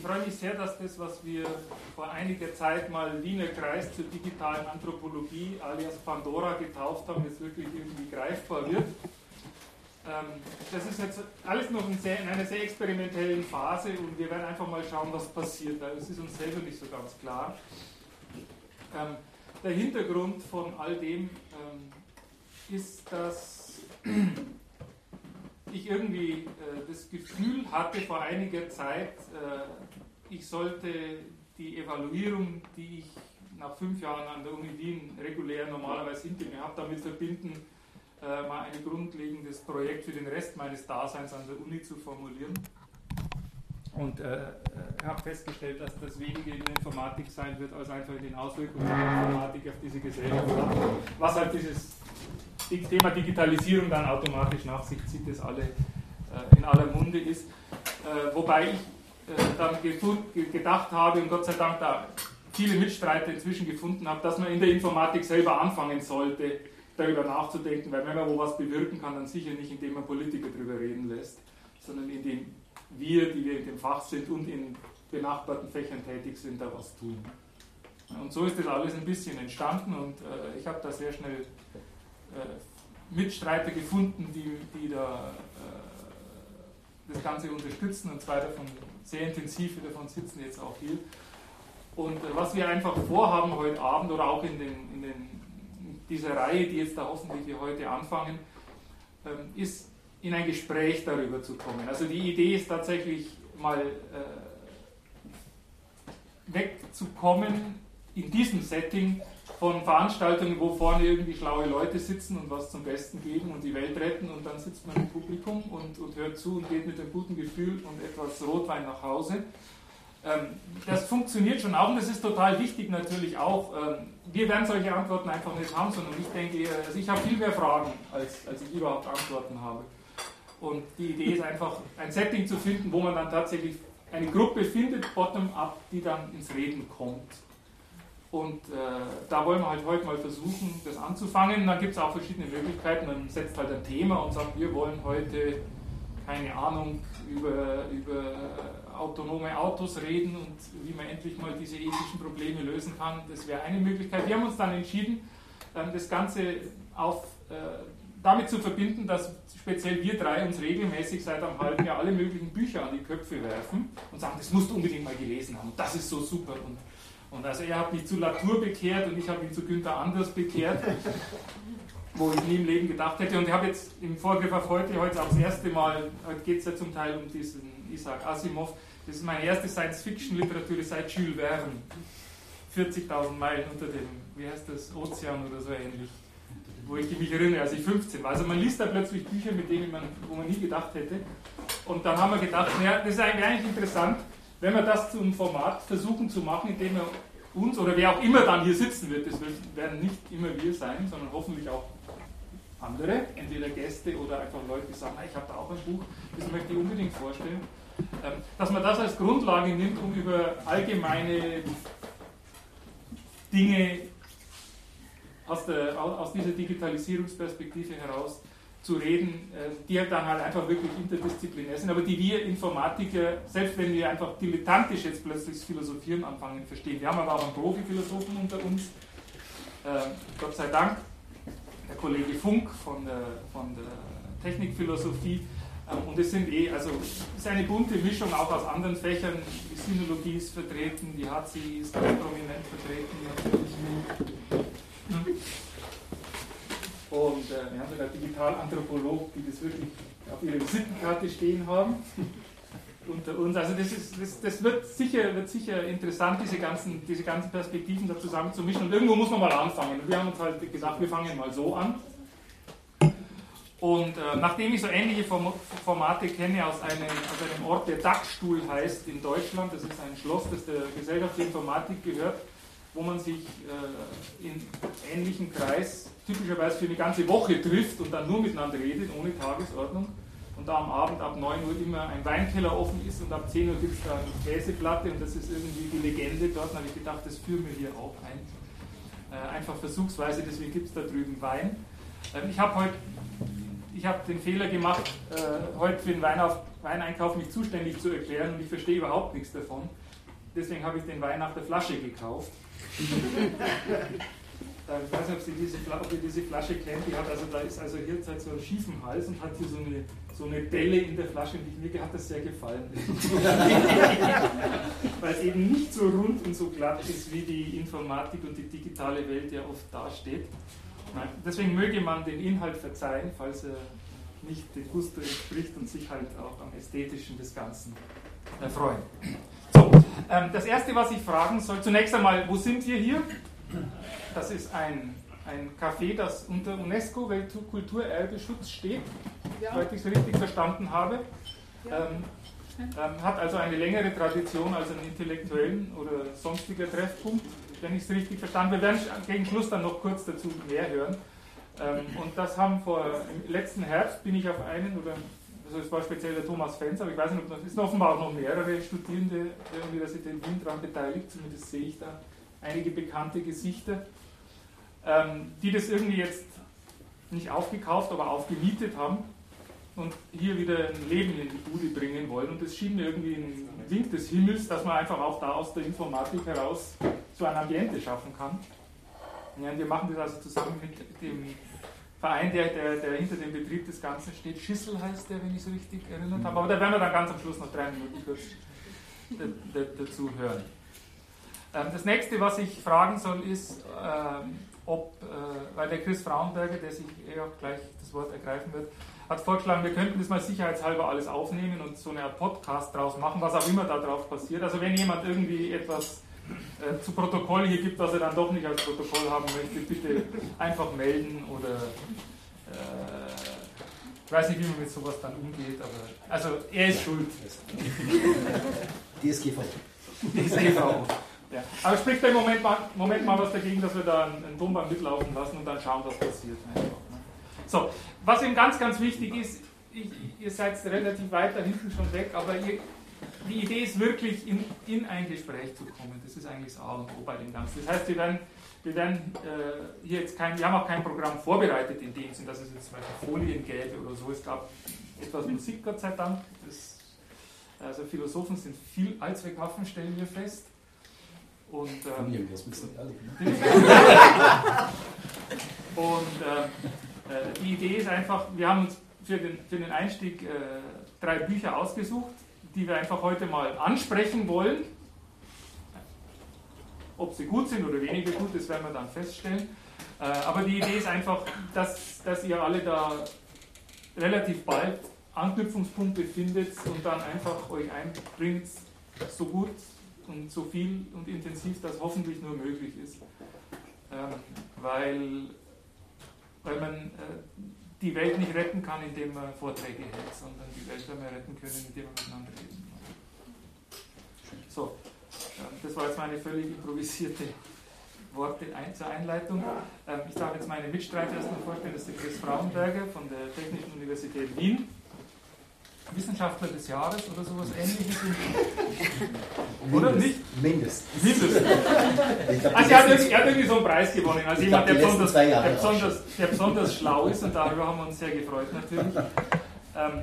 ich freue mich sehr, dass das, was wir vor einiger Zeit mal Wiener Kreis zur digitalen Anthropologie alias Pandora getauft haben, jetzt wirklich irgendwie greifbar wird. Ähm, das ist jetzt alles noch in, sehr, in, einer sehr experimentellen Phase und wir werden einfach mal schauen, was passiert. Es ist uns selber nicht so ganz klar. Ähm, der Hintergrund von all dem ähm, ist, dass ich irgendwie äh, das Gefühl hatte vor einiger Zeit, äh, ich sollte die Evaluierung, die ich nach fünf Jahren an der Uni Wien regulär normalerweise hinter mir habe, damit verbinden, äh, mal ein grundlegendes Projekt für den Rest meines Daseins an der Uni zu formulieren. Und äh, äh habe festgestellt, dass das weniger in der Informatik sein wird, als einfach in den Auswirkungen der Informatik auf diese Gesellschaft. Was halt dieses Thema Digitalisierung dann automatisch nach sich zieht, das alle äh, in aller Munde ist. Äh, wobei ich dann gedacht habe und Gott sei Dank da viele Mitstreiter inzwischen gefunden habe, dass man in der Informatik selber anfangen sollte, darüber nachzudenken, weil wenn man wo was bewirken kann, dann sicher nicht, indem man Politiker darüber reden lässt, sondern indem wir, die wir in dem Fach sind und in benachbarten Fächern tätig sind, da was tun. Und so ist das alles ein bisschen entstanden und äh, ich habe da sehr schnell äh, Mitstreiter gefunden, die, die da äh, das Ganze unterstützen und zwei davon sehr intensiv davon sitzen jetzt auch hier. Und äh, was wir einfach vorhaben heute Abend oder auch in, den, in, den, in dieser Reihe, die jetzt da hoffentlich hier heute anfangen, ähm, ist in ein Gespräch darüber zu kommen. Also die Idee ist tatsächlich mal äh, wegzukommen in diesem Setting von Veranstaltungen, wo vorne irgendwie schlaue Leute sitzen und was zum Besten geben und die Welt retten und dann sitzt man im Publikum und, und hört zu und geht mit einem guten Gefühl und etwas Rotwein nach Hause. Ähm, das funktioniert schon auch und das ist total wichtig natürlich auch. Ähm, wir werden solche Antworten einfach nicht haben, sondern ich denke, also ich habe viel mehr Fragen, als, als ich überhaupt Antworten habe. Und die Idee ist einfach, ein Setting zu finden, wo man dann tatsächlich eine Gruppe findet, bottom-up, die dann ins Reden kommt. Und äh, da wollen wir halt heute mal versuchen, das anzufangen. Dann gibt es auch verschiedene Möglichkeiten. Man setzt halt ein Thema und sagt, wir wollen heute, keine Ahnung, über, über autonome Autos reden und wie man endlich mal diese ethischen Probleme lösen kann. Das wäre eine Möglichkeit. Wir haben uns dann entschieden, das Ganze auf, äh, damit zu verbinden, dass speziell wir drei uns regelmäßig seit einem halben Jahr alle möglichen Bücher an die Köpfe werfen und sagen, das musst du unbedingt mal gelesen haben. Das ist so super. Und und also er hat mich zu Latour bekehrt und ich habe ihn zu Günther Anders bekehrt, wo ich nie im Leben gedacht hätte. Und ich habe jetzt im Vorgriff auf heute, heute auch das erste Mal, heute geht es ja zum Teil um diesen Isaac Asimov, das ist meine erste Science-Fiction-Literatur seit Jules Verne. 40.000 Meilen unter dem, wie heißt das, Ozean oder so ähnlich, wo ich mich erinnere, als ich 15 war. Also man liest da plötzlich Bücher, mit denen man, wo man nie gedacht hätte. Und dann haben wir gedacht, naja, das ist eigentlich interessant, wenn wir das zum Format versuchen zu machen, indem wir uns oder wer auch immer dann hier sitzen wird, das werden nicht immer wir sein, sondern hoffentlich auch andere, entweder Gäste oder einfach Leute, die sagen, ich habe da auch ein Buch, das möchte ich unbedingt vorstellen, ähm, dass man das als Grundlage nimmt, um über allgemeine Dinge aus, der, aus dieser Digitalisierungsperspektive heraus zu reden, äh, die halt dann halt einfach wirklich interdisziplinär sind, aber die wir Informatiker, selbst wenn wir einfach dilettantisch jetzt plötzlich Philosophieren anfangen, verstehen. Wir haben aber auch einen Profi-Philosophen unter uns, äh, Gott sei Dank, der Kollege Funk von der, von der Technikphilosophie. Ähm, und es sind eh, also ist eine bunte Mischung auch aus anderen Fächern. Die Sinologie ist vertreten, die HCI ist ganz prominent vertreten natürlich. Und äh, wir haben sogar Digitalanthropologen, die das wirklich auf ihrer Visitenkarte stehen haben. Unter uns. Also das, ist, das, das, wird, sicher, wird sicher interessant, diese ganzen, diese ganzen Perspektiven da zusammen zu mischen. Und irgendwo muss man mal anfangen. Und wir haben uns halt gesagt, wir fangen mal so an. Und äh, nachdem ich so ähnliche Formate kenne aus einem, aus einem Ort, der Dachstuhl heißt in Deutschland, das ist ein Schloss, das der Gesellschaft für Informatik gehört, wo man sich äh, in ähnlichem Kreis typischerweise für eine ganze Woche trifft und dann nur miteinander redet, ohne Tagesordnung. Und da am Abend ab 9 Uhr immer ein Weinkeller offen ist und ab 10 Uhr gibt es da eine Käseplatte und das ist irgendwie die Legende dort. Da habe ich gedacht, das führen wir hier auch ein. Äh, einfach versuchsweise, deswegen gibt es da drüben Wein. Ähm, ich habe heute ich habe den Fehler gemacht, äh, heute für den Weinauf, Weineinkauf mich zuständig zu erklären und ich verstehe überhaupt nichts davon. Deswegen habe ich den Wein nach der Flasche gekauft. ich weiß nicht, ob, Sie diese, ob ihr diese Flasche kennt. Die hat also, da ist also hier halt so einen schiefen Hals und hat hier so eine, so eine Delle in der Flasche. Und mir hat das sehr gefallen. Weil es eben nicht so rund und so glatt ist, wie die Informatik und die digitale Welt ja oft dasteht. Deswegen möge man den Inhalt verzeihen, falls er nicht dem Gusto entspricht und sich halt auch am Ästhetischen des Ganzen erfreuen. So, ähm, das erste, was ich fragen soll, zunächst einmal, wo sind wir hier? Das ist ein, ein Café, das unter UNESCO Weltkulturerbeschutz steht, ja. soweit ich es richtig verstanden habe. Ja. Ähm, ähm, hat also eine längere Tradition als ein intellektuellen oder sonstiger Treffpunkt, wenn ich es richtig verstanden habe. Wir werden gegen Schluss dann noch kurz dazu mehr hören. Ähm, und das haben vor, im letzten Herbst bin ich auf einen, oder also es war speziell der Thomas Fenz, aber ich weiß nicht, ob noch, es sind offenbar auch noch mehrere Studierende der Universität Wien daran beteiligt, zumindest sehe ich da einige bekannte Gesichter, ähm, die das irgendwie jetzt nicht aufgekauft, aber aufgemietet haben und hier wieder ein Leben in die Bude bringen wollen. Und es schien mir irgendwie ein Wink des Himmels, dass man einfach auch da aus der Informatik heraus so ein Ambiente schaffen kann. Ja, wir machen das also zusammen mit dem Verein, der, der, der, hinter dem Betrieb des Ganzen steht. Schissel heißt der, wenn ich es richtig erinnert habe. Aber da werden wir dann ganz am Schluss noch drei Minuten kurz dazu hören. Ähm, das nächste, was ich fragen soll, ist, ähm, ob, äh, weil der Chris Frauenberger, der sich eh auch gleich das Wort ergreifen wird, hat vorgeschlagen, wir könnten das mal sicherheitshalber alles aufnehmen und so eine Art Podcast draus machen, was auch immer da drauf passiert. Also wenn jemand irgendwie etwas äh, zu Protokoll hier gibt, was er dann doch nicht als Protokoll haben möchte, bitte einfach melden oder äh, ich weiß nicht, wie man mit sowas dann umgeht, aber also er ist schuld. DSGVO. DSGVO. Ja. Aber spricht im Moment mal, Moment mal was dagegen, dass wir da einen, Tonband mitlaufen lassen und dann schauen, was passiert. So, was eben ganz, ganz wichtig ist, ich, ihr seid relativ weit da hinten schon weg, aber ihr, die Idee ist wirklich in, in, ein Gespräch zu kommen. Das ist eigentlich das A und O bei dem Ganzen. Das heißt, wir werden, wir werden äh, hier jetzt kein, wir haben auch kein Programm vorbereitet in dem Sinn, dass es jetzt zum Beispiel Folien gäbe oder so. Es gab etwas Musik, Gott sei Dank. Das, also Philosophen sind viel Allzweckwaffen, stellen wir fest. Und, ähm, das ne? und äh, äh, die Idee ist einfach, wir haben uns für den, für den Einstieg äh, drei Bücher ausgesucht, die wir einfach heute mal ansprechen wollen. Ob sie gut sind oder weniger gut, das werden wir dann feststellen. Äh, aber die Idee ist einfach, dass, dass ihr alle da relativ bald Anknüpfungspunkte findet und dann einfach euch einbringt, so gut und so viel und intensiv das hoffentlich nur möglich ist. Ähm, weil, weil man äh, die Welt nicht retten kann, indem man Vorträge hält, sondern die Welt soll man retten können, indem man miteinander reden So, äh, das war jetzt meine völlig improvisierte Worte zur Einleitung. Ähm, ich darf jetzt meine Mitstreiter erstmal vorstellen, das ist der Chris Frauenberger von der Technischen Universität Wien. Wissenschaftler des Jahres oder sowas ähnliches. oder nicht? Mindestens. Mindestens. also er hat, irgendwie, er hat, irgendwie, so einen Preis gewonnen, als jemand, der besonders, der, besonders, der besonders, schlau ist und darüber haben wir uns sehr gefreut natürlich. Ähm,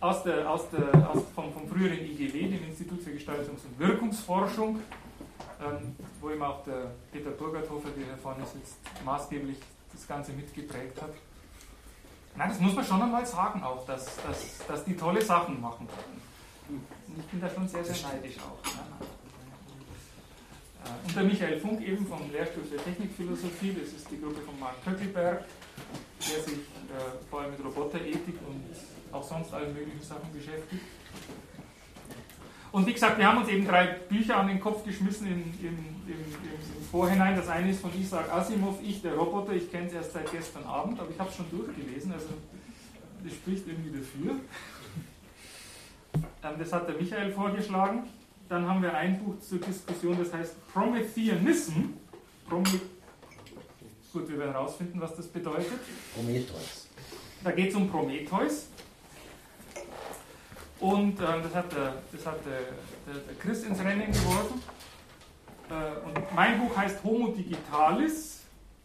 aus der, aus der, aus, vom, vom früheren IGW, dem Institut für Gestaltungs- und Wirkungsforschung, ähm, wo eben auch der Peter Burgerthofer, der hier vorne sitzt, maßgeblich das Ganze mitgeprägt hat. Nein, das muss man schon einmal sagen auch, dass, dass, dass die tolle Sachen machen können. Ich bin da schon sehr, sehr neidisch auch. Ne? Äh, und der Michael Funk eben vom Lehrstuhl für Technikphilosophie, das ist die Gruppe von Mark Töckelberg, der sich äh, vor allem mit Roboterethik und auch sonst allen möglichen Sachen beschäftigt. Und wie gesagt, wir haben uns eben drei Bücher an den Kopf geschmissen im, im, im, im Vorhinein. Das eine ist von Isaac Asimov, Ich, der Roboter. Ich kenne es erst seit gestern Abend, aber ich habe es schon durchgelesen, also das spricht irgendwie dafür. Ähm, das hat der Michael vorgeschlagen. Dann haben wir ein Buch zur Diskussion, das heißt Prometheanism. Promet Gut, wir werden herausfinden, was das bedeutet. Prometheus. Da geht es um Prometheus. Und äh, das hat, der, das hat der, der, der Chris ins Rennen geworfen. Äh, und mein Buch heißt Homo Digitalis,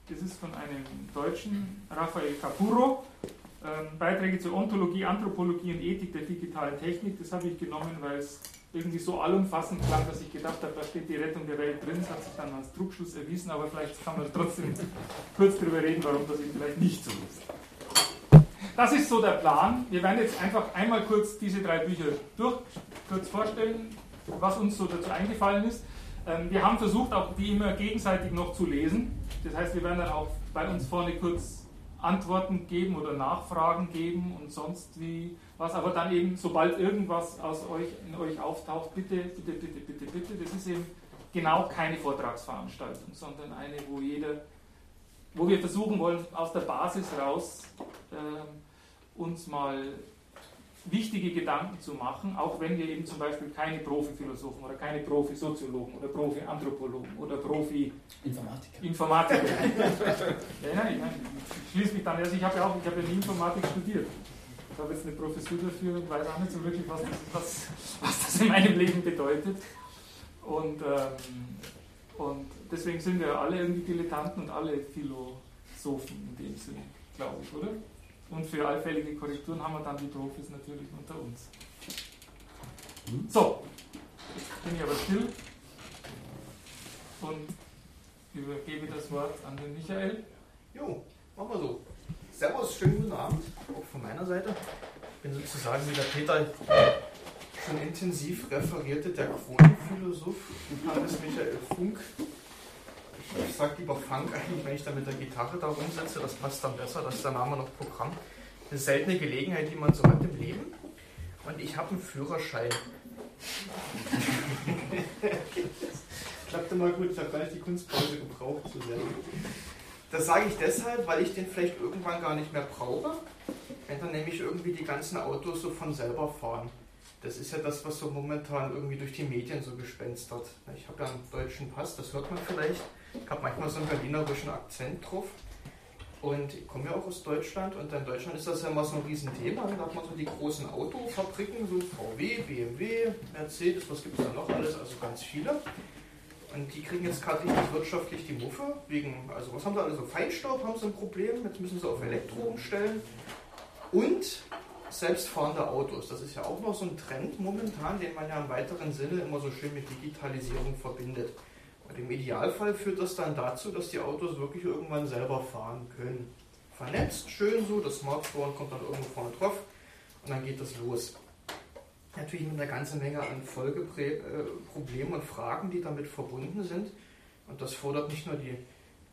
das ist von einem Deutschen, Raphael Capurro, ähm, Beiträge zur Ontologie, Anthropologie und Ethik der digitalen Technik. Das habe ich genommen, weil es irgendwie so allumfassend klang, dass ich gedacht habe, da steht die Rettung der Welt drin. Das hat sich dann als Druckschluss erwiesen, aber vielleicht kann man trotzdem kurz darüber reden, warum das eben vielleicht nicht so ist. Das ist so der Plan. Wir werden jetzt einfach einmal kurz diese drei Bücher durch, kurz vorstellen, was uns so dazu eingefallen ist. Ähm, wir haben versucht, auch die immer gegenseitig noch zu lesen. Das heißt, wir werden dann auch bei uns vorne kurz Antworten geben oder Nachfragen geben und sonst wie was, aber dann eben, sobald irgendwas aus euch, in euch auftaucht, bitte, bitte, bitte, bitte, bitte. Das ist eben genau keine Vortragsveranstaltung, sondern eine, wo jeder, wo wir versuchen wollen, aus der Basis raus äh, uns mal wichtige Gedanken zu machen, auch wenn wir eben zum Beispiel keine Profi-Philosophen oder keine Profi-Soziologen oder Profi-Anthropologen oder Profi-Informatiker. Informatiker. ja, nein, ich, schließe mich dann, also ich habe ja auch, ich habe ja nie Informatik studiert. Ich habe jetzt eine Professur dafür und weiß auch nicht so wirklich, was das, was, was das in meinem Leben bedeutet. Und, ähm, und deswegen sind wir alle irgendwie Dilettanten und alle Philosophen in dem Sinne, glaube ich, oder? Und für allfällige Korrekturen haben wir dann die Profis natürlich unter uns. Hm? So, jetzt bin ich aber still und übergebe das Wort an den Michael. Jo, machen wir so. Servus, schönen guten Abend, auch von meiner Seite. Ich bin sozusagen wie der Peter schon intensiv referierte, der Kronenphilosoph, Johannes Michael Funk. Ich sage lieber Funk eigentlich, wenn ich da mit der Gitarre da rumsetze, das passt dann besser, das ist der Name noch Programm. Eine seltene Gelegenheit, die man so hat im Leben. Und ich habe einen Führerschein. Klappte mal gut, ich habe gar nicht die Kunstpause gebraucht zu sehr. Das sage ich deshalb, weil ich den vielleicht irgendwann gar nicht mehr brauche, wenn dann nämlich irgendwie die ganzen Autos so von selber fahren. Das ist ja das, was so momentan irgendwie durch die Medien so gespenstert. Ich habe ja einen deutschen Pass, das hört man vielleicht. Ich habe manchmal so einen berlinerischen Akzent drauf. Und ich komme ja auch aus Deutschland und in Deutschland ist das ja immer so ein Riesenthema. Da hat man so die großen Autofabriken, so VW, BMW, Mercedes, was gibt es da noch alles, also ganz viele. Und die kriegen jetzt gerade richtig wirtschaftlich die Muffe, wegen, also was haben sie alle so, Feinstaub haben sie ein Problem, jetzt müssen sie auf Elektro umstellen. Und selbstfahrende Autos, das ist ja auch noch so ein Trend momentan, den man ja im weiteren Sinne immer so schön mit Digitalisierung verbindet. Und im Idealfall führt das dann dazu, dass die Autos wirklich irgendwann selber fahren können. Vernetzt, schön so, das Smartphone kommt dann irgendwo vorne drauf und dann geht das los. Natürlich mit einer ganzen Menge an Folgeproblemen und Fragen, die damit verbunden sind. Und das fordert nicht nur die,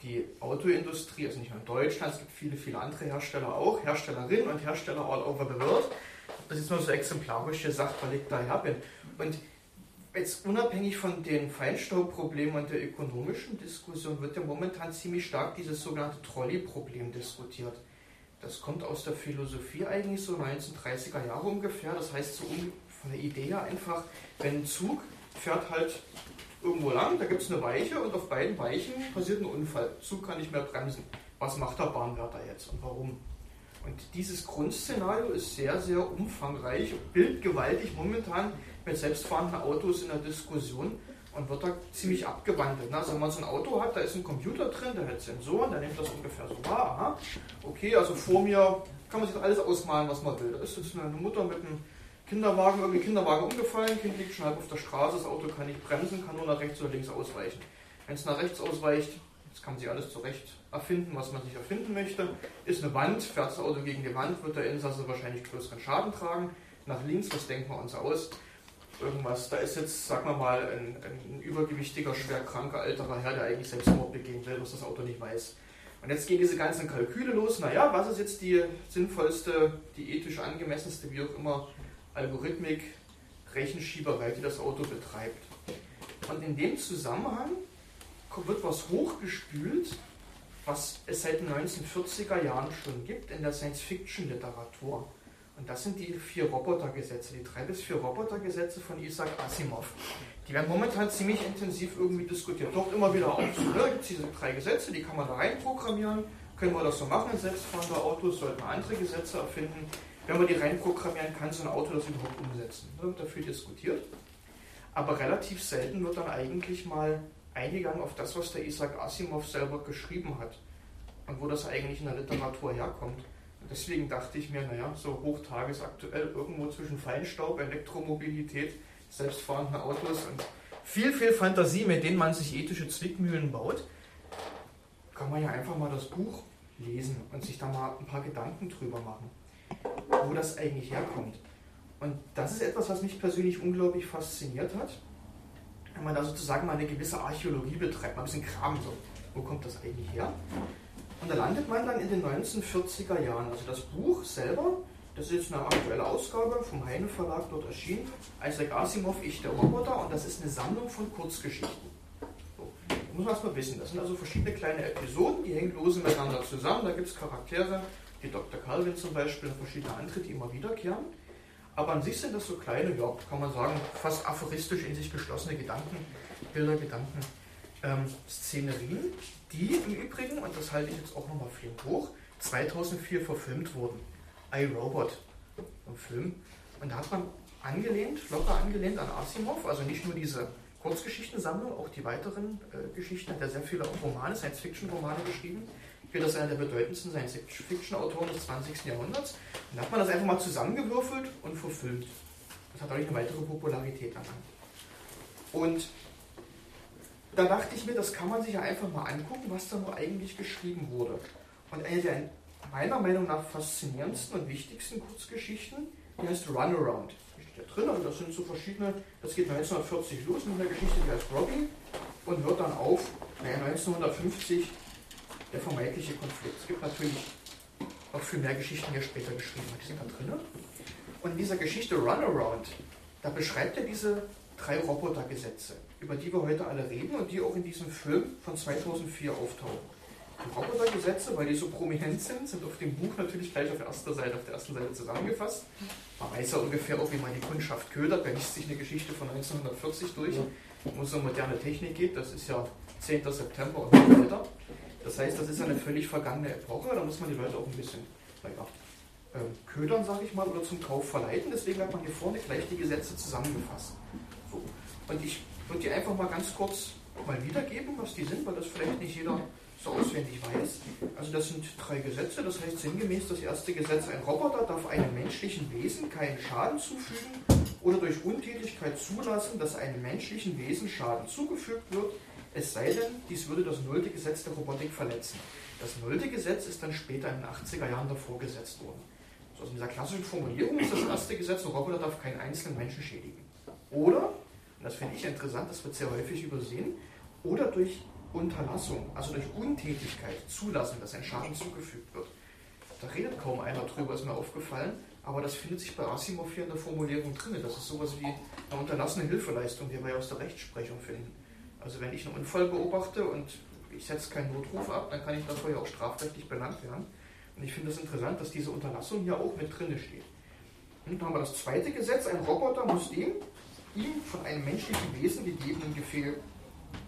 die Autoindustrie, also nicht nur in Deutschland, es gibt viele, viele andere Hersteller auch, Herstellerinnen und Hersteller all over the world. Das ist nur so exemplarisch gesagt, weil ich daher bin. Und jetzt unabhängig von den Feinstaubproblemen und der ökonomischen Diskussion wird ja momentan ziemlich stark dieses sogenannte Trolley-Problem diskutiert. Das kommt aus der Philosophie eigentlich so 1930er Jahre ungefähr. Das heißt, so von der Idee her einfach, wenn ein Zug fährt halt irgendwo lang, da gibt es eine Weiche und auf beiden Weichen passiert ein Unfall. Zug kann nicht mehr bremsen. Was macht der Bahnwärter jetzt und warum? Und dieses Grundszenario ist sehr, sehr umfangreich, bildgewaltig momentan mit selbstfahrenden Autos in der Diskussion und wird da ziemlich abgewandelt. Also wenn man so ein Auto hat, da ist ein Computer drin, der hat Sensoren, der nimmt das ungefähr so wahr. Aha. Okay, also vor mir kann man sich alles ausmalen, was man will. Da ist jetzt eine Mutter mit einem Kinderwagen, irgendwie Kinderwagen umgefallen, Kind liegt schon halb auf der Straße, das Auto kann nicht bremsen, kann nur nach rechts oder links ausweichen. Wenn es nach rechts ausweicht, jetzt kann man sich alles zurecht erfinden, was man sich erfinden möchte, ist eine Wand, fährt das Auto gegen die Wand, wird der Insasse wahrscheinlich größeren Schaden tragen. Nach links, was denken wir uns aus? Irgendwas. Da ist jetzt, sagen wir mal, ein, ein übergewichtiger, schwer kranker älterer Herr, der eigentlich Selbstmord begehen will, was das Auto nicht weiß. Und jetzt gehen diese ganzen Kalküle los. Naja, was ist jetzt die sinnvollste, die ethisch angemessenste, wie auch immer, Algorithmik, Rechenschieberei, die das Auto betreibt? Und in dem Zusammenhang wird was hochgespült, was es seit den 1940er Jahren schon gibt in der Science-Fiction-Literatur. Und das sind die vier Robotergesetze, die drei bis vier Robotergesetze von Isaac Asimov. Die werden momentan ziemlich intensiv irgendwie diskutiert. Dort immer wieder auf. Ne, gibt diese drei Gesetze, die kann man da reinprogrammieren. Können wir das so machen selbstfahrende Autos? Sollten andere Gesetze erfinden? Wenn man die reinprogrammieren kann, so ein Auto das überhaupt umsetzen. Da wird dafür diskutiert. Aber relativ selten wird dann eigentlich mal eingegangen auf das, was der Isaac Asimov selber geschrieben hat. und wo das eigentlich in der Literatur herkommt. Deswegen dachte ich mir, naja, so hochtagesaktuell irgendwo zwischen Feinstaub, Elektromobilität, selbstfahrenden Autos und viel, viel Fantasie, mit denen man sich ethische Zwickmühlen baut, kann man ja einfach mal das Buch lesen und sich da mal ein paar Gedanken drüber machen, wo das eigentlich herkommt. Und das ist etwas, was mich persönlich unglaublich fasziniert hat, wenn man da sozusagen mal eine gewisse Archäologie betreibt, mal ein bisschen Kram so. Wo kommt das eigentlich her? Und da landet man dann in den 1940er Jahren. Also das Buch selber, das ist jetzt eine aktuelle Ausgabe vom Heine Verlag dort erschienen. Isaac Asimov, Ich der Roboter, und das ist eine Sammlung von Kurzgeschichten. So. Muss man erstmal wissen. Das sind also verschiedene kleine Episoden, die hängen lose miteinander zusammen. Da gibt es Charaktere, wie Dr. Calvin zum Beispiel und verschiedene andere, die immer wiederkehren. Aber an sich sind das so kleine, ja, kann man sagen, fast aphoristisch in sich geschlossene Gedanken, Bilder, Gedanken, ähm, Szenerien, die im Übrigen, und das halte ich jetzt auch nochmal viel hoch, 2004 verfilmt wurden. iRobot, ein Film. Und da hat man angelehnt, locker angelehnt an Asimov, also nicht nur diese Kurzgeschichtensammlung, auch die weiteren äh, Geschichten, hat er sehr viele Romane, Science-Fiction-Romane geschrieben. Ich gilt als einer der bedeutendsten Science-Fiction-Autoren des 20. Jahrhunderts. Und da hat man das einfach mal zusammengewürfelt und verfilmt. Das hat dadurch eine weitere Popularität erlangt. Und da dachte ich mir, das kann man sich ja einfach mal angucken, was da nur eigentlich geschrieben wurde. Und eine der meiner Meinung nach faszinierendsten und wichtigsten Kurzgeschichten, die heißt Runaround. Die steht da drin, also das sind so verschiedene, das geht 1940 los mit einer Geschichte, die heißt Robbie und hört dann auf, naja, 1950 der vermeintliche Konflikt. Es gibt natürlich auch viel mehr Geschichten, die er später geschrieben hat, die sind da drin. Und in dieser Geschichte Runaround, da beschreibt er diese drei Robotergesetze über die wir heute alle reden und die auch in diesem Film von 2004 auftauchen. Die Robotergesetze, weil die so prominent sind, sind auf dem Buch natürlich gleich auf der ersten Seite, auf der ersten Seite zusammengefasst. Man weiß ja ungefähr auch, wie man die Kundschaft ködert. Da liest sich eine Geschichte von 1940 durch, wo es um moderne Technik geht. Das ist ja 10. September und so weiter. Das heißt, das ist eine völlig vergangene Epoche. Da muss man die Leute auch ein bisschen, naja, ähm, ködern, sage ich mal, oder zum Kauf verleiten. Deswegen hat man hier vorne gleich die Gesetze zusammengefasst. So. Und ich würde die einfach mal ganz kurz mal wiedergeben, was die sind, weil das vielleicht nicht jeder so auswendig weiß. Also das sind drei Gesetze, das heißt sinngemäß das erste Gesetz, ein Roboter darf einem menschlichen Wesen keinen Schaden zufügen oder durch Untätigkeit zulassen, dass einem menschlichen Wesen Schaden zugefügt wird, es sei denn, dies würde das nullte Gesetz der Robotik verletzen. Das nullte Gesetz ist dann später in den 80er Jahren davor gesetzt worden. So aus dieser klassischen Formulierung ist das erste Gesetz, ein Roboter darf keinen einzelnen Menschen schädigen. Oder das finde ich interessant, das wird sehr häufig übersehen, oder durch Unterlassung, also durch Untätigkeit zulassen, dass ein Schaden zugefügt wird. Da redet kaum einer drüber, ist mir aufgefallen, aber das findet sich bei Asimov hier in der Formulierung drin. Das ist sowas wie eine unterlassene Hilfeleistung, die wir ja aus der Rechtsprechung finden. Also wenn ich einen Unfall beobachte und ich setze keinen Notruf ab, dann kann ich dafür ja auch strafrechtlich benannt werden. Und ich finde es das interessant, dass diese Unterlassung hier auch mit drin steht. Und dann haben wir das zweite Gesetz, ein Roboter muss dem, ihm von einem menschlichen Wesen gegebenen Befehl,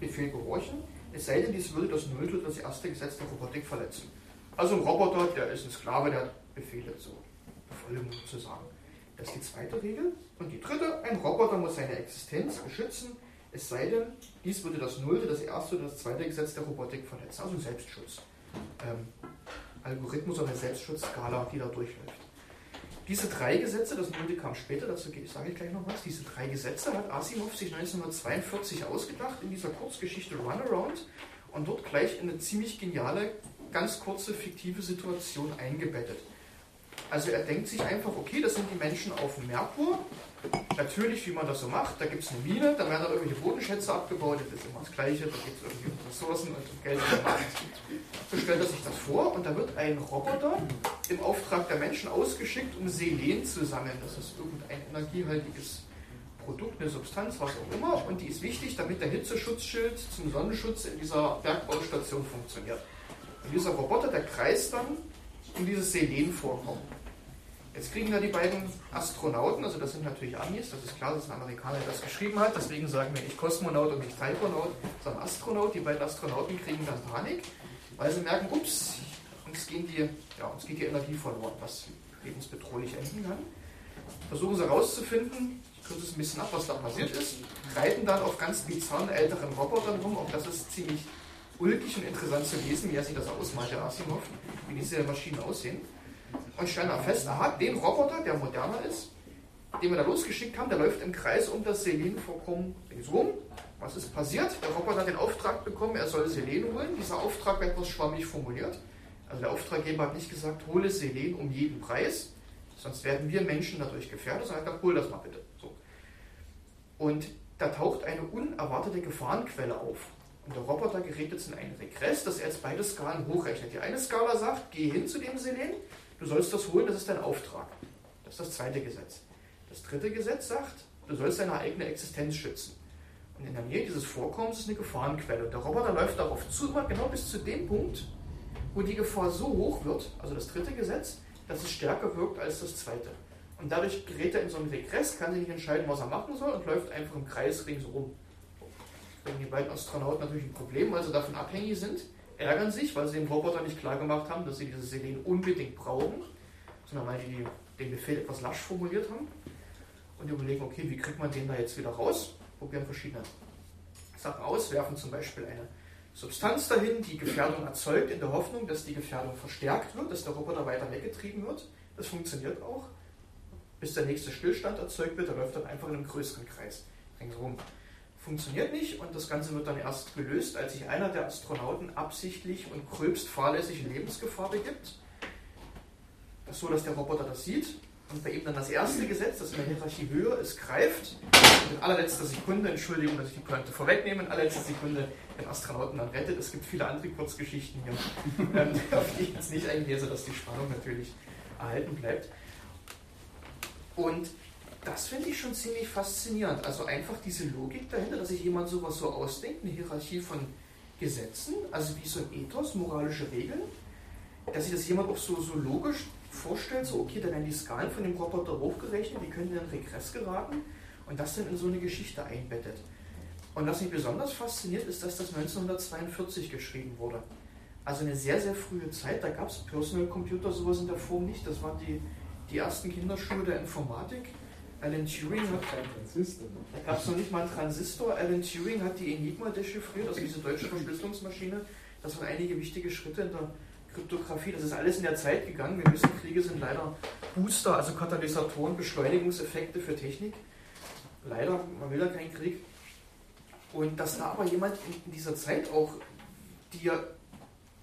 Befehl gehorchen, es sei denn, dies würde das Nullte das erste Gesetz der Robotik verletzen. Also ein Roboter, der ist ein Sklave, der Befehle zu befolgen, sozusagen. Das ist die zweite Regel. Und die dritte, ein Roboter muss seine Existenz beschützen, es sei denn, dies würde das Nullte, das erste oder das zweite Gesetz der Robotik verletzen. Also Selbstschutz. Ähm, Algorithmus oder eine Selbstschutzskala, die da durchläuft. Diese drei Gesetze, das Nullte kam später, dazu sage ich gleich noch was, diese drei Gesetze hat Asimov sich 1942 ausgedacht in dieser Kurzgeschichte Runaround und dort gleich in eine ziemlich geniale, ganz kurze, fiktive Situation eingebettet. Also er denkt sich einfach, okay, das sind die Menschen auf dem Merkur. Natürlich, wie man das so macht, da gibt es eine Mine, da werden dann irgendwelche Bodenschätze abgebaut, das ist immer das Gleiche, da gibt es irgendwie Ressourcen und Geld. So stellt er sich das vor und da wird ein Roboter im Auftrag der Menschen ausgeschickt, um Selen zu sammeln. Das ist irgendein energiehaltiges Produkt, eine Substanz, was auch immer, und die ist wichtig, damit der Hitzeschutzschild zum Sonnenschutz in dieser Bergbaustation funktioniert. Und dieser Roboter, der kreist dann um dieses Selenvorkommen. Jetzt kriegen da die beiden Astronauten, also das sind natürlich Amis, das ist klar, dass ein Amerikaner das geschrieben hat, deswegen sagen wir nicht Kosmonaut und nicht Typonaut, sondern Astronaut. Die beiden Astronauten kriegen dann Panik, weil sie merken, ups, uns, gehen die, ja, uns geht die Energie verloren, was lebensbedrohlich enden kann. Versuchen sie herauszufinden, ich kürze es ein bisschen ab, was da passiert ist, reiten dann auf ganz bizarren älteren Robotern rum, auch das ist ziemlich ulkig und interessant zu lesen, wie er sich das ausmalt, der Asimov, wie diese Maschinen aussehen. Und stellen da fest, aha, den Roboter, der moderner ist, den wir da losgeschickt haben, der läuft im Kreis um das Selenvorkommen ringsum. Was ist passiert? Der Roboter hat den Auftrag bekommen, er soll Selen holen. Dieser Auftrag wird etwas schwammig formuliert. Also der Auftraggeber hat nicht gesagt, hole Selen um jeden Preis, sonst werden wir Menschen dadurch gefährdet, sondern er hat gesagt, hol das mal bitte. So. Und da taucht eine unerwartete Gefahrenquelle auf. Und der Roboter gerät jetzt in einen Regress, dass er jetzt beide Skalen hochrechnet. Die eine Skala sagt, geh hin zu dem Selen, du sollst das holen, das ist dein Auftrag. Das ist das zweite Gesetz. Das dritte Gesetz sagt, du sollst deine eigene Existenz schützen. Und in der Nähe dieses Vorkommens ist eine Gefahrenquelle. Und der Roboter läuft darauf zu, immer genau bis zu dem Punkt, wo die Gefahr so hoch wird, also das dritte Gesetz, dass es stärker wirkt als das zweite. Und dadurch gerät er in so einen Regress, kann sich nicht entscheiden, was er machen soll und läuft einfach im Kreis ringsherum. Wenn die beiden Astronauten natürlich ein Problem, weil sie davon abhängig sind, ärgern sich, weil sie dem Roboter nicht klar gemacht haben, dass sie dieses Selen unbedingt brauchen, sondern weil die den Befehl etwas lasch formuliert haben und überlegen, okay, wie kriegt man den da jetzt wieder raus? Probieren verschiedene Sachen aus, werfen zum Beispiel eine Substanz dahin, die Gefährdung erzeugt, in der Hoffnung, dass die Gefährdung verstärkt wird, dass der Roboter weiter weggetrieben wird. Das funktioniert auch. Bis der nächste Stillstand erzeugt wird, der läuft dann einfach in einem größeren Kreis ringsherum. Funktioniert nicht und das Ganze wird dann erst gelöst, als sich einer der Astronauten absichtlich und gröbst fahrlässig in Lebensgefahr begibt. Das so, dass der Roboter das sieht und bei ihm dann das erste Gesetz, das in der Hierarchie höher ist, greift und in allerletzter Sekunde, Entschuldigung, dass ich die Pointe vorwegnehme, in allerletzter Sekunde den Astronauten dann rettet. Es gibt viele andere Kurzgeschichten hier, ähm, auf die ich jetzt nicht eingehe, sodass die Spannung natürlich erhalten bleibt. Und das finde ich schon ziemlich faszinierend. Also einfach diese Logik dahinter, dass sich jemand sowas so ausdenkt, eine Hierarchie von Gesetzen, also wie so ein Ethos, moralische Regeln, dass sich das jemand auch so, so logisch vorstellt, so okay, da werden die Skalen von dem Roboter hochgerechnet, die können in den Regress geraten und das dann in so eine Geschichte einbettet. Und was mich besonders fasziniert, ist, dass das 1942 geschrieben wurde. Also eine sehr, sehr frühe Zeit, da gab es Personal Computer sowas in der Form nicht. Das waren die, die ersten Kinderschuhe der Informatik. Alan Turing hat. Kein Transistor. Da gab es noch nicht mal einen Transistor. Alan Turing hat die Enigma dechiffriert, also diese deutsche Verschlüsselungsmaschine. Das waren einige wichtige Schritte in der Kryptographie. Das ist alles in der Zeit gegangen. Wir wissen, Kriege sind leider Booster, also Katalysatoren, Beschleunigungseffekte für Technik. Leider, man will ja keinen Krieg. Und dass da aber jemand in dieser Zeit auch dir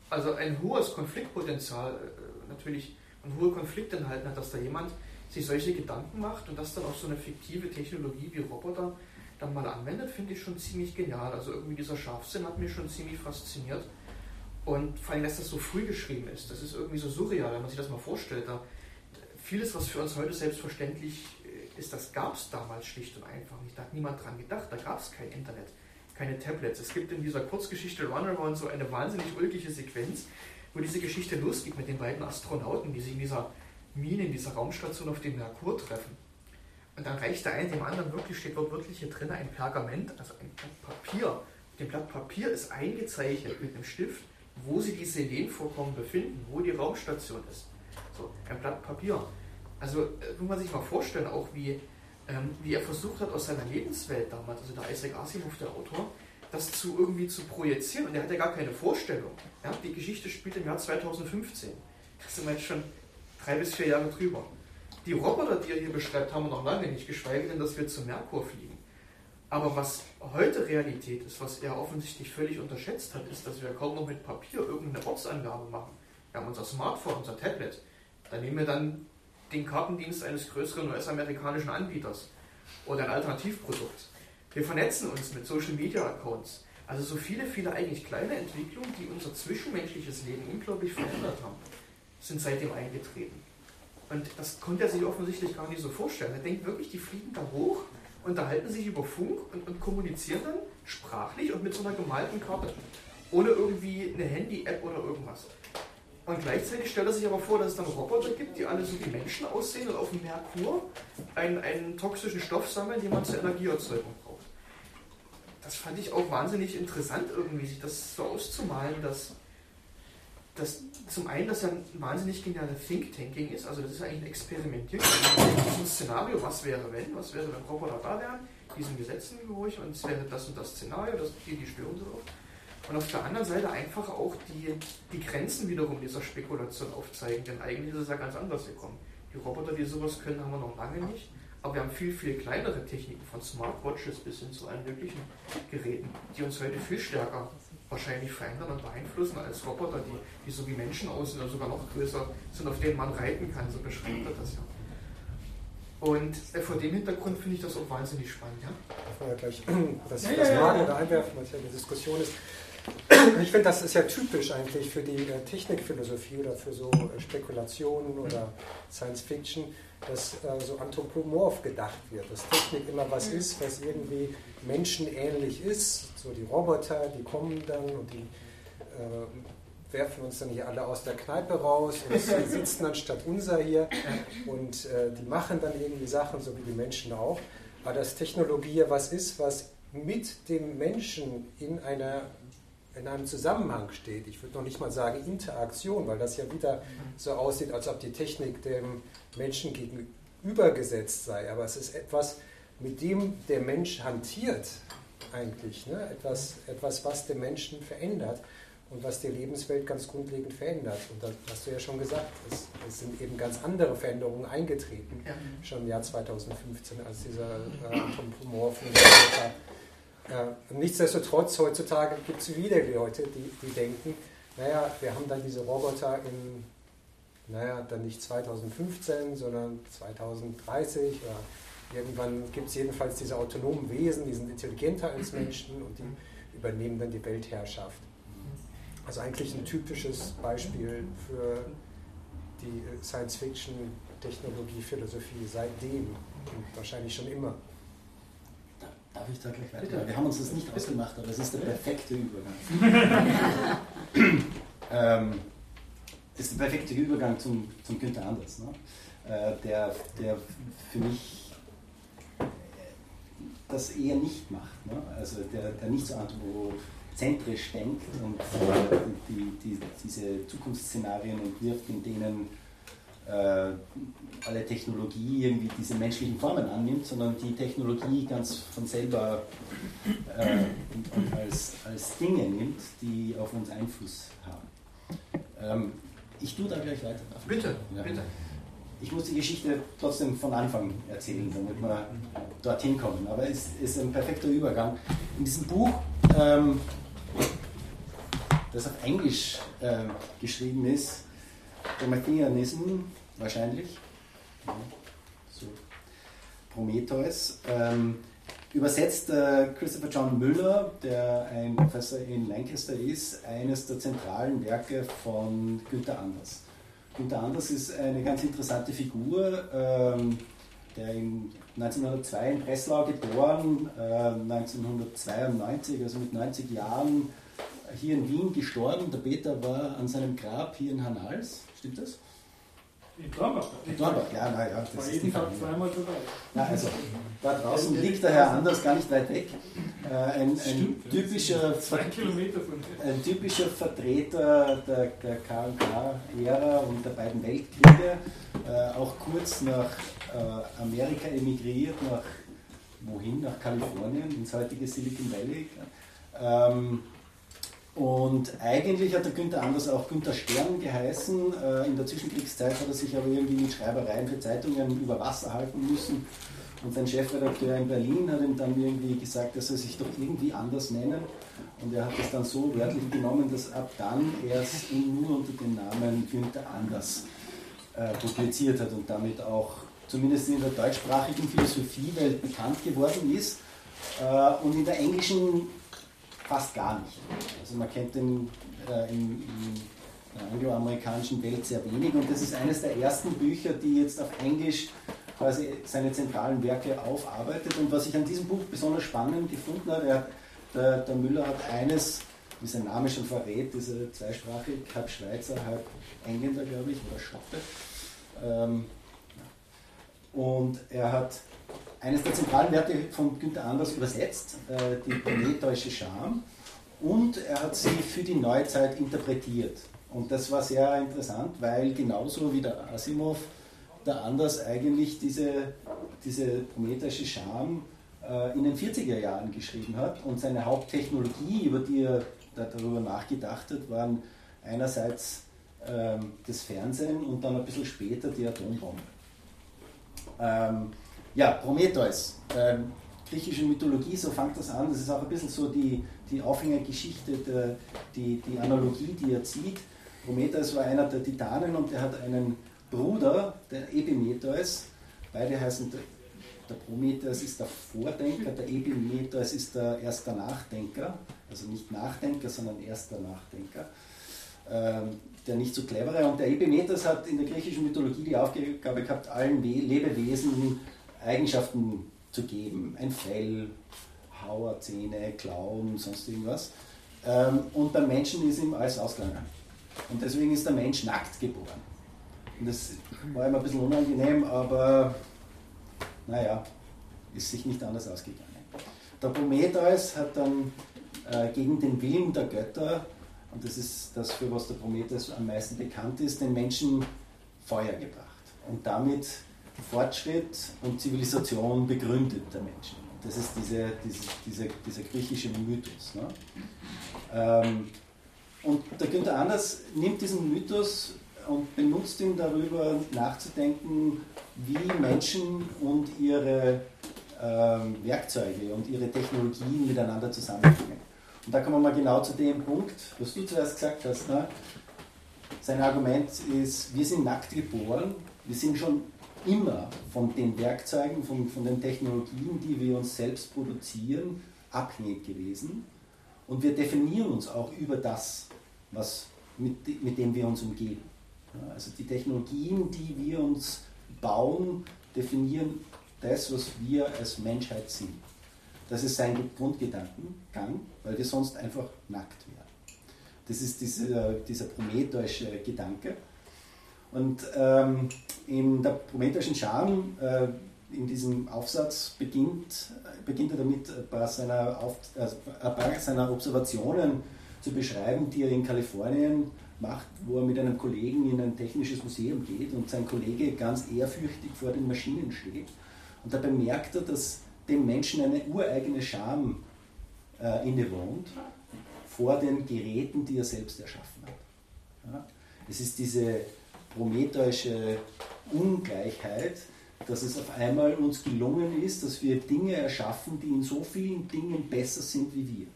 also ein hohes Konfliktpotenzial äh, natürlich und hohe Konflikte enthalten hat, dass da jemand sich solche Gedanken macht und das dann auf so eine fiktive Technologie wie Roboter dann mal anwendet, finde ich schon ziemlich genial. Also irgendwie dieser Scharfsinn hat mich schon ziemlich fasziniert. Und vor allem, dass das so früh geschrieben ist, das ist irgendwie so surreal, wenn man sich das mal vorstellt. Da vieles, was für uns heute selbstverständlich ist, das gab es damals schlicht und einfach nicht. Da hat niemand dran gedacht, da gab es kein Internet, keine Tablets. Es gibt in dieser Kurzgeschichte Runaround so eine wahnsinnig ulkige Sequenz, wo diese Geschichte losgeht mit den beiden Astronauten, die sich in dieser Mine, in dieser Raumstation auf dem Merkur treffen. Und dann reicht der eine dem anderen wirklich, steht dort wirklich hier drin ein Pergament, also ein Blatt Papier. Auf dem Blatt Papier ist eingezeichnet mit einem Stift, wo sie die Selenvorkommen befinden, wo die Raumstation ist. So, ein Blatt Papier. Also, äh, muss man sich mal vorstellen, auch wie, ähm, wie er versucht hat, aus seiner Lebenswelt damals, also der Isaac Asimov, der Autor, das zu irgendwie zu projizieren. Und er hat ja gar keine Vorstellung. Ja, die Geschichte spielt im Jahr 2015. Das sind wir jetzt schon drei bis vier Jahre drüber. Die Roboter, die er hier beschreibt, haben wir noch lange nicht, geschweige denn, dass wir zum Merkur fliegen. Aber was heute Realität ist, was er offensichtlich völlig unterschätzt hat, ist, dass wir kaum noch mit Papier irgendeine Ortsangabe machen. Wir haben unser Smartphone, unser Tablet. Da nehmen wir dann den Kartendienst eines größeren US-amerikanischen Anbieters oder ein Alternativprodukt. Wir vernetzen uns mit Social Media Accounts. Also so viele, viele eigentlich kleine Entwicklungen, die unser zwischenmenschliches Leben unglaublich verändert haben sind seitdem eingetreten. Und das konnte er sich offensichtlich gar nicht so vorstellen. Er denkt wirklich, die fliegen da hoch, unterhalten sich über Funk und, und kommunizieren dann sprachlich und mit so einer gemalten Karte. Ohne irgendwie eine Handy-App oder irgendwas. Und gleichzeitig stellt er sich aber vor, dass es dann Roboter gibt, die alle so wie Menschen aussehen und auf dem Merkur einen, einen toxischen Stoff sammeln, den man zur Energieerzeugung braucht. Das fand ich auch wahnsinnig interessant, irgendwie, sich das so auszumalen, dass dass zum einen, dass er ein wahnsinnig genialer Think Tanking ist, also das ist eigentlich ein Experimentieren. ein Szenario, was wäre wenn, was wäre, wenn Roboter da wären, diesen Gesetzen gehorchen und es wäre das und das Szenario, das, die, die stören so oft. und auf der anderen Seite einfach auch die, die Grenzen wiederum dieser Spekulation aufzeigen, denn eigentlich ist es ja ganz anders gekommen. Die Roboter, die sowas können, haben wir noch lange nicht, aber wir haben viel, viel kleinere Techniken, von Smartwatches bis hin zu allen möglichen Geräten, die uns heute viel stärker wahrscheinlich verändern und beeinflussen als Roboter, die, die so wie Menschen aussehen oder sogar noch größer sind, auf denen man reiten kann, so beschreibt er das ja. Und äh, vor dem Hintergrund finde ich das auch wahnsinnig spannend. Ja? Darf man ja gleich das, Ja, das ja, ja. oder einwerfen, weil es ja eine Diskussion ist. Ich finde, das ist ja typisch eigentlich für die äh, Technikphilosophie oder für so äh, Spekulationen oder Science Fiction, dass äh, so anthropomorph gedacht wird, dass Technik immer was ist, was irgendwie menschenähnlich ist. So die Roboter, die kommen dann und die äh, werfen uns dann hier alle aus der Kneipe raus und sie sitzen dann statt unser hier und äh, die machen dann irgendwie Sachen, so wie die Menschen auch. Aber dass Technologie ja was ist, was mit dem Menschen in, einer, in einem Zusammenhang steht. Ich würde noch nicht mal sagen Interaktion, weil das ja wieder so aussieht, als ob die Technik dem Menschen gegenübergesetzt sei. Aber es ist etwas, mit dem der Mensch hantiert eigentlich. Ne? Etwas, etwas, was den Menschen verändert und was die Lebenswelt ganz grundlegend verändert. Und da hast du ja schon gesagt, es, es sind eben ganz andere Veränderungen eingetreten, Ja. schon im Jahr 2015, als dieser äh, atomorphen äh, Nichtsdestotrotz, heutzutage gibt es wieder Leute, die, die denken, naja, wir haben dann diese Roboter in, naja, dann nicht 2015, sondern 2030 oder irgendwann gibt es jedenfalls diese autonomen Wesen, die sind intelligenter als Menschen und die übernehmen dann die Weltherrschaft. Also eigentlich ein typisches Beispiel für die Science-Fiction, Technologie, Philosophie seitdem und wahrscheinlich schon immer. Da- Darf ich da gleich weiter? Wir haben uns das nicht ausgemacht, aber es ist der perfekte Übergang. ähm, das ist der perfekte Übergang zum, zum Günther Anders, ne? äh, der, der für mich äh, das eher nicht macht. Ne? Also der, der nicht so anthropozentrisch denkt und äh, die, die, diese Zukunftsszenarien entwirft, in denen äh, alle Technologie irgendwie diese menschlichen Formen annimmt, sondern die Technologie ganz von selber äh, und, und als, als Dinge nimmt, die auf uns Einfluss haben. Ähm, ich tue da gleich weiter. Bitte, Ja. bitte. Ich muss die Geschichte trotzdem von Anfang erzählen, damit wir dorthin kommen. Aber es ist ein perfekter Übergang. In diesem Buch, ähm, das auf Englisch äh, geschrieben ist, Prometheanism wahrscheinlich, ja, so Prometheus, ähm, übersetzt äh, Christopher John Müller, der ein Professor in Lancaster ist, eines der zentralen Werke von Günther Anders. Günther Anders ist eine ganz interessante Figur, ähm, der in 1902 in Breslau geboren, äh, 1992, also mit 90 Jahren, hier in Wien gestorben. Der Peter war an seinem Grab hier in Hanals, stimmt das? In Dornbach. In Dornbach, ja, naja, das ist die Familie. zweimal dabei. Ja, also da draußen liegt der Herr Anders gar nicht weit weg. Äh, ein, ein typischer ein typischer Vertreter der, der KK-Ära und der beiden Weltkriege, äh, auch kurz nach äh, Amerika emigriert, nach wohin? Nach Kalifornien, ins heutige Silicon Valley. Ähm, und eigentlich hat der Günther Anders auch Günther Stern geheißen. Äh, in der Zwischenkriegszeit hat er sich aber irgendwie mit Schreibereien für Zeitungen über Wasser halten müssen. Und sein Chefredakteur in Berlin hat ihm dann irgendwie gesagt, er soll sich doch irgendwie anders nennen. Und er hat das dann so wörtlich genommen, dass ab dann er es nur unter dem Namen Günther Anders äh, publiziert hat und damit auch zumindest in der deutschsprachigen Philosophiewelt bekannt geworden ist. Äh, und in der englischen fast gar nicht. Also man kennt den äh, in, in der angloamerikanischen Welt sehr wenig und das ist eines der ersten Bücher, die jetzt auf Englisch quasi seine zentralen Werke aufarbeitet. Und was ich an diesem Buch besonders spannend gefunden habe, er, der, der Müller hat eines, wie sein Name schon verrät, diese zweisprachig, halb Schweizer, halb Engländer, glaube ich, oder Schotte. Ähm, und er hat eines der zentralen Werte von Günther Anders übersetzt, äh, die prometheusche Scham, und er hat sie für die Neuzeit interpretiert. Und das war sehr interessant, weil genauso wie der Asimov, der Anders eigentlich diese, diese prometheusche Scham äh, in den 40er Jahren geschrieben hat und seine Haupttechnologie, über die er darüber nachgedacht hat, waren einerseits ähm, das Fernsehen und dann ein bisschen später die Atombombe. Ähm, ja, Prometheus, ähm, griechische Mythologie, so fängt das an. Das ist auch ein bisschen so die, die Aufhängergeschichte, der, die, die Analogie, die er zieht. Prometheus war einer der Titanen und er hat einen Bruder, der Epimetheus. Beide heißen, der, der Prometheus ist der Vordenker, der Epimetheus ist der erste Nachdenker. Also nicht Nachdenker, sondern erster Nachdenker. Ähm, der nicht so clevere. Und der Epimetheus hat in der griechischen Mythologie die Aufgabe gehabt, allen Lebewesen Eigenschaften zu geben. Ein Fell, Hauer, Zähne, Klauen, sonst irgendwas. Ähm, und beim Menschen ist ihm alles ausgegangen. Und deswegen ist der Mensch nackt geboren. Und das war ihm ein bisschen unangenehm, aber naja, ist sich nicht anders ausgegangen. Der Prometheus hat dann äh, gegen den Willen der Götter, und das ist das, für was der Prometheus am meisten bekannt ist, den Menschen Feuer gebracht. Und damit Fortschritt und Zivilisation begründet der Menschen. Das ist diese, diese, diese, dieser griechische Mythos. Ne? Ähm, und der Günther Anders nimmt diesen Mythos und benutzt ihn darüber nachzudenken, wie Menschen und ihre ähm, Werkzeuge und ihre Technologien miteinander zusammenhängen. Und da kommen wir mal genau zu dem Punkt, was du zuerst gesagt hast. Ne? Sein Argument ist, wir sind nackt geboren, wir sind schon immer von den Werkzeugen, von, von den Technologien, die wir uns selbst produzieren, abhängig gewesen. Und wir definieren uns auch über das, was, mit, mit dem wir uns umgeben. Also die Technologien, die wir uns bauen, definieren das, was wir als Menschheit sind. Das ist sein Grundgedankengang, weil wir sonst einfach nackt wären. Das ist dieser, dieser prometheusche Gedanke. Und ähm, in der prometheischen Charme, äh, in diesem Aufsatz, beginnt, beginnt er damit, ein paar, seiner, Auf, also ein paar seiner Observationen zu beschreiben, die er in Kalifornien macht, wo er mit einem Kollegen in ein technisches Museum geht und sein Kollege ganz ehrfürchtig vor den Maschinen steht. Und da bemerkt er, dass dem Menschen eine ureigene Scham äh, innewohnt vor den Geräten, die er selbst erschaffen hat. Ja? Es ist diese prometheusche Ungleichheit, dass es auf einmal uns gelungen ist, dass wir Dinge erschaffen, die in so vielen Dingen besser sind wie wir.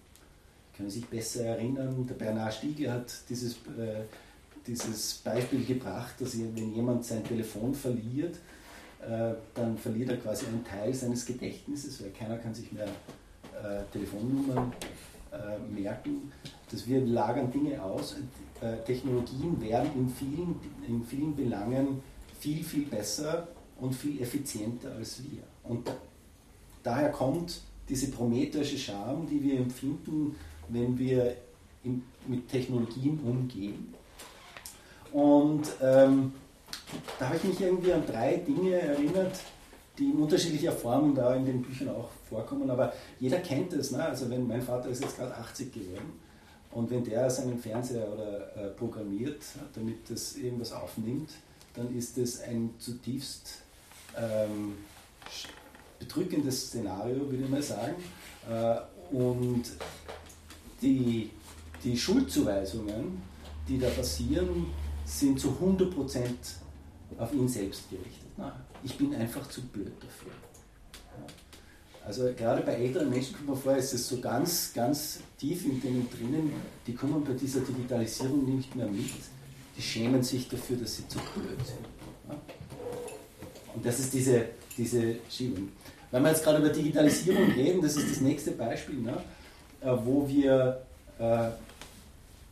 Können sich besser erinnern, der Bernhard Stiegler hat dieses, äh, dieses Beispiel gebracht, dass wenn jemand sein Telefon verliert, äh, dann verliert er quasi einen Teil seines Gedächtnisses, weil keiner kann sich mehr äh, Telefonnummern äh, merken. Dass wir lagern Dinge aus. Äh, Technologien werden in vielen, in vielen Belangen viel, viel besser und viel effizienter als wir. Und daher kommt diese prometheusche Scham, die wir empfinden, wenn wir in, mit Technologien umgehen. Und ähm, da habe ich mich irgendwie an drei Dinge erinnert, die in unterschiedlicher Form da in den Büchern auch vorkommen, aber jeder kennt es. Ne? Also wenn mein Vater ist jetzt gerade 80 geworden und wenn der seinen Fernseher oder äh, programmiert, damit das irgendwas aufnimmt, dann ist das ein zutiefst ähm, bedrückendes Szenario, würde ich mal sagen. Äh, und die, die Schuldzuweisungen, die da passieren, sind zu 100% auf ihn selbst gerichtet. Na, ich bin einfach zu blöd dafür. Also gerade bei älteren Menschen kommt man vor, ist es so ganz, ganz tief in denen drinnen, die kommen bei dieser Digitalisierung nicht mehr mit. Die schämen sich dafür, dass sie zu blöd sind. Und das ist diese, diese Schiebung. Wenn wir jetzt gerade über Digitalisierung reden, das ist das nächste Beispiel, ne, äh, wo wir, äh,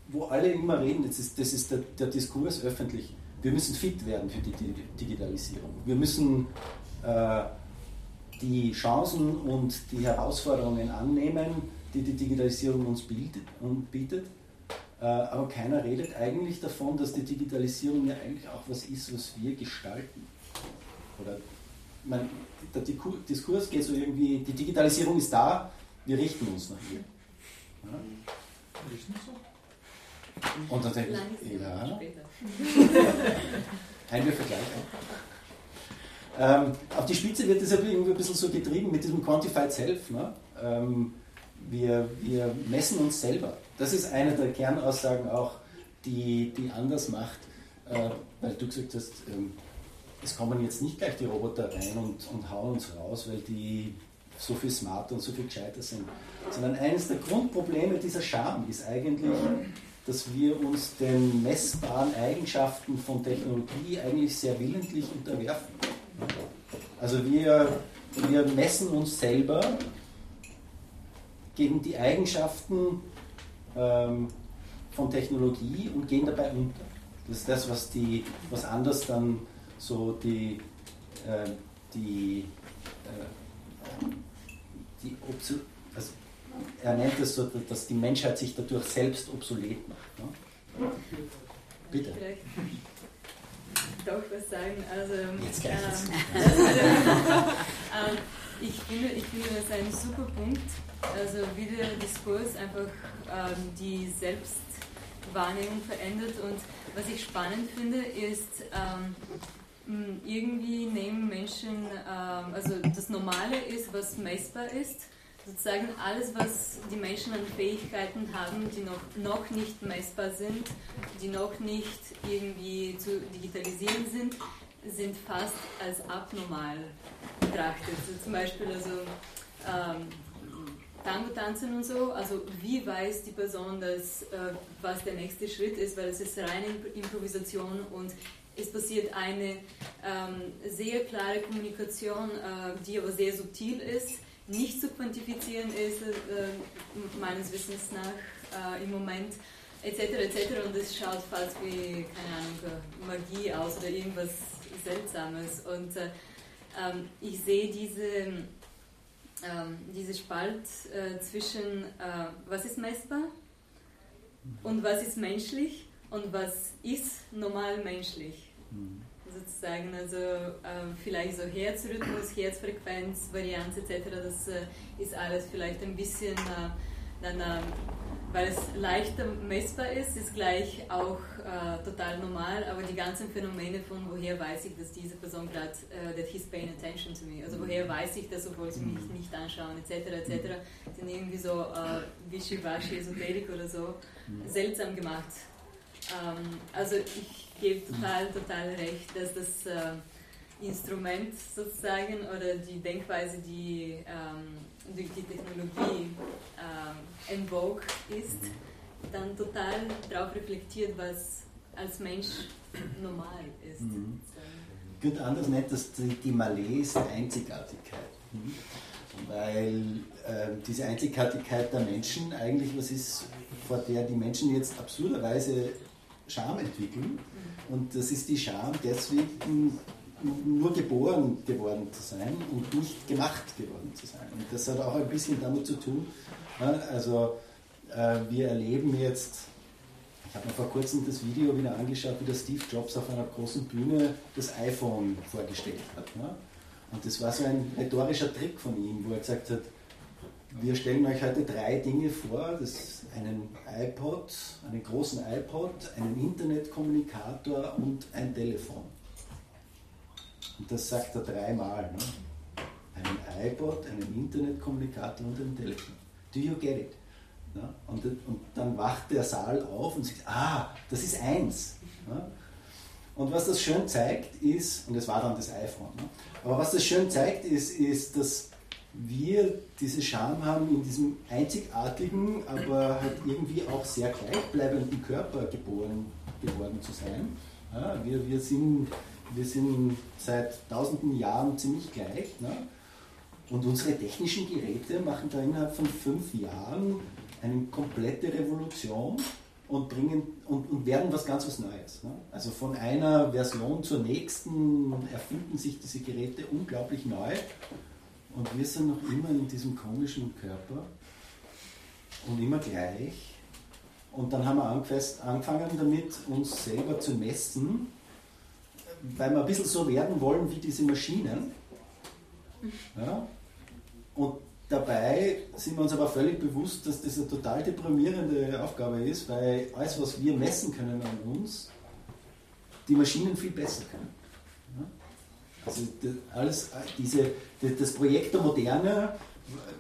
wo alle immer reden, das ist, das ist der, der Diskurs öffentlich wir müssen fit werden für die Digitalisierung. Wir müssen äh, die Chancen und die Herausforderungen annehmen, die die Digitalisierung uns bietet. Und bietet. Äh, aber keiner redet eigentlich davon, dass die Digitalisierung ja eigentlich auch was ist, was wir gestalten. Oder mein, der Diskurs geht so irgendwie, die Digitalisierung ist da, wir richten uns nach ihr. Ja? Ist nicht so? Und dann denke ich, ja. Ein Vergleich. Ähm, auf die Spitze wird das irgendwie ein bisschen so getrieben mit diesem Quantified Self. Ne? Ähm, wir, wir messen uns selber. Das ist eine der Kernaussagen auch, die, die anders macht, äh, weil du gesagt hast, ähm, es kommen jetzt nicht gleich die Roboter rein und, und hauen uns raus, weil die so viel smarter und so viel gescheiter sind. Sondern eines der Grundprobleme dieser Scham ist eigentlich, dass wir uns den messbaren Eigenschaften von Technologie eigentlich sehr willentlich unterwerfen. Also wir, wir messen uns selber gegen die Eigenschaften ähm, von Technologie und gehen dabei unter. Das ist das, was, die, was anders dann so die, äh, die, äh, die also er nennt es so, dass die Menschheit sich dadurch selbst obsolet macht. Ne? Bitte. Doch was sagen. Also, Jetzt gleich. Ähm, ähm, ich, finde, ich finde das ein super Punkt. Also wie der Diskurs einfach ähm, die Selbstwahrnehmung verändert und was ich spannend finde, ist, ähm, irgendwie nehmen Menschen, ähm, also das Normale ist, was messbar ist, sozusagen alles, was die Menschen an Fähigkeiten haben, die noch, noch nicht messbar sind, die noch nicht irgendwie zu digitalisieren sind, sind fast als abnormal betrachtet. Also zum Beispiel also ähm, Tango tanzen und so, also wie weiß die Person, dass, äh, was der nächste Schritt ist, weil es ist reine Improvisation und es passiert eine ähm, sehr klare Kommunikation, äh, die aber sehr subtil ist, nicht zu quantifizieren ist, äh, meines Wissens nach äh, im Moment, etc. etc. Und es schaut fast wie, keine Ahnung, Magie aus oder irgendwas Seltsames. Und äh, ähm, ich sehe diese, ähm, diese Spalt äh, zwischen, äh, was ist messbar und was ist menschlich und was ist normal menschlich. Mhm. Sozusagen, also äh, vielleicht so Herzrhythmus, Herzfrequenz, Varianz etc., das äh, ist alles vielleicht ein bisschen äh, dann, ähm, weil es leichter messbar ist, ist gleich auch äh, total normal, aber die ganzen Phänomene von woher weiß ich, dass diese Person gerade, uh, that he's paying attention to me, also woher weiß ich das, obwohl sie mich nicht anschauen, etc., etc., sind irgendwie so äh, wischiwaschi, Esoterik oder so, mhm. seltsam gemacht. Ähm, also ich gebe total, total recht, dass das äh, Instrument sozusagen oder die Denkweise, die ähm, durch die Technologie äh, en vogue ist, dann total darauf reflektiert, was als Mensch normal ist. Mhm. Gut, anders nennt das die, die Malaise Einzigartigkeit. Mhm. Weil äh, diese Einzigartigkeit der Menschen eigentlich was ist, vor der die Menschen jetzt absurderweise Scham entwickeln. Und das ist die Scham deswegen, nur geboren geworden zu sein und nicht gemacht geworden zu sein. Und das hat auch ein bisschen damit zu tun, also äh, wir erleben jetzt, ich habe mir vor kurzem das Video wieder angeschaut, wie der Steve Jobs auf einer großen Bühne das iPhone vorgestellt hat. Und das war so ein rhetorischer Trick von ihm, wo er gesagt hat, wir stellen euch heute drei Dinge vor, das einen iPod, einen großen iPod, einen Internetkommunikator und ein Telefon. Und das sagt er dreimal. Ne? Einen iPod, einen Internetkommunikator und ein Telefon. Do you get it? Ja? Und, und, dann wacht der Saal auf und sagt, ah, das ist eins. Ja? Und was das schön zeigt ist, und es war dann das iPhone, ne? aber was das schön zeigt ist, ist, dass wir diese Scham haben, in diesem einzigartigen, aber halt irgendwie auch sehr gleichbleibenden Körper geboren geworden zu sein. Ja, wir, wir sind wir sind seit tausenden Jahren ziemlich gleich. Ne? Und unsere technischen Geräte machen da innerhalb von fünf Jahren eine komplette Revolution und, bringen, und, und werden was ganz was Neues. Ne? Also von einer Version zur nächsten erfinden sich diese Geräte unglaublich neu und wir sind noch immer in diesem komischen Körper und immer gleich. Und dann haben wir angefangen damit, uns selber zu messen weil wir ein bisschen so werden wollen wie diese Maschinen. Ja? Und dabei sind wir uns aber völlig bewusst, dass das eine total deprimierende Aufgabe ist, weil alles, was wir messen können an uns, die Maschinen viel besser können. Ja? Also alles, diese, das Projekt der Moderne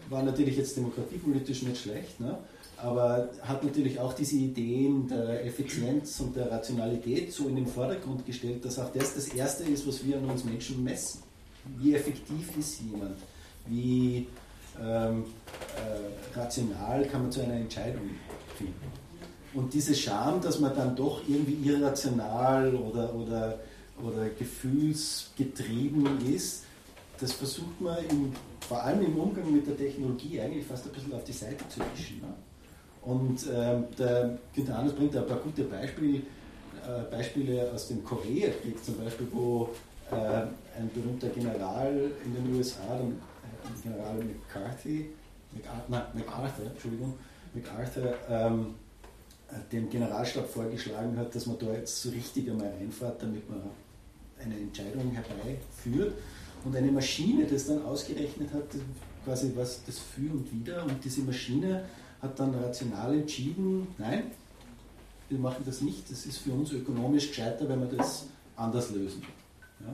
war natürlich jetzt demokratiepolitisch nicht schlecht, ne? aber hat natürlich auch diese Ideen der Effizienz und der Rationalität so in den Vordergrund gestellt, dass auch das das Erste ist, was wir an uns Menschen messen. Wie effektiv ist jemand? Wie ähm, äh, rational kann man zu einer Entscheidung finden? Und diese Scham, dass man dann doch irgendwie irrational oder, oder, oder gefühlsgetrieben ist, das versucht man im, vor allem im Umgang mit der Technologie eigentlich fast ein bisschen auf die Seite zu wischen. Ne? Und ähm, der Günther Anders bringt ein paar gute Beispiele, äh, Beispiele aus dem Koreakrieg, zum Beispiel, wo äh, ein berühmter General in den USA, der äh, General McCarthy, nein, MacArthur, Entschuldigung, MacArthur, ähm, dem Generalstab vorgeschlagen hat, dass man da jetzt so richtig einmal reinfährt, damit man eine Entscheidung herbeiführt. Und eine Maschine das dann ausgerechnet hat, quasi was das Für und Wider. Und diese Maschine hat dann rational entschieden, nein, wir machen das nicht, das ist für uns ökonomisch gescheiter, wenn wir das anders lösen. Ja?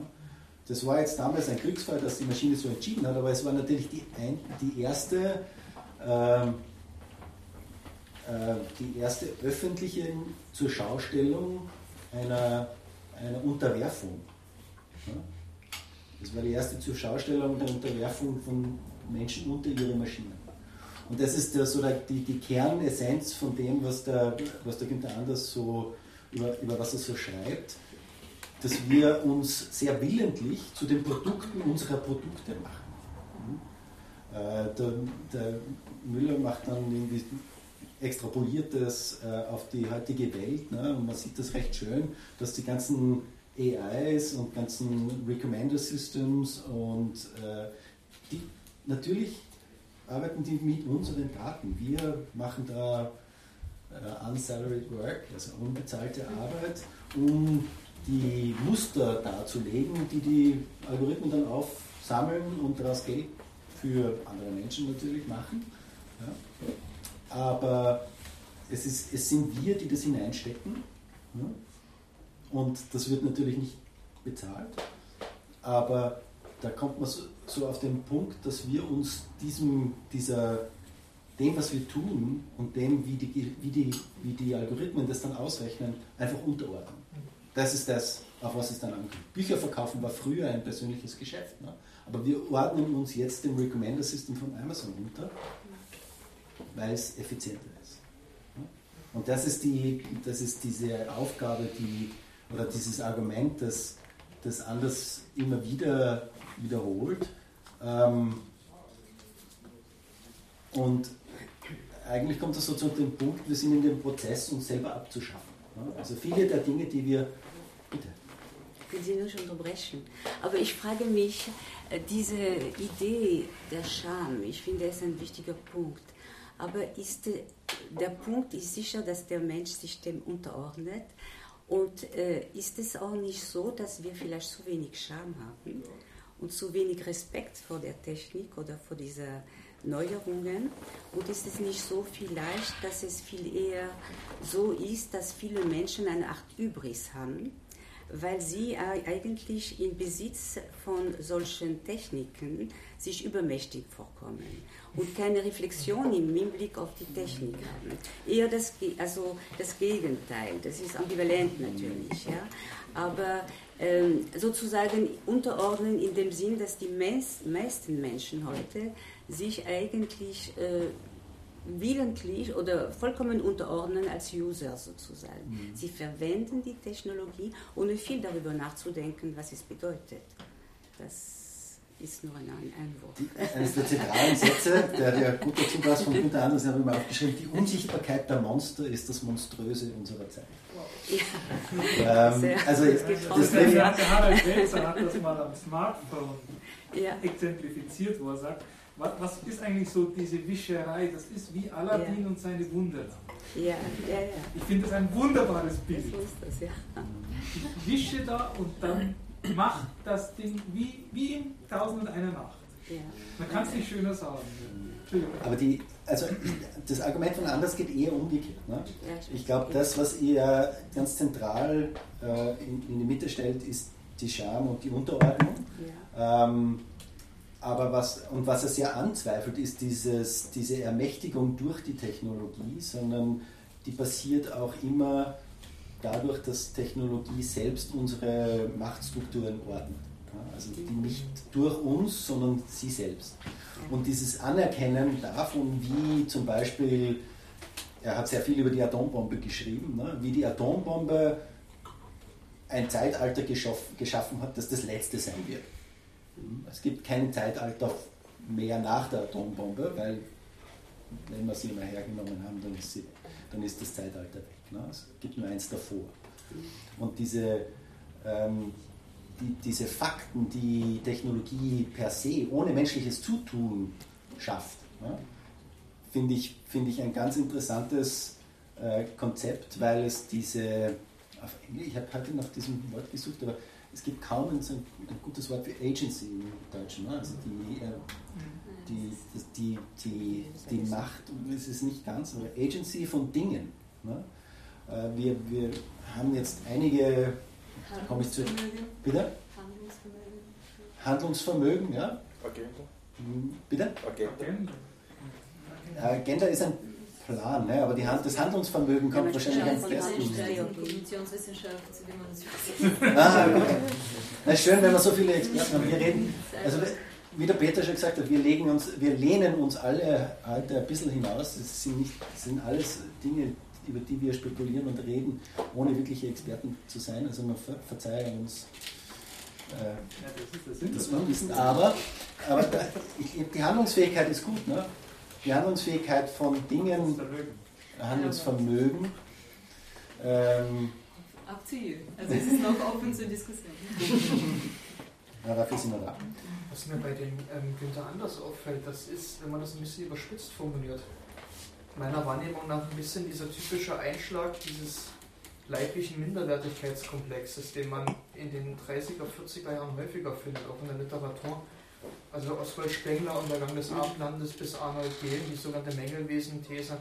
Das war jetzt damals ein Glücksfall, dass die Maschine so entschieden hat, aber es war natürlich die, ein, die erste ähm, äh, die erste öffentliche zur Schaustellung einer, einer Unterwerfung. Das war die erste zur Schaustellung der Unterwerfung von Menschen unter ihre Maschinen. Und das ist so die, die Kernessenz von dem, was der, was der Günther Anders so, über, über was er so schreibt, dass wir uns sehr willentlich zu den Produkten unserer Produkte machen. Äh, der, der Müller macht dann irgendwie extrapoliert das äh, auf die heutige Welt ne? und man sieht das recht schön, dass die ganzen AIs und ganzen Recommender Systems und äh, die natürlich arbeiten die mit unseren Daten. Wir machen da äh, unsalaried work, also unbezahlte Arbeit, um die Muster darzulegen, die die Algorithmen dann aufsammeln und daraus Geld für andere Menschen natürlich machen. Ja aber es, ist, es sind wir, die das hineinstecken. Ja? Und das wird natürlich nicht bezahlt. Aber da kommt man so, auf den Punkt, dass wir uns diesem, dieser, dem, was wir tun und dem, wie die, wie, die, wie die Algorithmen das dann ausrechnen, einfach unterordnen. Das ist das, auf was es dann ankommt. Bücher verkaufen war früher ein persönliches Geschäft. Ne? Aber wir ordnen uns jetzt dem Recommender-System von Amazon unter weil es effizienter ist. Und das ist, die, das ist diese Aufgabe, die, oder dieses Argument, das, das Anders immer wieder wiederholt. Ähm, und eigentlich kommt es so zu dem Punkt, wir sind in dem Prozess, uns selber abzuschaffen. Also viele der Dinge, die wir. Bitte. Will Sie nur schon unterbrechen. Aber ich frage mich, äh, diese Idee der Scham, ich finde, es ein wichtiger Punkt. Aber ist, der Punkt ist sicher, dass der Mensch sich dem unterordnet. Und äh, ist es auch nicht so, dass wir vielleicht zu wenig Scham haben und zu wenig Respekt vor der Technik oder vor dieser Neuerungen? Und ist es nicht so vielleicht, dass es viel eher so ist, dass viele Menschen eine Art Übris haben? weil sie eigentlich in Besitz von solchen Techniken sich übermächtig vorkommen und keine Reflexion im Hinblick auf die Technik haben. Eher das, also das Gegenteil, das ist ambivalent natürlich, ja? aber ähm, sozusagen unterordnen in dem Sinn, dass die meisten Menschen heute sich eigentlich äh, willentlich oder vollkommen unterordnen als User sozusagen. Mhm. Sie verwenden die Technologie, ohne viel darüber nachzudenken, was es bedeutet. Das ist nur ein Einwurf. Eines der zentralen Sätze, der, der gut dazu passt, von Günter Anders, habe ich mal aufgeschrieben, die Unsichtbarkeit der Monster ist das Monströse unserer Zeit. Ja. Ähm, also, das, das der Harald Welzer hat das mal am Smartphone ja. exemplifiziert, wo er sagt, was ist eigentlich so diese Wischerei? Das ist wie Aladdin ja. und seine Wunder. Ja, ja, ja. Ich finde das ein wunderbares Bild. Das ja. Ich wische da und dann macht das Ding wie, wie in Tausend und einer Nacht. Ja. Man kann es nicht schöner sagen. Aber die, also das Argument von Anders geht eher umgekehrt. Ne? Ich glaube, das, was ihr ganz zentral äh, in, in, die Mitte stellt, ist die Scham und die Unterordnung. Ja. Ähm, aber was, und was er sehr anzweifelt, ist dieses, diese Ermächtigung durch die Technologie, sondern die passiert auch immer dadurch, dass Technologie selbst unsere Machtstrukturen ordnet. Also die nicht durch uns, sondern sie selbst. Und dieses Anerkennen davon, wie zum Beispiel, er hat sehr viel über die Atombombe geschrieben, ne, wie die Atombombe ein Zeitalter geschaffen hat, das das letzte sein wird. Es gibt kein Zeitalter mehr nach der Atombombe, weil wenn wir sie immer hergenommen haben, dann ist, sie, dann ist das Zeitalter weg. Ne? Es gibt nur eins davor. Und diese, ähm, die, diese Fakten, die Technologie per se ohne menschliches Zutun schafft, ne? finde ich, find ich ein ganz interessantes äh, Konzept, weil es diese, auf Englisch, ich habe heute nach diesem Wort gesucht, aber es gibt kaum ein, ein, gutes Wort für Agency im Deutschen. Ne? Also die, äh, die, die, die, die Macht, es ist nicht ganz, aber Agency von Dingen. Ne? Äh, wir, wir haben jetzt einige, komme ich zu, bitte? Handlungsvermögen. Handlungsvermögen, ja. Agenda. Hm, bitte? Agenda. Agenda ist ein Plan, ne? aber die Hand, das Handlungsvermögen kommt ja, wahrscheinlich am besten. Kognitionswissenschaft, dem man das Ah, gut. Na, schön, wenn wir so viele Experten haben. Wir reden, also wie der Peter schon gesagt hat, wir, legen uns, wir lehnen uns alle heute ein bisschen hinaus. Das sind, nicht, das sind alles Dinge, über die wir spekulieren und reden, ohne wirkliche Experten zu sein. Also man ver verzeihe uns äh, ja, das, das Unwissen. Aber, aber da, die Handlungsfähigkeit ist gut. Ne? die Handlungsfähigkeit von Dingen, Handlungsvermögen. Ähm, Up to you. Also es ist noch offen zur Diskussion. ja, dafür sind wir da. Was mir bei dem ähm, Günther Anders auffällt, das ist, wenn man das ein bisschen überspitzt formuliert, meiner Wahrnehmung nach ein bisschen dieser typische Einschlag dieses leiblichen Minderwertigkeitskomplexes, den man in den 30er, 40er Jahren häufiger findet, auch in der Literatur also Oswald Spengler und der Gang des Abendlandes bis Arnold Gehlen, die sogenannte Mängelwesen-These,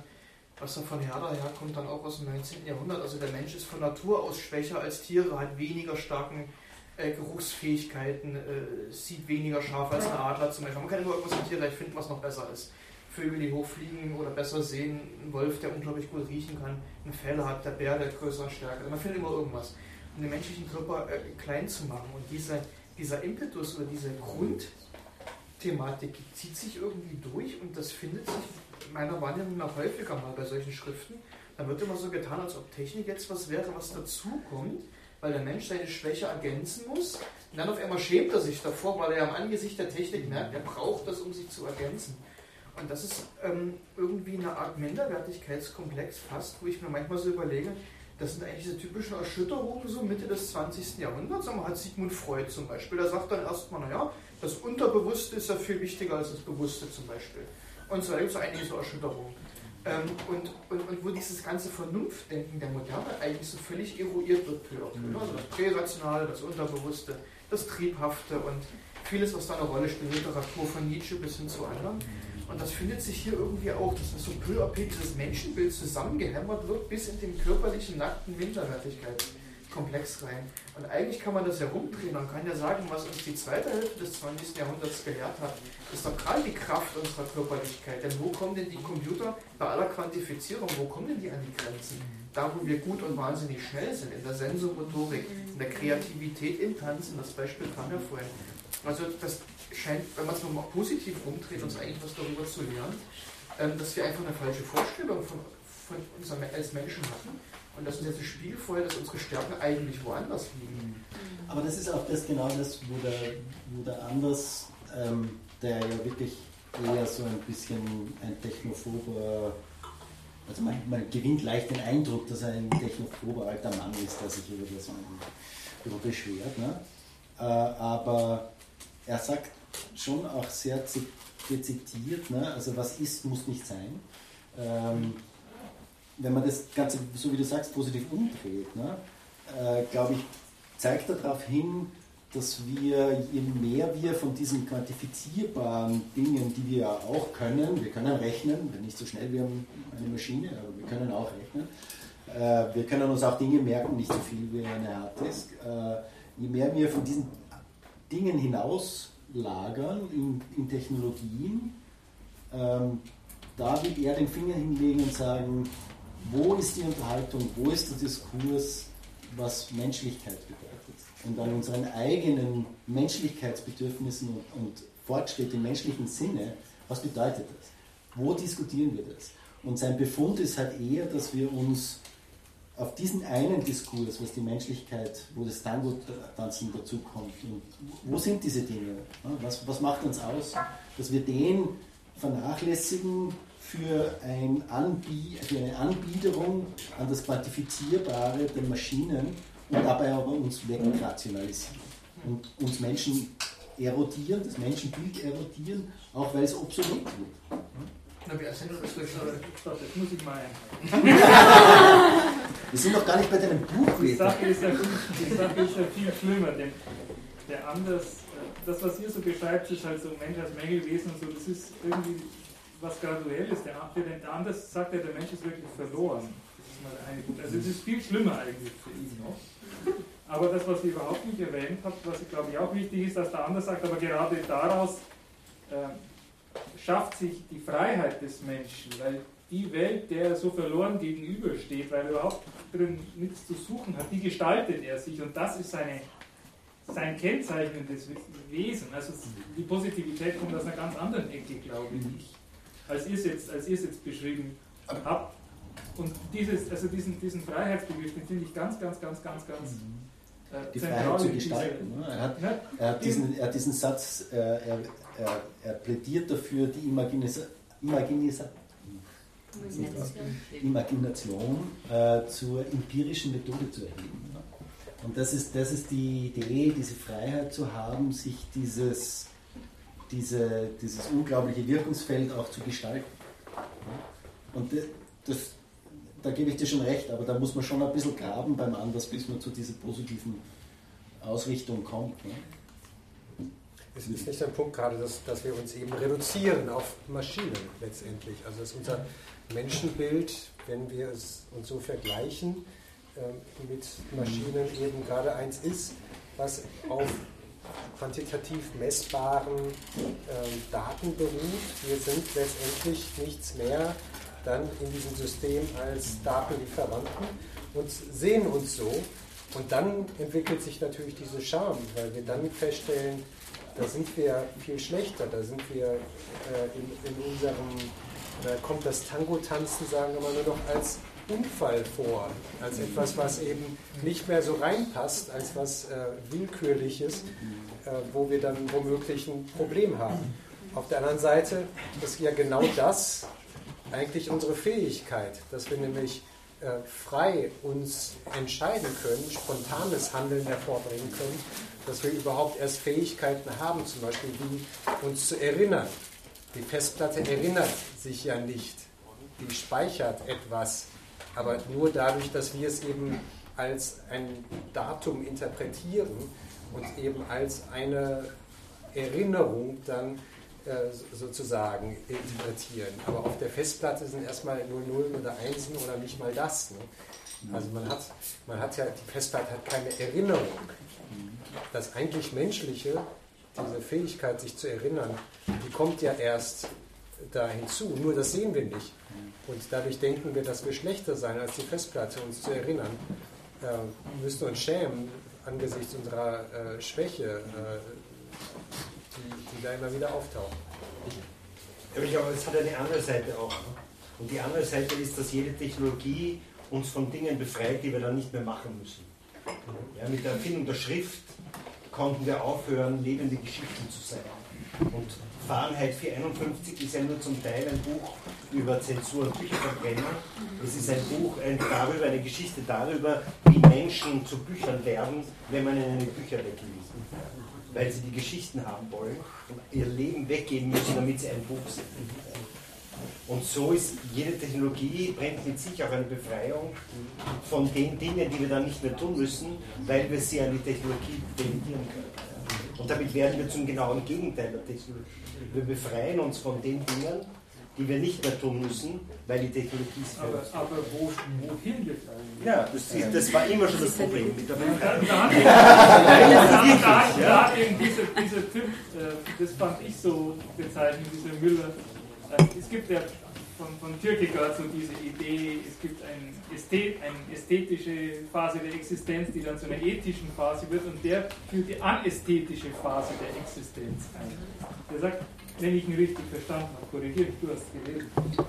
was da von Herder herkommt, dann auch aus dem 19. Jahrhundert. Also der Mensch ist von Natur aus schwächer als Tiere, hat weniger starken äh, Geruchsfähigkeiten, äh, sieht weniger scharf als ein Adler zum Beispiel. Man kann immer irgendwas mit Tier finden, was noch besser ist. Vögel, die hochfliegen oder besser sehen, ein Wolf, der unglaublich gut riechen kann, ein Fell hat, der Bär, der größer und stärker. Also man findet immer irgendwas, um den menschlichen Körper äh, klein zu machen. Und diese, dieser Impetus oder diese Grund, Thematik zieht sich irgendwie durch und das findet sich meiner Wahrnehmung nach häufiger mal bei solchen Schriften. Da wird immer so getan, als ob Technik jetzt was wäre, was dazukommt, weil der Mensch seine Schwäche ergänzen muss. Und dann auf einmal schämt er sich davor, weil er am Angesicht der Technik merkt, er braucht das, um sich zu ergänzen. Und das ist ähm, irgendwie eine Art Minderwertigkeitskomplex fast, wo ich mir manchmal so überlege, das sind eigentlich diese typischen Erschütterungen so Mitte des 20. Jahrhunderts. Man hat Sigmund Freud zum Beispiel, der sagt dann erstmal, naja, das Unterbewusste ist ja viel wichtiger als das Bewusste zum Beispiel. Und so gibt es einige so Erschütterungen. Ähm, und, und, und, wo dieses ganze Vernunftdenken der Moderne eigentlich so völlig eruiert wird, peu mhm. Also das Prärationale, das Unterbewusste, das Triebhafte und vieles, was da eine Rolle spielt, Literatur von Nietzsche bis hin zu anderen. Und das findet sich hier irgendwie auch, dass das so peu à peu dieses Menschenbild zusammengehämmert wird bis in den körperlichen, nackten Minderwertigkeit. Komplex rein. Und eigentlich kann man das ja rumdrehen. Man kann ja sagen, was uns die zweite Hälfte des 20. Jahrhunderts gelehrt hat, ist doch gerade die Kraft unserer Körperlichkeit. Denn wo kommen denn die Computer bei aller Quantifizierung, wo kommen denn die an die Grenzen? Da, wo wir gut und wahnsinnig schnell sind, in der Sensomotorik, in der Kreativität im Tanzen, das Beispiel kam ja vorhin. Also das scheint, wenn man es nochmal positiv rumdreht, uns eigentlich was darüber zu lernen, ähm, dass wir einfach eine falsche Vorstellung von, von uns als Menschen hatten und das ist jetzt ein Spiel vorher, dass unsere Stärken eigentlich woanders liegen. Aber das ist auch das genau das, wo der, wo der Anders, ähm, der ja wirklich eher so ein bisschen ein technophober, also man, man, gewinnt leicht den Eindruck, dass er ein technophober alter Mann ist, der sich über das über beschwert. Ne? Äh, aber er sagt schon auch sehr dezidiert, ne? also was ist, muss nicht sein. Ähm, wenn man das Ganze, so wie du sagst, positiv umdreht, ne, äh, glaube ich, zeigt darauf hin, dass wir, je mehr wir von diesen quantifizierbaren Dingen, die wir ja auch können, wir können rechnen, nicht so schnell wie eine Maschine, aber wir können auch rechnen, äh, wir können uns auch Dinge merken, nicht so viel wie eine Harddisk, äh, je mehr wir von diesen Dingen hinaus lagern in, in Technologien. Ähm, da will er den Finger hinlegen und sagen, wo ist die Unterhaltung, wo ist der Diskurs, was Menschlichkeit bedeutet. Und an unseren eigenen Menschlichkeitsbedürfnissen und, und Fortschritt im menschlichen Sinne, was bedeutet das? Wo diskutieren wir das? Und sein Befund ist halt eher, dass wir uns auf diesen einen Diskurs, was die Menschlichkeit, wo das Tango-Tanzen dazukommt, und wo sind diese Dinge? Was, was macht uns aus? Dass wir den vernachlässigen für, ein Anbie für eine Anbiederung an das Quantifizierbare der Maschinen und dabei aber uns wegrationalisieren und uns Menschen erodieren, das Menschenbild erodieren, auch weil es obsolet wird. Wir sind das das muss ich mal Wir sind noch gar nicht bei deinem Buch, die Sache, ist ja, die Sache ist ja viel schlimmer, denn der anders, das, was ihr so beschreibt, ist halt so Mensch als Mängelwesen und so, das ist irgendwie was Graduelles. Der, der anders sagt ja, der Mensch ist wirklich verloren. Das ist mal eine. Also es ist viel schlimmer eigentlich für ihn noch. Aber das, was ihr überhaupt nicht erwähnt habt, was ich glaube ich auch wichtig ist, dass der andere sagt, aber gerade daraus äh, schafft sich die Freiheit des Menschen, weil die Welt, der so verloren gegenübersteht, weil er überhaupt drin nichts zu suchen hat, die gestaltet er sich und das ist seine, sein kennzeichnendes Wesen. Also die Positivität kommt aus einer ganz anderen Ecke, glaube ich, als ihr es jetzt, als ihr es jetzt beschrieben habt. Und dieses, also diesen, diesen Freiheitsbegriff, den finde ich ganz, ganz, ganz, ganz, ganz. Äh, die Freiheit zu gestalten. Ne? Er, hat, er, hat diesen, er hat diesen Satz, äh, er, er, er plädiert dafür, die Imaginisa, Imaginisa, Imagination äh, zur empirischen Methode zu erheben. Ne? Und das ist, das ist die Idee, diese Freiheit zu haben, sich dieses, diese, dieses unglaubliche Wirkungsfeld auch zu gestalten. Und das, das da gebe ich dir schon recht, aber da muss man schon ein bisschen graben beim Anders, bis man zu dieser positiven Ausrichtung kommt. Ne? Es ist nicht ein Punkt gerade, dass, dass wir uns eben reduzieren auf Maschinen letztendlich. Also dass unser Menschenbild, wenn wir es uns so vergleichen, äh, mit Maschinen eben gerade eins ist, was auf quantitativ messbaren äh, Daten beruht. Wir sind letztendlich nichts mehr dann in diesem System als Datenlieferanten und sehen uns so. Und dann entwickelt sich natürlich diese Scham, weil wir dann feststellen, da sind wir viel schlechter, da sind wir äh, in, in, unserem, da kommt das Tango-Tanzen, sagen wir mal, nur noch als Unfall vor, als etwas, was eben nicht mehr so reinpasst, als was äh, Willkürliches, äh, wo wir dann womöglich ein Problem haben. Auf der anderen Seite ist ja genau das, eigentlich unsere Fähigkeit, dass wir nämlich äh, frei uns entscheiden können, spontanes Handeln hervorbringen können, dass wir überhaupt erst Fähigkeiten haben, zum Beispiel wie uns zu erinnern. Die Festplatte erinnert sich ja nicht, die speichert etwas, aber nur dadurch, dass wir es eben als ein Datum interpretieren und eben als eine Erinnerung dann äh, sozusagen interpretieren. Aber auf der Festplatte sind erstmal nur Nullen oder Einsen oder nicht mal das. Ne? Also man hat, man hat ja, die Festplatte hat keine Erinnerung. Das eigentlich Menschliche, diese Fähigkeit, sich zu erinnern, die kommt ja erst da hinzu. Nur das sehen wir nicht. Und dadurch denken wir, dass wir schlechter sein als die Festplatte, uns zu erinnern. Äh, wir müssen uns schämen angesichts unserer äh, Schwäche. Äh, die, die da immer wieder auftauchen. Aber ich glaube, es hat eine andere Seite auch. Und die andere Seite ist, dass jede Technologie uns von Dingen befreit, die wir dann nicht mehr machen müssen. Ja, mit der Erfindung der Schrift konnten wir aufhören, lebende Geschichten zu sein. Und Fahrenheit 451 ist ja nur zum Teil ein Buch über Zensur und Bücherverbrenner. Es ist ein Buch ein, darüber, eine Geschichte darüber, wie Menschen zu Büchern werden, wenn man ihnen eine Bücher wegliest weil sie die Geschichten haben wollen und ihr Leben weggeben müssen, damit sie ein Buch sind. Und so ist jede Technologie bringt mit sich auch eine Befreiung von den Dingen, die wir dann nicht mehr tun müssen, weil wir sie an die Technologie delegieren können. Und damit werden wir zum genauen Gegenteil der Technologie. Wir befreien uns von den Dingen, die wir nicht mehr tun müssen, weil die Technologie es Aber, aber wo, wohin jetzt eigentlich? Ja, das, ist, das war immer schon das Problem mit der Befreiung. Da da da eben dieser, dieser Typ, äh, das fand ich so bezeichnend, dieser Müller. Äh, Es gibt ja von, von Kierkegaard so diese Idee, es gibt ein Ästhet, eine ästhetische Phase der Existenz, die dann zu einer ethischen Phase wird und der führt die anästhetische Phase der Existenz ein. Der sagt, wenn ich ihn richtig verstanden habe, korrigiere mich, du hast es gelesen. Oder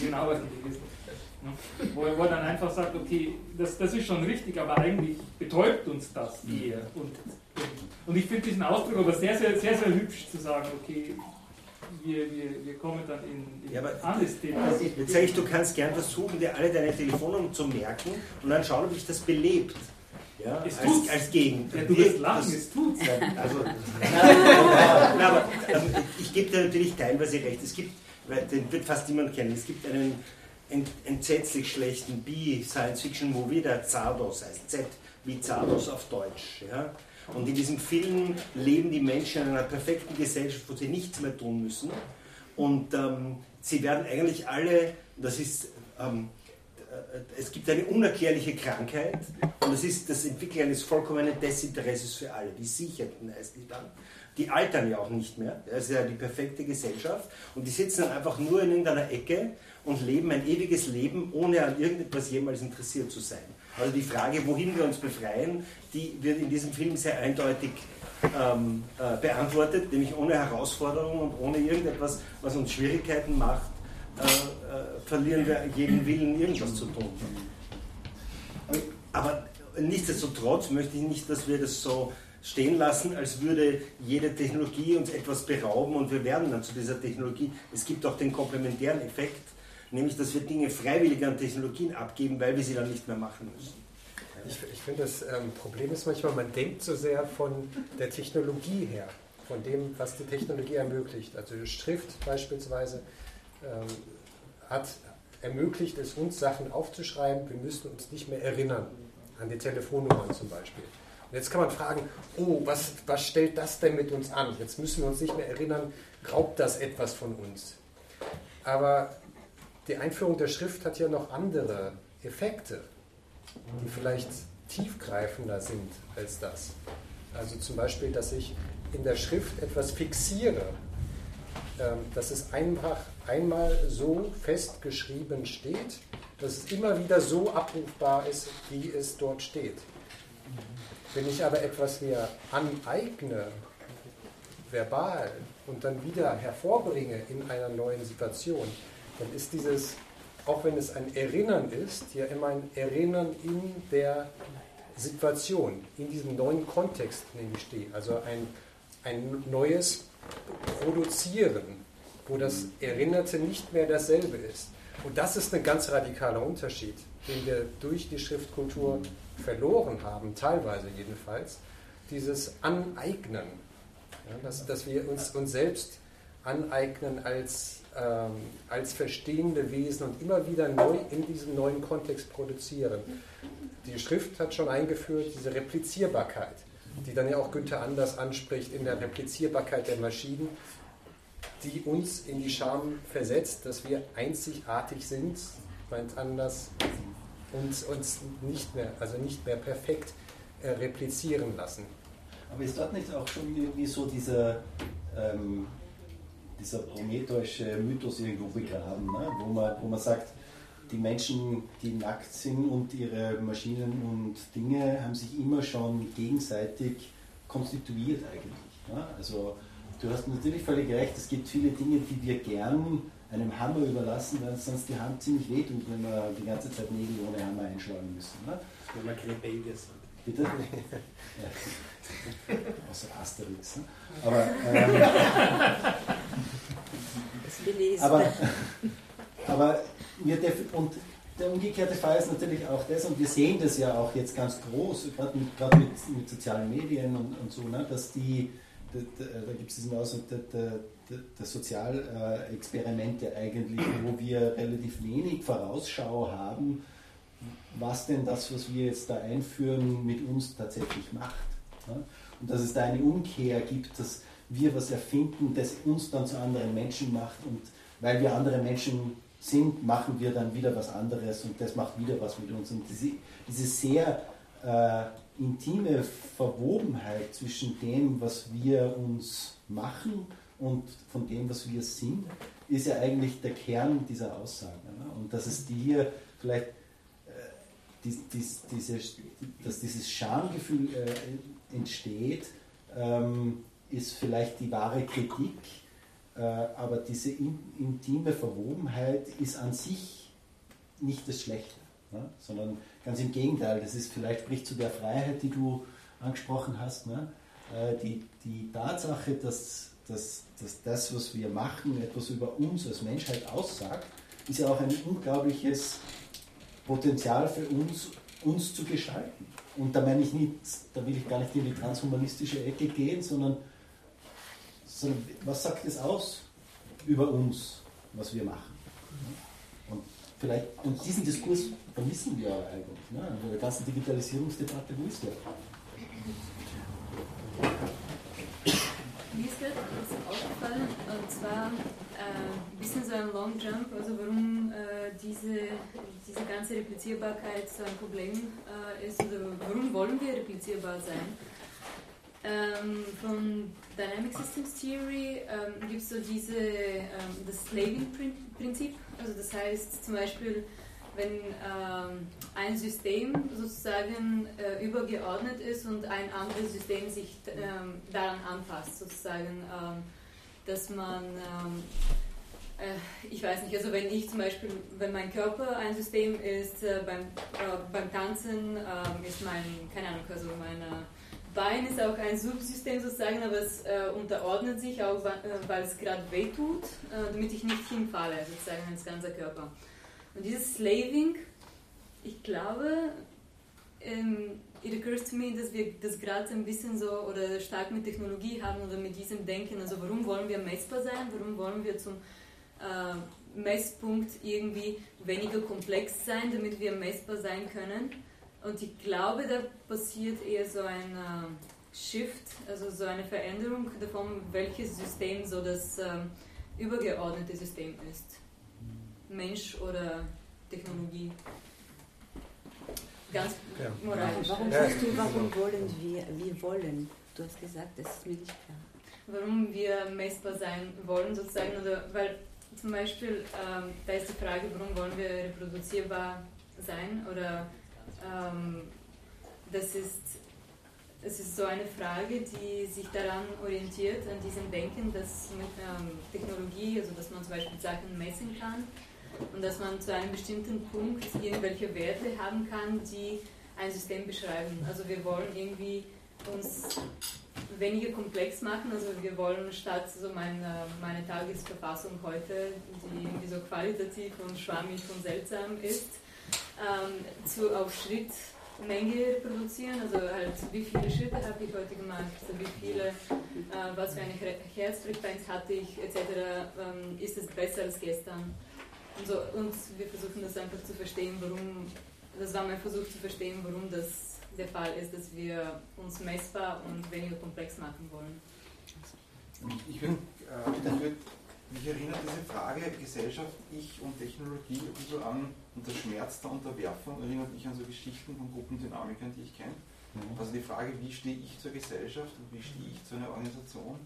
genauer gelesen. Wo er, wo er dann einfach sagt, okay, das, das ist schon richtig, aber eigentlich betäubt uns das eher. Und, und ich finde diesen Ausdruck aber sehr, sehr, sehr, sehr hübsch zu sagen, okay, wir, wir, wir kommen dann in, in Ja, aber- Anästhesie. Jetzt sage ich, du kannst gern versuchen, dir alle deine Telefonnummern zu merken und dann schauen, ob dich das belebt. Ja, Es als, tut's. als Gegen. Ja, du wirst lachen, Das- es tut's. Also, na, aber ähm, ich gebe dir natürlich teilweise recht. Es gibt, den wird fast niemand kennen, es gibt einen ent, entsetzlich schlechten B-Science-Fiction-Movie, der Zardos heißt. Z wie Zardos auf Deutsch. Ja? Und in diesem Film leben die Menschen in einer perfekten Gesellschaft, wo sie nichts mehr tun müssen. Und ähm, sie werden eigentlich alle, das ist, ähm, äh, es gibt eine unerklärliche Krankheit und das ist das Entwickeln eines vollkommenen Desinteresses für alle. Die sicherten heißt die dann. Die altern ja auch nicht mehr. Das ist ja die perfekte Gesellschaft. Und die sitzen dann einfach nur in irgendeiner Ecke und leben ein ewiges Leben, ohne an irgendetwas jemals interessiert zu sein. Also die Frage, wohin wir uns befreien, die wird in diesem Film sehr eindeutig ähm, äh, beantwortet, nämlich ohne Herausforderung und ohne irgendetwas, was uns Schwierigkeiten macht, äh, äh, verlieren wir jeden Willen, irgendwas zu tun. Aber nichtsdestotrotz möchte ich nicht, dass wir das so stehen lassen, als würde jede Technologie uns etwas berauben und wir werden dann zu dieser Technologie. Es gibt auch den komplementären Effekt, nämlich dass wir Dinge freiwillig an Technologien abgeben, weil wir sie dann nicht mehr machen müssen. Ich, ich finde, das ähm, Problem ist manchmal, man denkt so sehr von der Technologie her, von dem, was die Technologie ermöglicht. Also Schrift beispielsweise ähm, hat ermöglicht es uns, Sachen aufzuschreiben. Wir müssen uns nicht mehr erinnern an die Telefonnummern zum Beispiel. Und jetzt kann man fragen, oh, was, was stellt das denn mit uns an? Jetzt müssen wir uns nicht mehr erinnern, raubt das etwas von uns? Aber die Einführung der Schrift hat ja noch andere Effekte die vielleicht tiefgreifender sind als das. Also zum Beispiel, dass ich in der Schrift etwas fixiere, ähm, dass es einfach einmal so festgeschrieben steht, dass es immer wieder so abrufbar ist, wie es dort steht. Wenn ich aber etwas mir aneigne, verbal, und dann wieder hervorbringe in einer neuen Situation, dann ist dieses auch wenn es ein Erinnern ist, ja immer ein Erinnern in der Situation, in diesem neuen Kontext, in dem ich stehe. Also ein, ein neues Produzieren, wo das Erinnerte nicht mehr dasselbe ist. Und das ist ein ganz radikaler Unterschied, den wir durch die Schriftkultur verloren haben, teilweise jedenfalls. Dieses Aneignen, ja, dass, dass wir uns, uns selbst aneignen als ähm, als verstehende Wesen und immer wieder neu in diesem neuen Kontext produzieren. Die Schrift hat schon eingeführt diese Replizierbarkeit, die dann ja auch Günther Anders anspricht in der Replizierbarkeit der Maschinen, die uns in die Scham versetzt, dass wir einzigartig sind, meint Anders, und uns nicht mehr, also nicht mehr perfekt äh, replizieren lassen. Aber ist dort nicht auch schon irgendwie so dieser, ähm, dieser prometheusche Mythos irgendwo begraben, ne? wo, man, wo man sagt, die Menschen, die nackt sind und ihre Maschinen und Dinge haben sich immer schon gegenseitig konstituiert eigentlich. Ne? Also du hast natürlich völlig recht, es gibt viele Dinge, die wir gern einem Hammer überlassen, weil sonst die Hand ziemlich wehtut, wenn wir die ganze Zeit Nägel ohne Hammer einschlagen müssen. Ne? Wenn man keine Babys hat. Bitte? Außer Asterix. Ne? Aber, ähm, Das aber, aber wir und der umgekehrte Fall ist natürlich auch das, und wir sehen das ja auch jetzt ganz groß, gerade mit, mit, mit sozialen Medien und, und so, ne, dass die, da, da, gibt es diesen Ausdruck der, der, der Sozialexperimente eigentlich, wo wir relativ wenig Vorausschau haben, was denn das, was wir jetzt da einführen, mit uns tatsächlich macht. Ne? Und dass es da eine Umkehr gibt, dass wir was erfinden, das uns dann zu anderen Menschen macht und weil wir andere Menschen sind, machen wir dann wieder was anderes und das macht wieder was mit uns. Und diese, diese sehr äh, intime Verwobenheit zwischen dem, was wir uns machen und von dem, was wir sind, ist ja eigentlich der Kern dieser Aussage. Ne? Und dass es dir vielleicht, äh, dies, dies, diese, dass dieses Schamgefühl äh, entsteht, ähm, ist vielleicht die wahre Kritik, äh, aber diese in, intime Verwobenheit ist an sich nicht das Schlechte, ne? sondern ganz im Gegenteil, das ist vielleicht spricht zu der Freiheit, die du angesprochen hast, ne? Äh, die, die Tatsache, dass, dass, dass das, was wir machen, etwas über uns als Menschheit aussagt, ist ja auch ein unglaubliches Potenzial für uns, uns zu gestalten. Und da meine ich nicht, da will ich gar nicht in die transhumanistische Ecke gehen, sondern sondern was sagt es aus über uns, was wir machen. Und, vielleicht, und diesen Diskurs vermissen wir eigentlich. Ne? In der ganzen Digitalisierungsdebatte, wo ist der? Mir ist etwas aufgefallen, und zwar äh, ein bisschen so ein Long Jump, also warum äh, diese, diese ganze Replizierbarkeit so ein Problem äh, ist, oder warum wollen wir replizierbar sein? Ähm, von Dynamic Systems Theory ähm, gibt es so diese, ähm, das Slaving-Prinzip. Also das heißt zum Beispiel, wenn ähm, ein System sozusagen äh, übergeordnet ist und ein anderes System sich ähm, daran anpasst, sozusagen, ähm, dass man äh, ich weiß nicht, also wenn ich zum Beispiel, wenn mein Körper ein System ist, äh, beim, äh, beim Tanzen äh, ist mein, keine Ahnung, also meine Bein ist auch ein Subsystem sozusagen, aber es äh, unterordnet sich auch, äh, weil es gerade wehtut, äh, damit ich nicht hinfalle, sozusagen ins ganze Körper. Und dieses Slaving, ich glaube, ähm, it occurs to me, dass wir das gerade ein bisschen so oder stark mit Technologie haben oder mit diesem Denken. Also warum wollen wir messbar sein? Warum wollen wir zum äh, Messpunkt irgendwie weniger komplex sein, damit wir messbar sein können? Und ich glaube, da passiert eher so ein äh, Shift, also so eine Veränderung davon, welches System so das äh, übergeordnete System ist. Mensch oder Technologie. Ganz ja. moralisch. Warum sagst du, warum wollen wir, wir wollen? Du hast gesagt, das ist mir nicht klar. Warum wir messbar sein wollen, sozusagen, oder weil zum Beispiel, ähm, da ist die Frage, warum wollen wir reproduzierbar sein oder ähm, das ist, es ist so eine Frage, die sich daran orientiert, an diesem Denken, dass mit ähm, Technologie, also dass man zum Beispiel Sachen messen kann und dass man zu einem bestimmten Punkt irgendwelche Werte haben kann, die ein System beschreiben. Also wir wollen irgendwie uns weniger komplex machen. Also wir wollen statt so meine, meine Tagesverfassung heute, die irgendwie so qualitativ und schwammig und seltsam ist, ähm, zu, auf Schrittmenge reproduzieren, also halt wie viele Schritte habe ich heute gemacht, also wie viele, äh, was für eine Herzfrequenz hatte ich, etc., ähm, ist es besser als gestern. Und, so, und wir versuchen das einfach zu verstehen, warum, das war mein Versuch zu verstehen, warum das der Fall ist, dass wir uns messbar und weniger komplex machen wollen. Ich würde äh, würd mich erinnert diese Frage Gesellschaft, Ich und Technologie ein bisschen an und der Schmerz der Unterwerfung erinnert mich an so Geschichten von Gruppendynamikern, die ich kenne. Mhm. Also die Frage, wie stehe ich zur Gesellschaft und wie stehe ich zu einer Organisation?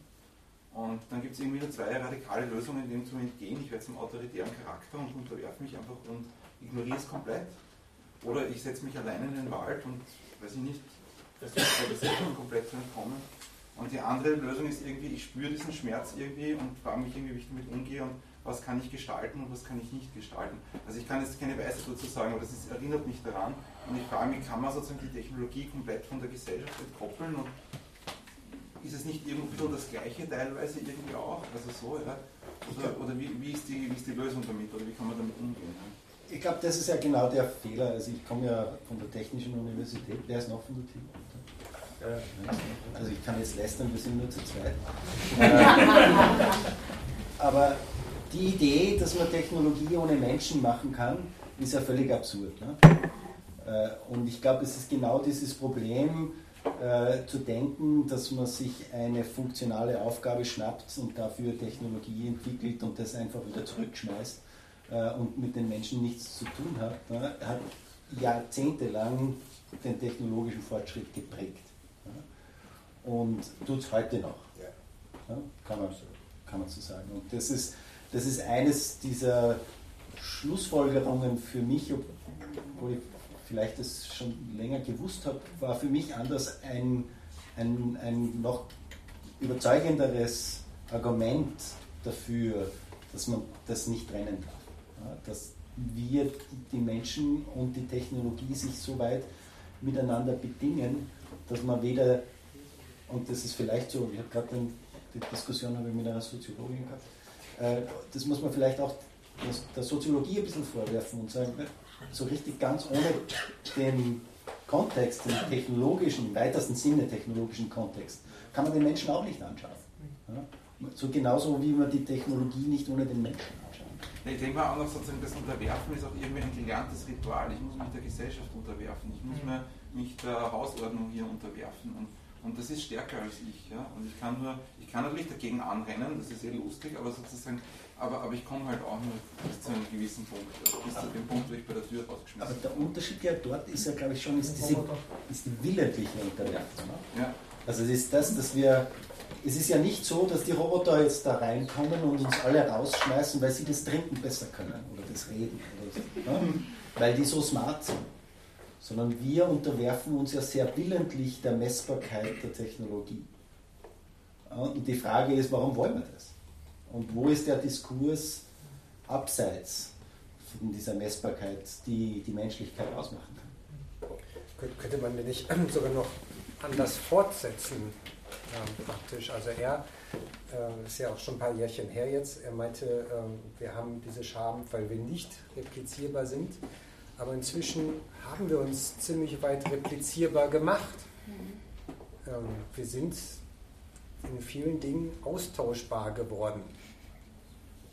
Und dann gibt es irgendwie nur zwei radikale Lösungen, dem zu entgehen. Ich werde zum autoritären Charakter und unterwerfe mich einfach und ignoriere es komplett. Oder ich setze mich allein in den Wald und weiß ich nicht, der Gesellschaft komplett zu entkommen. Und die andere Lösung ist irgendwie, ich spüre diesen Schmerz irgendwie und frage mich irgendwie, wie ich damit umgehe und was kann ich gestalten und was kann ich nicht gestalten. Also ich kann jetzt keine Weisheit dazu sagen, aber das ist, erinnert mich daran. Und ich frage mich, kann man sozusagen die Technologie komplett von der Gesellschaft entkoppeln und ist es nicht irgendwie das Gleiche teilweise irgendwie auch? Also so, ja? Oder, oder wie, wie, ist die, wie ist die Lösung damit oder wie kann man damit umgehen? Ja? Ich glaube, das ist ja genau der Fehler. Also ich komme ja von der Technischen Universität. Wer ist noch von der Team? Also ich kann jetzt lästern, wir sind nur zu zweit. Aber die Idee, dass man Technologie ohne Menschen machen kann, ist ja völlig absurd. Ne? Äh, und ich glaube, es ist genau dieses Problem, äh, zu denken, dass man sich eine funktionale Aufgabe schnappt und dafür Technologie entwickelt und das einfach wieder zurückschmeißt äh, und mit den Menschen nichts zu tun hat, ne, hat jahrzehntelang den technologischen Fortschritt geprägt. Ja. Und tut es heute noch. Ja, kann, man, kann man so sagen. Und das ist, das ist eines dieser Schlussfolgerungen für mich, obwohl ich vielleicht das schon länger gewusst habe, war für mich anders ein, ein, ein noch überzeugenderes Argument dafür, dass man das nicht trennen darf. Dass wir, die Menschen und die Technologie sich so weit miteinander bedingen, dass man weder, und das ist vielleicht so, ich habe gerade die Diskussion habe ich mit einer Soziologin gehabt, äh, das muss man vielleicht auch der Soziologie ein bisschen vorwerfen und sagen, so richtig ganz ohne den Kontext, den technologischen, im weitesten Sinne technologischen Kontext, kann man den Menschen auch nicht anschauen. Ja? So genauso wie man die Technologie nicht ohne den Menschen anschaut. Ich denke mal auch noch sozusagen, das Unterwerfen ist auch irgendwie ein gelerntes Ritual. Ich muss mich der Gesellschaft unterwerfen, ich muss mir, mich der Hausordnung hier unterwerfen. Und, und das ist stärker als ich. Ja? Und ich kann nur, ich kann natürlich dagegen anrennen, das ist eh lustig, aber sozusagen aber, aber ich komme halt auch nur bis zu einem gewissen Punkt, also bis zu dem Punkt, wo ich bei der Tür rausgeschmissen Aber der Unterschied ja dort ist ja, glaube ich, schon ist diese, ist die willentliche Unterwerfung. Ne? Ja. Also es ist das, dass wir, es ist ja nicht so, dass die Roboter jetzt da reinkommen und uns alle rausschmeißen, weil sie das Trinken besser können oder das Reden oder so, ne? weil die so smart sind. Sondern wir unterwerfen uns ja sehr willentlich der Messbarkeit der Technologie. Und die Frage ist, warum wollen wir das? Und wo ist der Diskurs abseits von dieser Messbarkeit, die die Menschlichkeit ausmachen kann? Könnte man den nicht sogar noch anders fortsetzen, ähm, praktisch? Also er äh, ist ja auch schon ein paar Jährchen her jetzt. Er meinte, ähm, wir haben diese Scham, weil wir nicht replizierbar sind. Aber inzwischen haben wir uns ziemlich weit replizierbar gemacht. Mhm. Ähm, wir sind in vielen Dingen austauschbar geworden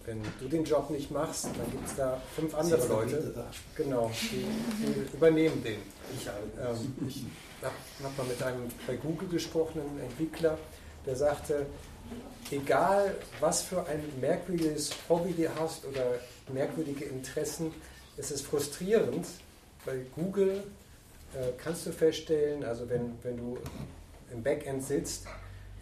wenn du den Job nicht machst, dann gibt es da fünf andere Leute, genau, die, die, übernehmen den. Ich, ähm, ich habe hab mal mit einem bei Google gesprochenen Entwickler, der sagte, egal was für ein merkwürdiges Hobby du hast oder merkwürdige Interessen, es ist frustrierend, bei Google äh, kannst du feststellen, also wenn, wenn du im Backend sitzt,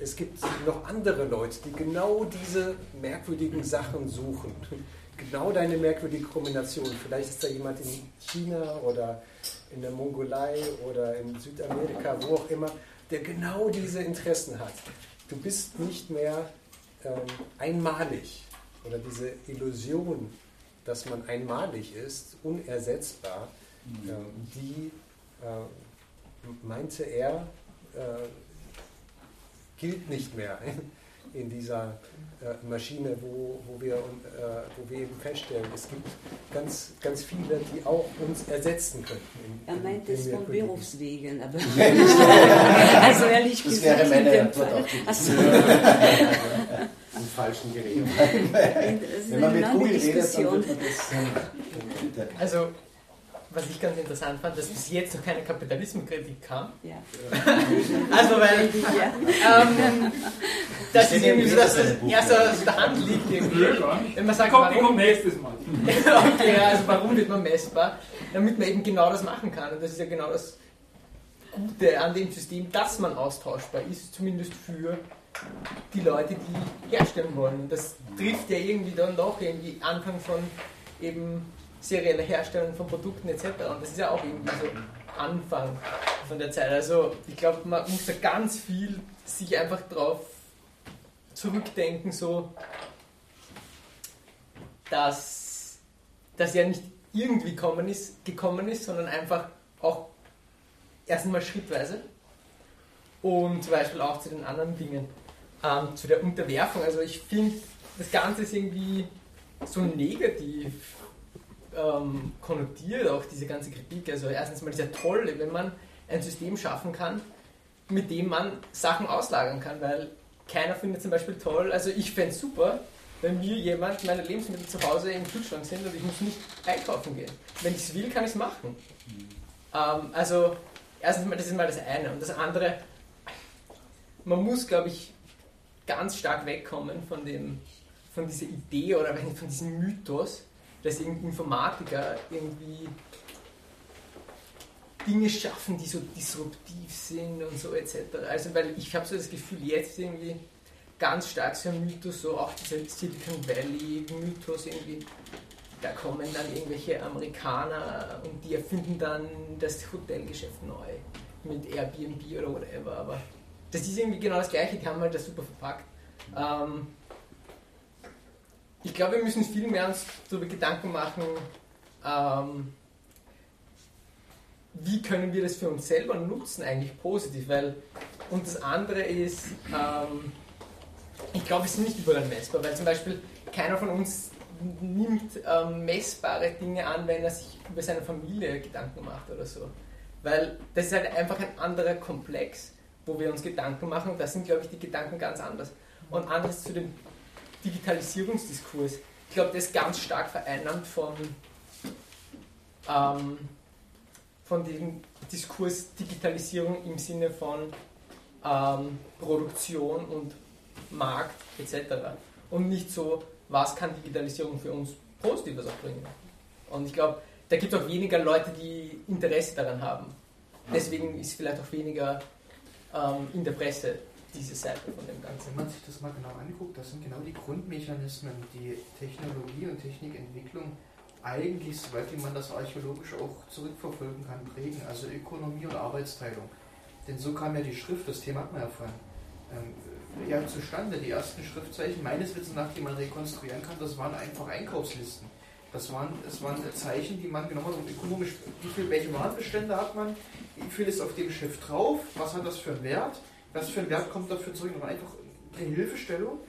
es gibt noch andere Leute, die genau diese merkwürdigen Sachen suchen. Genau deine merkwürdige Kombination. Vielleicht ist da jemand in China oder in der Mongolei oder in Südamerika, wo auch immer, der genau diese Interessen hat. Du bist nicht mehr ähm, einmalig oder diese Illusion, dass man einmalig ist, unersetzbar, ähm, die äh, meinte er, äh, gilt nicht mehr in dieser äh, Maschine, wo, wo, wir, äh, wo wir eben feststellen, es gibt ganz, ganz viele, die auch uns ersetzen könnten. er meint es von Berufswegen, aber also ehrlich das gesagt, wäre meine Antwort auch. Also, Im falschen Gerät. Wenn man mit Google redet, dann wird man das. Also was ich ganz interessant fand, dass bis jetzt noch keine Kapitalismuskritik kam. Ja. also weil ja. ähm, das ist irgendwie so, dass das erst aus der Hand liegt irgendwie. Wenn man sagt, Kommt, warum nächstes Mal. okay, also warum wird man messbar? Damit man eben genau das machen kann. Und das ist ja genau das Gute an dem System, dass man austauschbar ist, zumindest für die Leute, die herstellen wollen. Das trifft ja irgendwie dann doch irgendwie Anfang von eben serielle Herstellung von Produkten etc. Und das ist ja auch irgendwie so Anfang von der Zeit. Also ich glaube, man muss da ganz viel sich einfach drauf zurückdenken, so dass das ja nicht irgendwie gekommen ist, gekommen ist, sondern einfach auch erstmal schrittweise. Und zum Beispiel auch zu den anderen Dingen, ähm, zu der Unterwerfung. Also ich finde, das Ganze ist irgendwie so negativ ähm, konnotiert, auch diese ganze Kritik. Also erstens mal ist ja toll, wenn man ein System schaffen kann, mit dem man Sachen auslagern kann, weil keiner findet zum Beispiel toll, also ich fände es super, wenn mir jemand meine Lebensmittel zu Hause im Kühlschrank sind und ich muss nicht einkaufen gehen. Wenn ich es will, kann ich es machen. Mhm. Ähm, also erstens mal, das ist mal das eine. Und das andere, man muss, glaube ich, ganz stark wegkommen von, dem, von dieser Idee oder von diesem Mythos, dass Informatiker irgendwie Dinge schaffen, die so disruptiv sind und so etc. Also weil ich habe so das Gefühl, jetzt irgendwie ganz stark so ein Mythos, so auch dieser Silicon Valley Mythos irgendwie, da kommen dann irgendwelche Amerikaner und die erfinden dann das Hotelgeschäft neu mit Airbnb oder whatever, aber das ist irgendwie genau das gleiche, die haben halt das super verpackt. Ähm, ich glaube, wir müssen viel mehr uns darüber Gedanken machen, ähm, wie können wir das für uns selber nutzen, eigentlich positiv, weil, und das andere ist, ähm, ich glaube, es ist nicht überall messbar, weil zum Beispiel keiner von uns nimmt ähm, messbare Dinge an, wenn er sich über seine Familie Gedanken macht oder so. Weil das ist halt einfach ein anderer Komplex, wo wir uns Gedanken machen. Da sind, glaube ich, die Gedanken ganz anders. Und anders zu dem Digitalisierungsdiskurs. Ich glaube, das ist ganz stark vereinnahmt von, ähm, von dem Diskurs Digitalisierung im Sinne von ähm, Produktion und Markt etc. Und nicht so, was kann Digitalisierung für uns Positives auch bringen. Und ich glaube, da gibt es auch weniger Leute, die Interesse daran haben. Deswegen ist vielleicht auch weniger ähm, in der Presse diese Seite von dem Ganzen. Wenn man sich das mal genau anguckt, das sind genau die Grundmechanismen, die Technologie und Technikentwicklung eigentlich, soweit wie man das archäologisch auch zurückverfolgen kann, prägen. Also Ökonomie und Arbeitsteilung. Denn so kam ja die Schrift, das Thema hat man ja vorhin, ähm, ja zustande. Die ersten Schriftzeichen, meines Wissens nach, die man rekonstruieren kann, das waren einfach Einkaufslisten. Das waren, das waren Zeichen, die man genommen hat, um ökonomisch, wie viel, welche Warenbestände hat man, wie viel ist auf dem Schiff drauf, was hat das für einen Wert, was für ein Wert kommt dafür zurück, aber einfach eine Hilfestellung,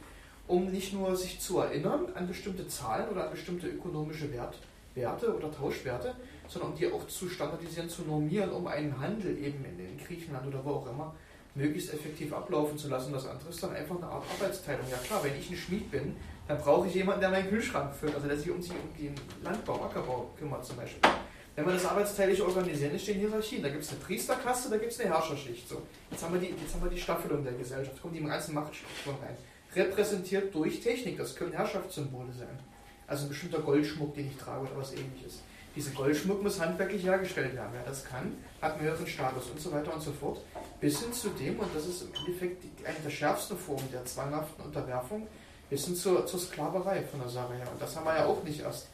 um nicht nur sich zu erinnern an bestimmte Zahlen oder an bestimmte ökonomische Wert, Werte oder Tauschwerte, sondern um die auch zu standardisieren, zu normieren, um einen Handel eben in, in Griechenland oder wo auch immer möglichst effektiv ablaufen zu lassen. Das andere ist dann einfach eine Art Arbeitsteilung. Ja klar, wenn ich ein Schmied bin, dann brauche ich jemanden, der meinen Kühlschrank führt, also der sich um, sich um den Landbau, Ackerbau kümmert zum Beispiel. Wenn wir das arbeitsteilig organisieren, entstehen Hierarchien. Da gibt es eine Priesterkaste, da gibt es eine Herrscherschicht. So. Jetzt, haben wir die, jetzt haben wir die Staffelung der Gesellschaft, kommen die im ganzen Machtstrukturen rein. Repräsentiert durch Technik, das können Herrschaftssymbole sein. Also ein bestimmter Goldschmuck, den ich trage oder was ähnliches. Dieser Goldschmuck muss handwerklich hergestellt werden. Wer das kann, hat einen höheren Status und so weiter und so fort. Bis hin zu dem, und das ist im Endeffekt eine der schärfsten Formen der zwanghaften Unterwerfung, bis hin zur, zur Sklaverei von der Sache her. Und das haben wir ja auch nicht erst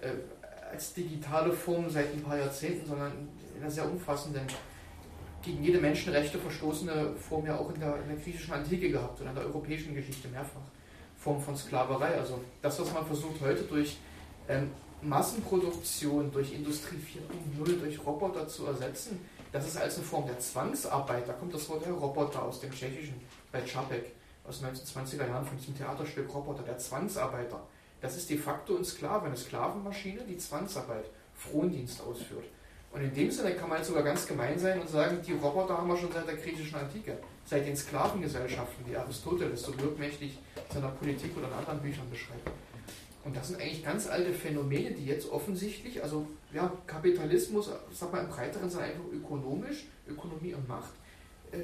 äh, als digitale Form seit ein paar Jahrzehnten, sondern in einer sehr umfassenden, gegen jede Menschenrechte verstoßene Form ja auch in der, in der griechischen Antike gehabt oder in der europäischen Geschichte mehrfach. Form von Sklaverei. Also das, was man versucht heute durch ähm, Massenproduktion, durch Industrie 4.0, durch Roboter zu ersetzen, das ist als eine Form der Zwangsarbeit. Da kommt das Wort der Roboter aus dem Tschechischen bei Čapek aus den 1920er Jahren von diesem Theaterstück Roboter, der Zwangsarbeiter. Das ist de facto ein Sklave, eine Sklavenmaschine, die Zwangsarbeit, Frondienst ausführt. Und in dem Sinne kann man jetzt sogar ganz gemein sein und sagen, die Roboter haben wir schon seit der griechischen Antike, seit den Sklavengesellschaften, die Aristoteles so wirkmächtig in seiner Politik oder in anderen Büchern beschreibt. Und das sind eigentlich ganz alte Phänomene, die jetzt offensichtlich, also ja, Kapitalismus, sag mal im breiteren Sinne einfach ökonomisch, Ökonomie und Macht, äh,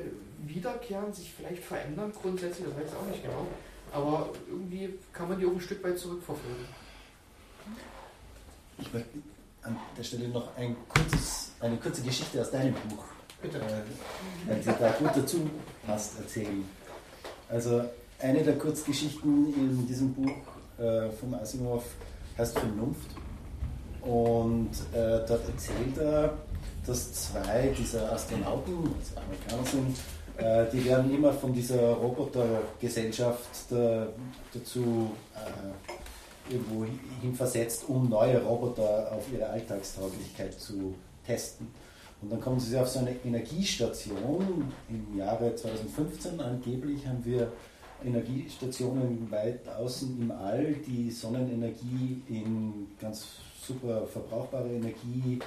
wiederkehren, sich vielleicht verändern grundsätzlich, das weiß ich auch nicht genau, aber irgendwie kann man die auch ein Stück weit zurückverfolgen. Ich möchte an der Stelle noch ein kurzes, eine kurze Geschichte aus deinem Buch, Bitte. äh, weil sie da gut dazu passt, erzählen. Also eine der Kurzgeschichten in diesem Buch äh, von Asimov heißt Vernunft. Und äh, dort erzählt er, dass zwei dieser Astronauten, also Amerikaner sind, äh, die werden immer von dieser Robotergesellschaft da, dazu äh, irgendwo hin versetzt, um neue Roboter auf ihre Alltagstauglichkeit zu testen. Und dann kommen sie auf so eine Energiestation. Im Jahre 2015 angeblich haben wir Energiestationen weit außen im All, die Sonnenenergie in ganz super verbrauchbare Energie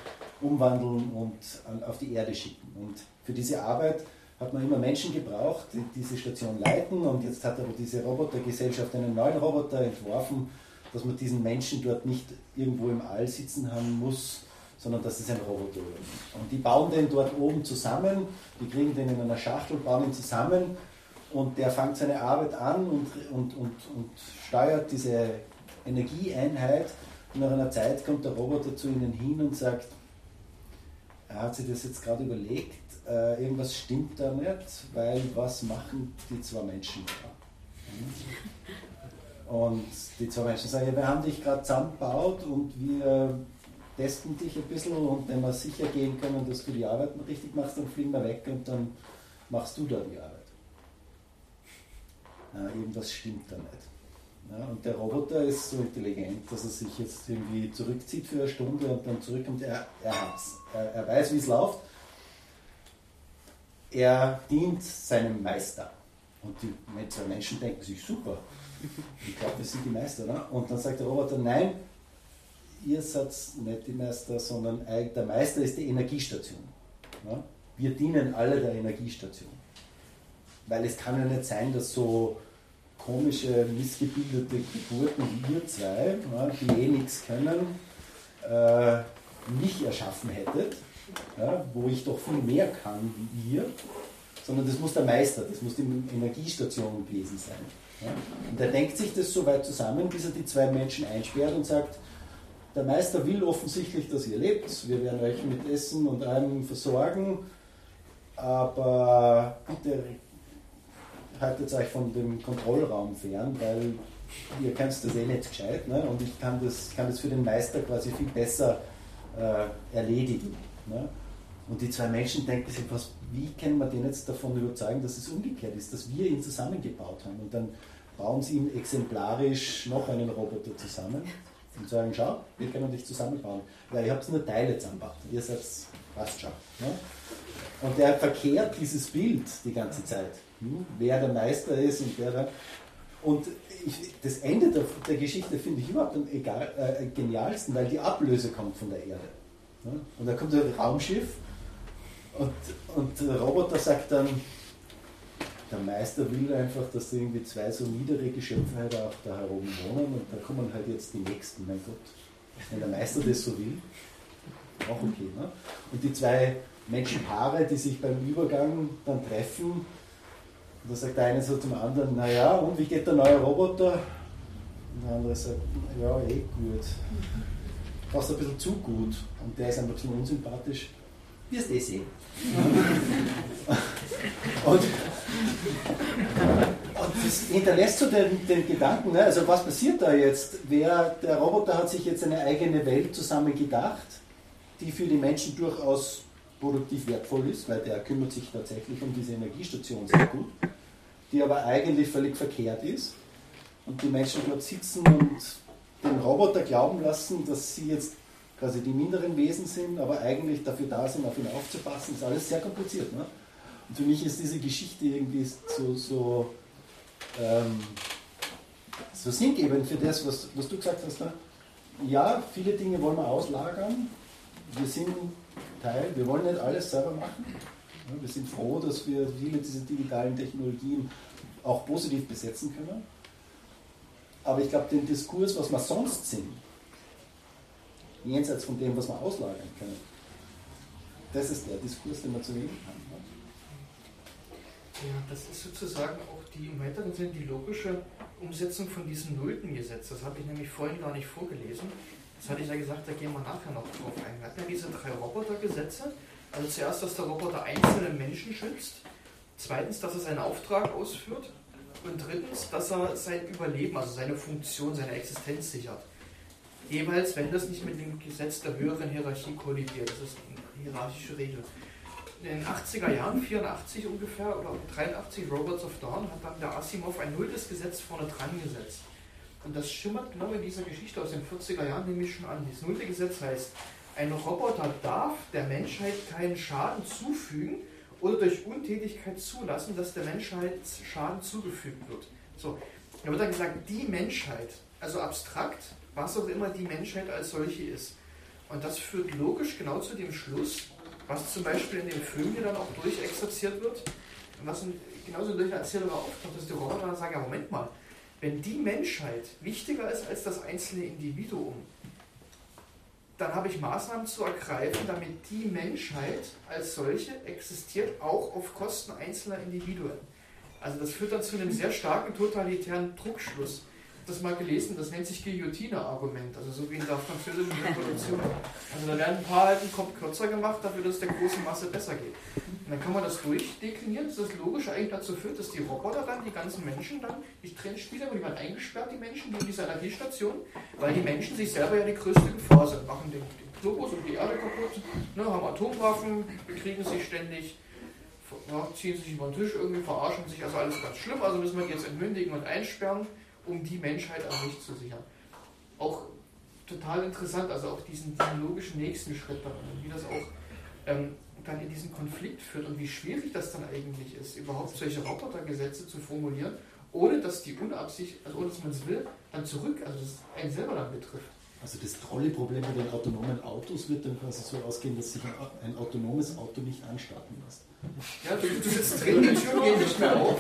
umwandeln und auf die Erde schicken. Und für diese Arbeit hat man immer Menschen gebraucht, die diese Station leiten. Und jetzt hat aber diese Robotergesellschaft einen neuen Roboter entworfen, dass man diesen Menschen dort nicht irgendwo im All sitzen haben muss, sondern dass es ein Roboter ist. Und die bauen den dort oben zusammen, die kriegen den in einer Schachtel, bauen ihn zusammen und der fängt seine Arbeit an und, und, und, und steuert diese Energieeinheit. Und nach einer Zeit kommt der Roboter zu ihnen hin und sagt, er hat sich das jetzt gerade überlegt, äh, irgendwas stimmt da nicht, weil was machen die zwei Menschen da? Und die zwei Menschen sagen, ja, wir haben dich gerade zusammengebaut und wir testen dich ein bisschen und wenn wir sicher gehen können, dass du die Arbeit richtig machst, dann fliegen wir weg und dann machst du da die Arbeit. Ja, irgendwas stimmt da nicht. Ja, und der Roboter ist so intelligent, dass er sich jetzt irgendwie zurückzieht für eine Stunde und dann zurückkommt. Er, er. Er, er weiß, wie es läuft. Er dient seinem Meister. Und die Menschen denken sich, super, ich glaube, wir sind die Meister. Ne? Und dann sagt der Roboter, nein, ihr seid nicht die Meister, sondern der Meister ist die Energiestation. Ne? Wir dienen alle der Energiestation. Weil es kann ja nicht sein, dass so komische, missgebildete Geburten wie ihr zwei, ja, die eh nichts können, äh, mich erschaffen hättet, ja, wo ich doch viel mehr kann wie ihr, sondern das muss der Meister, das muss die Energiestation gewesen sein. Ja. Und er denkt sich das so weit zusammen, bis er die zwei Menschen einsperrt und sagt, der Meister will offensichtlich, dass ihr lebt, wir werden euch mit Essen und allem versorgen, aber bitte haltet euch von dem Kontrollraum fern, weil ihr kennt das eh nicht gescheit ne? und ich kann das, kann das für den Meister quasi viel besser äh, erledigen. Ne? Und die zwei Menschen denken sich, was, wie können wir den jetzt davon überzeugen, dass es umgekehrt ist, dass wir ihn zusammengebaut haben. Und dann bauen sie ihm exemplarisch noch einen Roboter zusammen und sagen, schau, wir können dich zusammenbauen. Weil ihr habt nur Teile zusammengebaut, ihr seid passt schon. Ne? Und er verkehrt dieses Bild die ganze Zeit hm, wer der Meister ist und wer dann. Und ich, das Ende der, der Geschichte finde ich überhaupt am egal, äh, genialsten, weil die Ablöse kommt von der Erde. Und da kommt ein Raumschiff und, und der Roboter sagt dann, der Meister will einfach, dass da irgendwie zwei so niedere Geschöpfe halt auch da herum wohnen und da kommen halt jetzt die nächsten, mein Gott. Wenn der Meister das so will, auch okay. Ne? Und die zwei Menschenpaare, die sich beim Übergang dann treffen, und da sagt der eine so zum anderen, naja, und wie geht der neue Roboter? Und der andere sagt, ja, eh gut. Fast ein bisschen zu gut. Und der ist ein bisschen unsympathisch. Wirst eh sehen. und, und das hinterlässt so den, den Gedanken, ne? also was passiert da jetzt? Wer, der Roboter hat sich jetzt eine eigene Welt zusammen gedacht, die für die Menschen durchaus produktiv wertvoll ist, weil der kümmert sich tatsächlich um diese Energiestation sehr gut die aber eigentlich völlig verkehrt ist. Und die Menschen dort sitzen und den Roboter glauben lassen, dass sie jetzt quasi die minderen Wesen sind, aber eigentlich dafür da sind, auf ihn aufzupassen. Ist alles sehr kompliziert. Ne? Und für mich ist diese Geschichte irgendwie so, so, ähm, so sinngebend für das, was, was du gesagt hast. Ne? Ja, viele Dinge wollen wir auslagern. Wir sind Teil, wir wollen nicht alles selber machen. Wir sind froh, dass wir viele dieser digitalen Technologien auch positiv besetzen können. Aber ich glaube, den Diskurs, was wir sonst sind, jenseits von dem, was wir auslagern können, das ist der Diskurs, den man zu nehmen kann. Ja, das ist sozusagen auch die im weiteren Sinne die logische Umsetzung von diesem Nultengesetz. Das habe ich nämlich vorhin gar nicht vorgelesen. Das hatte ich ja gesagt, da gehen wir nachher noch drauf ein. Wir hatten ja diese drei Robotergesetze. Also zuerst, dass der Roboter einzelne Menschen schützt. Zweitens, dass er seinen Auftrag ausführt. Und drittens, dass er sein Überleben, also seine Funktion, seine Existenz sichert. Jeweils, wenn das nicht mit dem Gesetz der höheren Hierarchie kollidiert. Das ist eine hierarchische Regel. In den 80er Jahren, 84 ungefähr, oder 83, Robots of Dawn, hat dann der Asimov ein nulltes Gesetz vorne dran gesetzt. Und das schimmert genau in dieser Geschichte aus den 40er Jahren nämlich schon an. Das nullte Gesetz heißt, ein Roboter darf der Menschheit keinen Schaden zufügen, oder durch Untätigkeit zulassen, dass der Menschheit Schaden zugefügt wird. So, da wird dann gesagt, die Menschheit, also abstrakt, was auch immer die Menschheit als solche ist. Und das führt logisch genau zu dem Schluss, was zum Beispiel in dem Film hier dann auch durchexerziert wird, was genauso durch eine Erzählung auftaucht, dass die Roboter dann sagen, ja Moment mal, wenn die Menschheit wichtiger ist als das einzelne Individuum, dann habe ich Maßnahmen zu ergreifen, damit die Menschheit als solche existiert, auch auf Kosten einzelner Individuen. Also das führt dann zu einem sehr starken totalitären Druckschluss. Das mal gelesen, das nennt sich Guillotine-Argument, also so wie in der französischen Revolution. Also da werden ein paar halt Kopf kürzer gemacht, dafür, dass es der großen Masse besser geht. Und dann kann man das durchdeklinieren, dass das logisch eigentlich dazu führt, dass die Roboter dann, die ganzen Menschen dann, die Trennspieler, die werden eingesperrt, die Menschen, die in dieser Energiestation, weil die Menschen sich selber ja die größte Gefahr sind, machen den, Globus und die Erde kaputt, ne, haben Atomwaffen, bekriegen sich ständig, ziehen sich über den Tisch irgendwie, verarschen sich, also alles ganz schlimm, also müssen wir die jetzt entmündigen und einsperren, um die Menschheit an sich zu sichern. Auch total interessant, also auch diesen, diesen logischen nächsten Schritt dann, wie das auch ähm, dann in diesen Konflikt führt und wie schwierig das dann eigentlich ist, überhaupt solche Robotergesetze zu formulieren, ohne dass die Unabsicht, also ohne dass man es will, dann zurück, also das einen selber dann betrifft. Also das tolle Problem bei den autonomen Autos wird dann quasi so ausgehen, dass sich ein, ein autonomes Auto nicht anstarten lässt. Ja, du, du sitzt drin, die Türen gehen nicht mehr auf.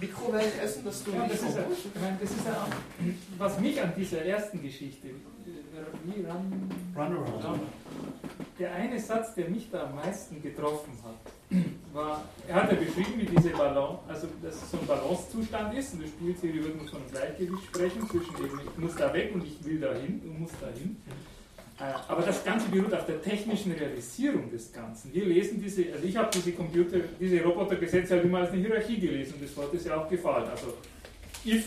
Mikrowellen essen, dass du Ja, das, ist ja, ich meine, das ist ja auch, was mich an dieser ersten Geschichte, äh, wie Run, Runaround. Run, der eine Satz, der mich da am meisten getroffen hat, war, er hat ja beschrieben, wie diese Balance, also dass es so ein Balancezustand ist, und der Spieltheorie wird nur von einem Gleichgewicht sprechen, zwischen dem ich muss da weg und ich will dahin und muss dahin. Äh, Aber das Ganze beruht auf der technischen Realisierung des Ganzen. Wir lesen diese, also ich habe diese Computer, diese Robotergesetze halt immer als eine Hierarchie gelesen und das Wort ist ja auch gefallen. Also if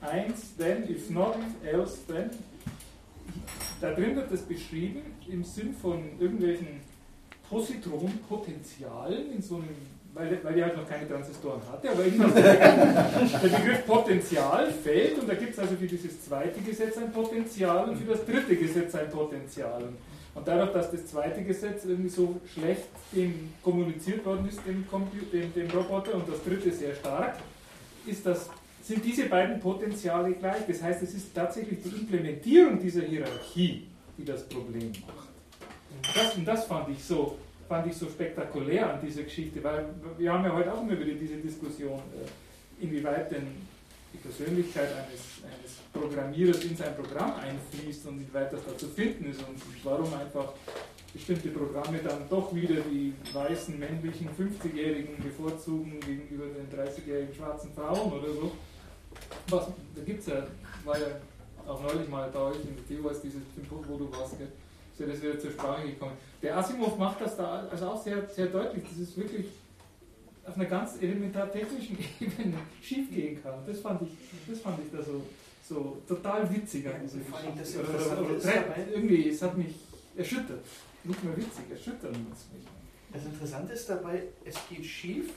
eins, then, if not, else, then. Da drin wird das beschrieben im Sinn von irgendwelchen Positronenpotenzialen in so einem, weil, weil die halt noch keine Transistoren hatte, aber immer der Begriff Potenzial fällt und da gibt es also für dieses zweite Gesetz ein Potenzial und für das dritte Gesetz ein Potenzial. Und dadurch, dass das zweite Gesetz irgendwie so schlecht dem kommuniziert worden ist, dem, Compu- dem, dem Roboter, und das dritte sehr stark, ist das, sind diese beiden Potenziale gleich. Das heißt, es ist tatsächlich die Implementierung dieser Hierarchie, die das Problem macht. Das, und das fand ich so fand ich so spektakulär an dieser Geschichte, weil wir haben ja heute auch immer wieder diese Diskussion, äh, inwieweit denn die Persönlichkeit eines, eines Programmierers in sein Programm einfließt und inwieweit das da zu finden ist und warum einfach bestimmte Programme dann doch wieder die weißen männlichen 50-Jährigen bevorzugen gegenüber den 30-jährigen schwarzen Frauen oder so. Was, da gibt es ja, war ja auch neulich mal bei euch in der TU, als dieses Symposium, wo du warst, gell? Ist ja das wieder zur Sprache gekommen. Der Asimov macht das da also auch sehr, sehr deutlich, dass es wirklich auf einer ganz elementar technischen Ebene schiefgehen kann. Das fand ich, das fand ich da so, so total witzig an dieser Geschichte. Oder, irgendwie, es hat mich erschüttert. Nicht nur witzig, erschüttern muss mich. Das Interessante ist dabei, es geht schief,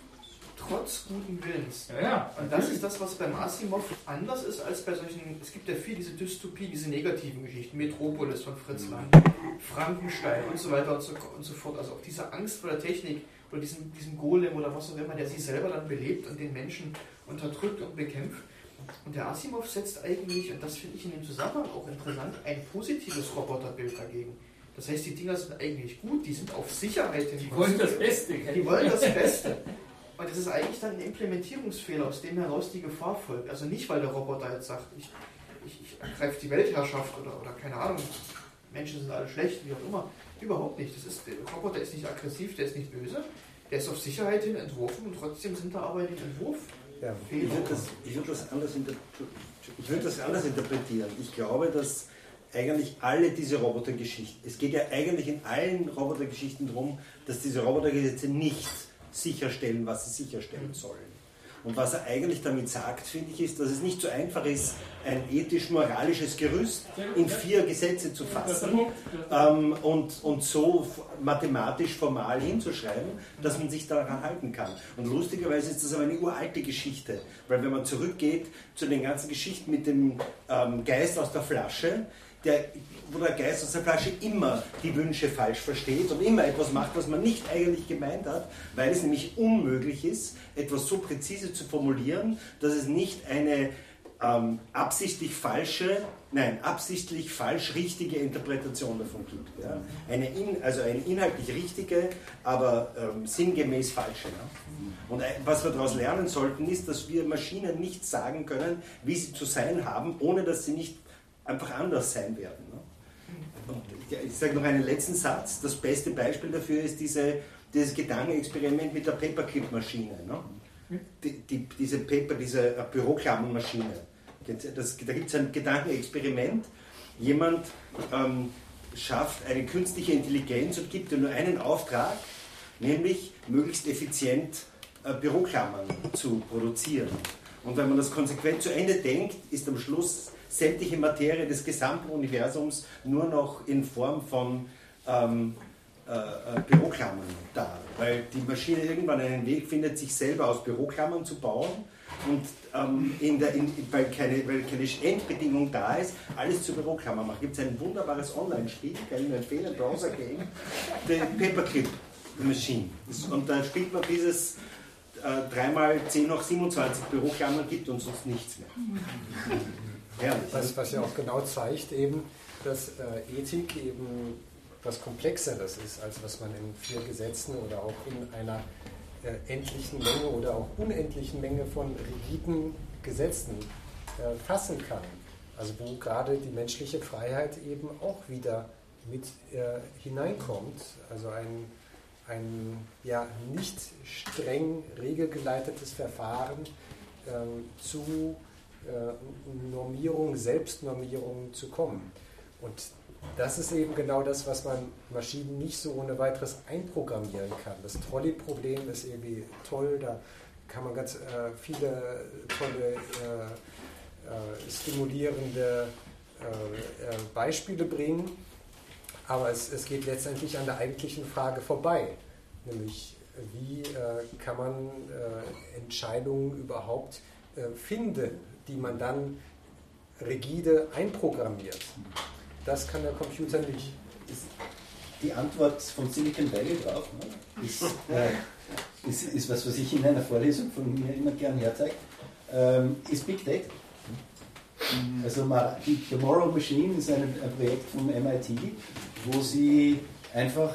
trotz guten Willens. Ja, ja. Und das ist das, was beim Asimov anders ist als bei solchen, es gibt ja viel diese Dystopie, diese negativen Geschichten, Metropolis von Fritz Lang, Frankenstein und so weiter und so, und so fort. Also auch diese Angst vor der Technik oder diesem, diesem Golem oder was auch immer, der sich selber dann belebt und den Menschen unterdrückt und bekämpft. Und der Asimov setzt eigentlich, und das finde ich in dem Zusammenhang auch interessant, ein positives Roboterbild dagegen. Das heißt, die Dinger sind eigentlich gut, die sind auf Sicherheit. Die wollen das Beste. Die wollen das Beste. Und das ist eigentlich dann ein Implementierungsfehler, aus dem heraus die Gefahr folgt. Also nicht, weil der Roboter jetzt sagt, ich, ich, ich ergreife die Weltherrschaft oder, oder keine Ahnung, Menschen sind alle schlecht, wie auch immer. Überhaupt nicht. Das ist, der Roboter ist nicht aggressiv, der ist nicht böse, der ist auf Sicherheit hin entworfen und trotzdem sind da aber in dem Entwurf Ja. Ich würde das, ich würde das, anders ich würde das anders interpretieren. Ich glaube, dass eigentlich alle diese Robotergeschichten, es geht ja eigentlich in allen Robotergeschichten darum, dass diese Robotergesetze nicht sicherstellen, was sie sicherstellen sollen. Und was er eigentlich damit sagt, finde ich, ist, dass es nicht so einfach ist, ein ethisch-moralisches Gerüst in vier Gesetze zu fassen ähm, und, und so mathematisch formal hinzuschreiben, dass man sich daran halten kann. Und lustigerweise ist das aber eine uralte Geschichte, weil wenn man zurückgeht zu den ganzen Geschichten mit dem ähm, Geist aus der Flasche, der, wo der Geist aus der Flasche immer die Wünsche falsch versteht und immer etwas macht, was man nicht eigentlich gemeint hat, weil es nämlich unmöglich ist, etwas so präzise zu formulieren, dass es nicht eine ähm, absichtlich falsche, nein, absichtlich falsch richtige Interpretation davon gibt. Ja? Eine in, also eine inhaltlich richtige, aber ähm, sinngemäß falsche. Ja? Und äh, was wir daraus lernen sollten, ist, dass wir Maschinen nicht sagen können, wie sie zu sein haben, ohne dass sie nicht einfach anders sein werden. Ich sage noch einen letzten Satz. Das beste Beispiel dafür ist diese dieses Gedankenexperiment mit der Paperclip-Maschine. Ne? Die, die, diese Paper, diese Büroklammermaschine. Das, da gibt es ein Gedankenexperiment. Jemand ähm, schafft eine künstliche Intelligenz und gibt ihr nur einen Auftrag, nämlich möglichst effizient äh, Büroklammern zu produzieren. Und wenn man das konsequent zu Ende denkt, ist am Schluss sämtliche Materie des gesamten Universums nur noch in Form von ähm, äh, äh, Büroklammern da, weil die Maschine irgendwann einen Weg findet, sich selber aus Büroklammern zu bauen und ähm, in der, in, weil, keine, weil keine Endbedingung da ist, alles zu Büroklammern macht. Gibt es ein wunderbares Online-Spiel, kann nur empfehlen, Browser-Game, der Paperclip Machine. Und da spielt man dieses äh, 3x10 hoch 27 Büroklammern gibt und sonst nichts mehr. Herrlich. Was, was ja auch genau zeigt eben, dass äh, Ethik eben was Komplexeres ist, als was man in vier Gesetzen oder auch in einer äh, endlichen Menge oder auch unendlichen Menge von rigiden Gesetzen äh, fassen kann. Also wo gerade die menschliche Freiheit eben auch wieder mit äh, hineinkommt. Also ein, ein ja, nicht streng regelgeleitetes Verfahren ähm, zu Normierung, Selbstnormierung zu kommen. Und das ist eben genau das, was man Maschinen nicht so ohne weiteres einprogrammieren kann. Das Trolley-Problem ist irgendwie toll, da kann man ganz äh, viele tolle äh, äh, stimulierende äh, äh, Beispiele bringen, aber es, es, geht letztendlich an der eigentlichen Frage vorbei, nämlich wie äh, kann man Entscheidungen überhaupt finden, die man dann rigide einprogrammiert. Das kann der Computer nicht. Die Antwort von Silicon Valley drauf ne, ist, äh, ist, ist, was, was ich in einer Vorlesung von mir immer gern herzeige, ähm, ist Big Data. Also die Tomorrow Machine ist ein, ein Projekt vom MIT, wo sie einfach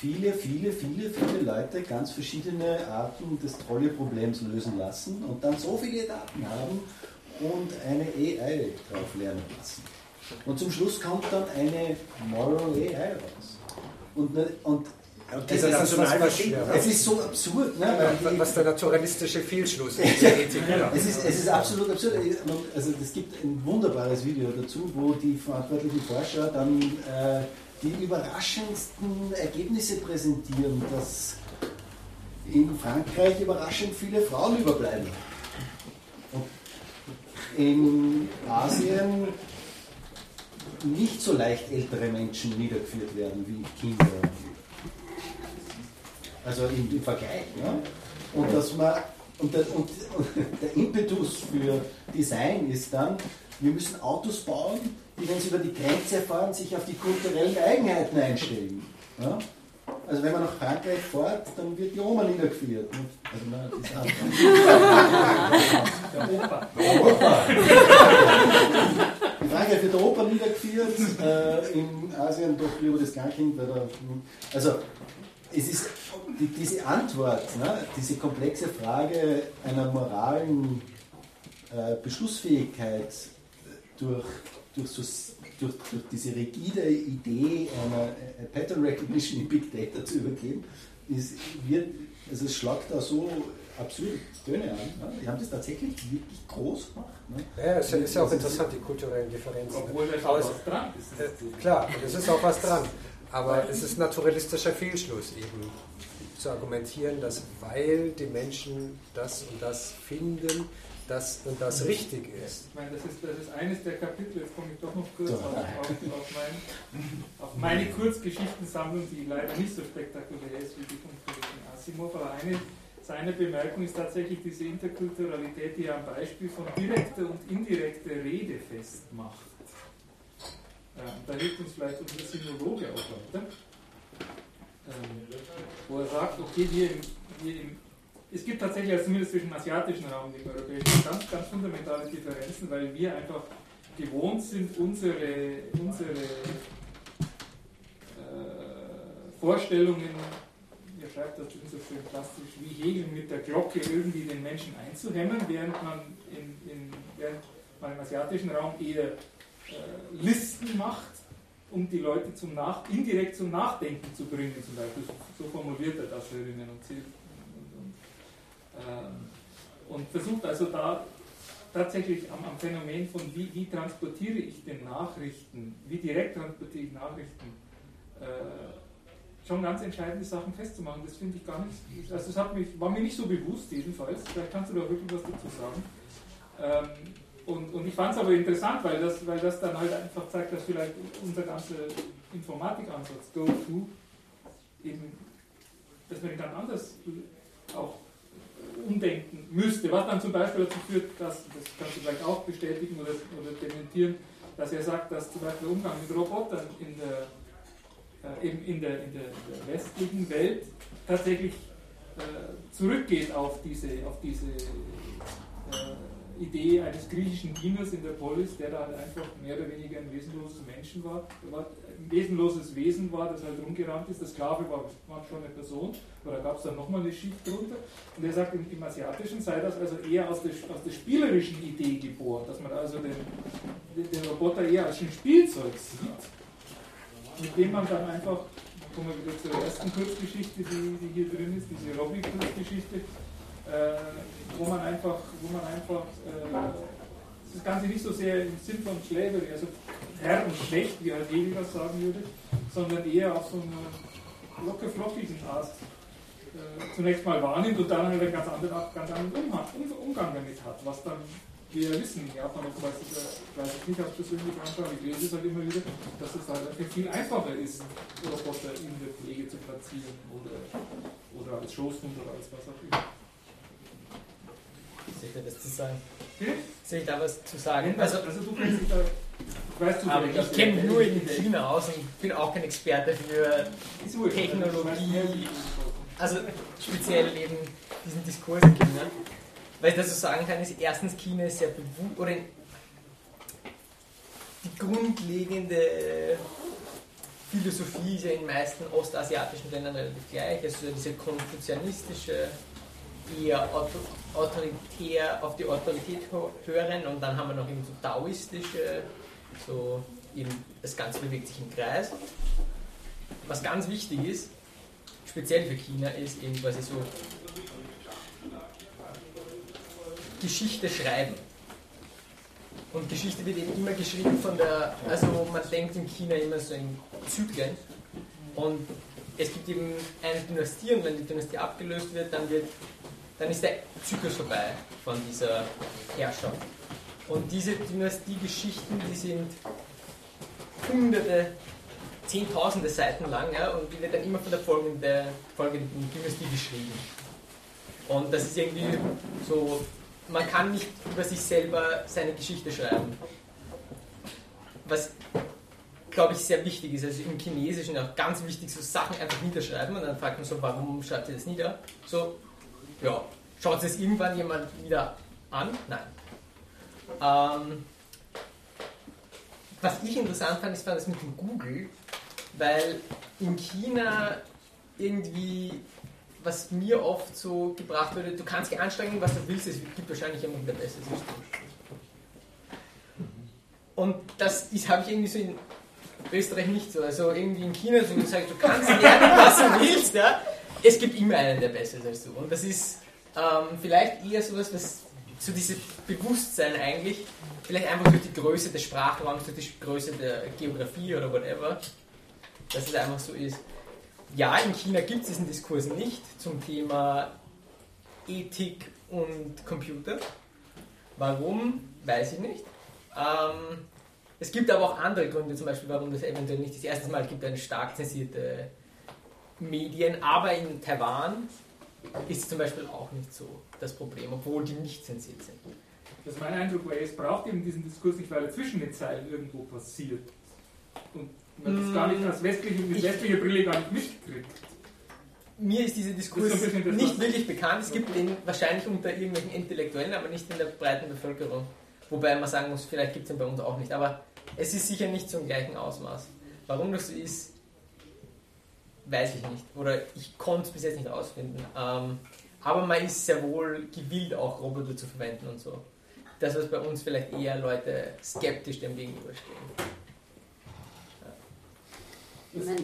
viele, viele, viele, viele Leute ganz verschiedene Arten des Trolley-Problems lösen lassen und dann so viele Daten haben und eine AI drauf lernen lassen. Und zum Schluss kommt dann eine Moral AI raus. Und, und das ist das, was, es ist so absurd. Ne? Ja, was der naturalistische Fehlschluss ist. ja. es, ist es ist absolut absurd. Also es gibt ein wunderbares Video dazu, wo die verantwortlichen Forscher dann äh, die überraschendsten Ergebnisse präsentieren, dass in Frankreich überraschend viele Frauen überbleiben. Und in Asien nicht so leicht ältere Menschen niedergeführt werden wie Kinder. Also im, im Vergleich. Ne? Und, dass man, und, der, und, und der Impetus für Design ist dann, wir müssen Autos bauen, die, wenn sie über die Grenze fahren, sich auf die kulturellen Eigenheiten einstellen. Ja? Also wenn man nach Frankreich fährt, dann wird die Oma niedergeführt. Also nein, das ist Der Opa. Der Opa. In Frankreich wird der Opa niedergeführt, äh, in Asien doch lieber das Kleinkind. Also es ist die, diese Antwort, ne, diese komplexe Frage einer moralen äh, Beschlussfähigkeit durch, durch so durch, durch diese rigide Idee einer äh, Pattern Recognition in Big Data zu übergeben, ist, wird, also es schlagt da so absurde Töne an. Ne? Die haben das tatsächlich wirklich groß gemacht. Ne? Ja, es ist ja auch interessant, die kulturellen Differenzen. Obwohl da was dran ist. Äh, klar, es ist auch was dran. Aber es ist naturalistischer Fehlschluss eben zu argumentieren, dass weil die Menschen das und das finden, dass und das richtig ist. Ich meine, das ist, das ist eines der Kapitel, jetzt komme ich doch noch kurz auf, auf, auf, mein, auf meine Kurzgeschichtensammlung, die leider nicht so spektakulär ist wie die von Kollegen Asimov, aber eine seiner Bemerkungen ist tatsächlich diese Interkulturalität, die er am Beispiel von direkter und indirekter Rede festmacht. Ja, da hilft uns vielleicht unser Sinologe auch weiter, ähm, wo er sagt, okay, wir im, wir im es gibt tatsächlich, also zumindest zwischen dem asiatischen Raum und dem europäischen, ganz, ganz fundamentale Differenzen, weil wir einfach gewohnt sind, unsere, unsere äh, Vorstellungen, ihr schreibt das so schön plastisch, wie Hegel mit der Glocke irgendwie den Menschen einzuhemmen, während man, in, in, während man im asiatischen Raum eher äh, Listen macht um die Leute zum Nach indirekt zum Nachdenken zu bringen, zum Beispiel. So formuliert er das, Hörerinnen und Ziel. Ähm, und versucht also da tatsächlich am, am Phänomen von, wie, wie, transportiere ich denn Nachrichten, wie direkt transportiere ich Nachrichten, äh, schon ganz entscheidende Sachen festzumachen. Das finde ich gar nicht, also das hat mich, war mir nicht so bewusst jedenfalls, vielleicht kannst du da wirklich was dazu sagen. Ähm, und, und, ich fand es aber interessant, weil das, weil das dann halt einfach zeigt, dass vielleicht unser ganzer Informatikansatz, Go-To, eben, dass man ihn ganz anders auch umdenken müsste. Was dann zum Beispiel dazu führt, dass, das kannst du vielleicht auch bestätigen oder, oder dementieren, dass er sagt, dass zum Beispiel der Umgang mit Robotern in der, äh, eben in der, in der, westlichen Welt tatsächlich äh, zurückgeht auf diese, auf diese äh, Idee eines griechischen Dieners in der Polis, der da halt einfach mehr oder weniger ein wesenloses Menschen war, ein wesenloses Wesen war, das halt rumgerannt ist. Der Sklave war, war schon eine Person, oder gab es dann nochmal eine Schicht drunter. Und er sagt, im, im, Asiatischen sei das also eher aus der, aus der spielerischen Idee geboren, dass man also den, den Roboter eher als ein Spielzeug sieht, mit dem man dann einfach, kommen wir wieder zur ersten Kurzgeschichte, die, die hier drin ist, diese Robby-Kurzgeschichte, wo man einfach, wo man einfach äh, das Ganze nicht so sehr im Sinn von Slavery, also Herr und Schlecht, wie halt Hegel das sagen würde, sondern eher auf so einer locker flockigen Art äh, zunächst mal wahrnimmt und dann halt einen ganz anderen, ganz anderen Umgang, Umgang damit hat, was dann wir wissen in Japan, ich weiß, ich weiß ich nicht aus persönlicher Anschauung, ich lese es halt immer wieder, dass es halt viel einfacher ist, Roboter in der Pflege zu platzieren oder, oder als Schoßhund oder als was auch immer. Soll ich da was zu sagen? Hm? Soll ich da was zu sagen? Also, also du kennst dich da, weißt du, aber ich kenne nur in China aus und bin auch kein Experte für Technologie. Also speziell eben diesen Diskurs in China. Was ich dazu sagen kann, ist erstens, China ist sehr bewusst, oder die grundlegende Philosophie ist ja in den meisten ostasiatischen Ländern relativ gleich. Also diese konfuzianistische eher autoritär auf die Autorität hören und dann haben wir noch eben so taoistische, so eben das Ganze bewegt sich im Kreis. Was ganz wichtig ist, speziell für China, ist eben quasi so Geschichte schreiben. Und Geschichte wird eben immer geschrieben von der, also man denkt in China immer so in Zyklen. Und es gibt eben eine Dynastie und wenn die Dynastie abgelöst wird, dann wird dann ist der Zyklus vorbei von dieser Herrschaft. Und diese Dynastiegeschichten, die sind hunderte, zehntausende Seiten lang ja, und die wird dann immer von der folgenden, folgenden Dynastie geschrieben. Und das ist irgendwie so, man kann nicht über sich selber seine Geschichte schreiben. Was, glaube ich, sehr wichtig ist. Also im Chinesischen auch ganz wichtig, so Sachen einfach niederschreiben und dann fragt man so, warum schreibt ihr das nieder? So, ja, schaut es irgendwann jemand wieder an? Nein. Ähm, was ich interessant fand, ist war das mit dem Google, weil in China irgendwie, was mir oft so gebracht wurde, du kannst dich anstrengen, was du willst, es gibt wahrscheinlich jemanden, der besser ist. Und das habe ich irgendwie so in Österreich nicht so. Also irgendwie in China so gesagt, du kannst lernen, was du willst, ja es gibt immer einen, der besser ist als du. Und das ist ähm, vielleicht eher sowas, was so dieses Bewusstsein eigentlich, vielleicht einfach durch die Größe des Sprachraums, durch die Größe der Geografie oder whatever, dass es einfach so ist. Ja, in China gibt es diesen Diskurs nicht zum Thema Ethik und Computer. Warum, weiß ich nicht. Ähm, es gibt aber auch andere Gründe, zum Beispiel, warum das eventuell nicht das erste Mal gibt, eine stark zensierte Medien, aber in Taiwan ist zum Beispiel auch nicht so das Problem, obwohl die nicht zensiert sind. Das ist mein Eindruck, weil es braucht eben diesen Diskurs nicht, weil er zwischen den Zeilen irgendwo passiert. Und man das gar nicht als westliche, mit westlicher Brille gar nicht mitkriegt. Mir ist dieser Diskurs ist nicht wirklich bekannt. Es gibt den wahrscheinlich unter irgendwelchen Intellektuellen, aber nicht in der breiten Bevölkerung. Wobei man sagen muss, vielleicht gibt es ihn bei uns auch nicht. Aber es ist sicher nicht zum gleichen Ausmaß. Warum das so ist, weiß ich nicht. Oder ich konnte es bis jetzt nicht ausfinden. Ähm, aber man ist sehr wohl gewillt, auch Roboter zu verwenden und so. Das, was bei uns vielleicht eher Leute skeptisch dem gegenüberstehen. Ich meine,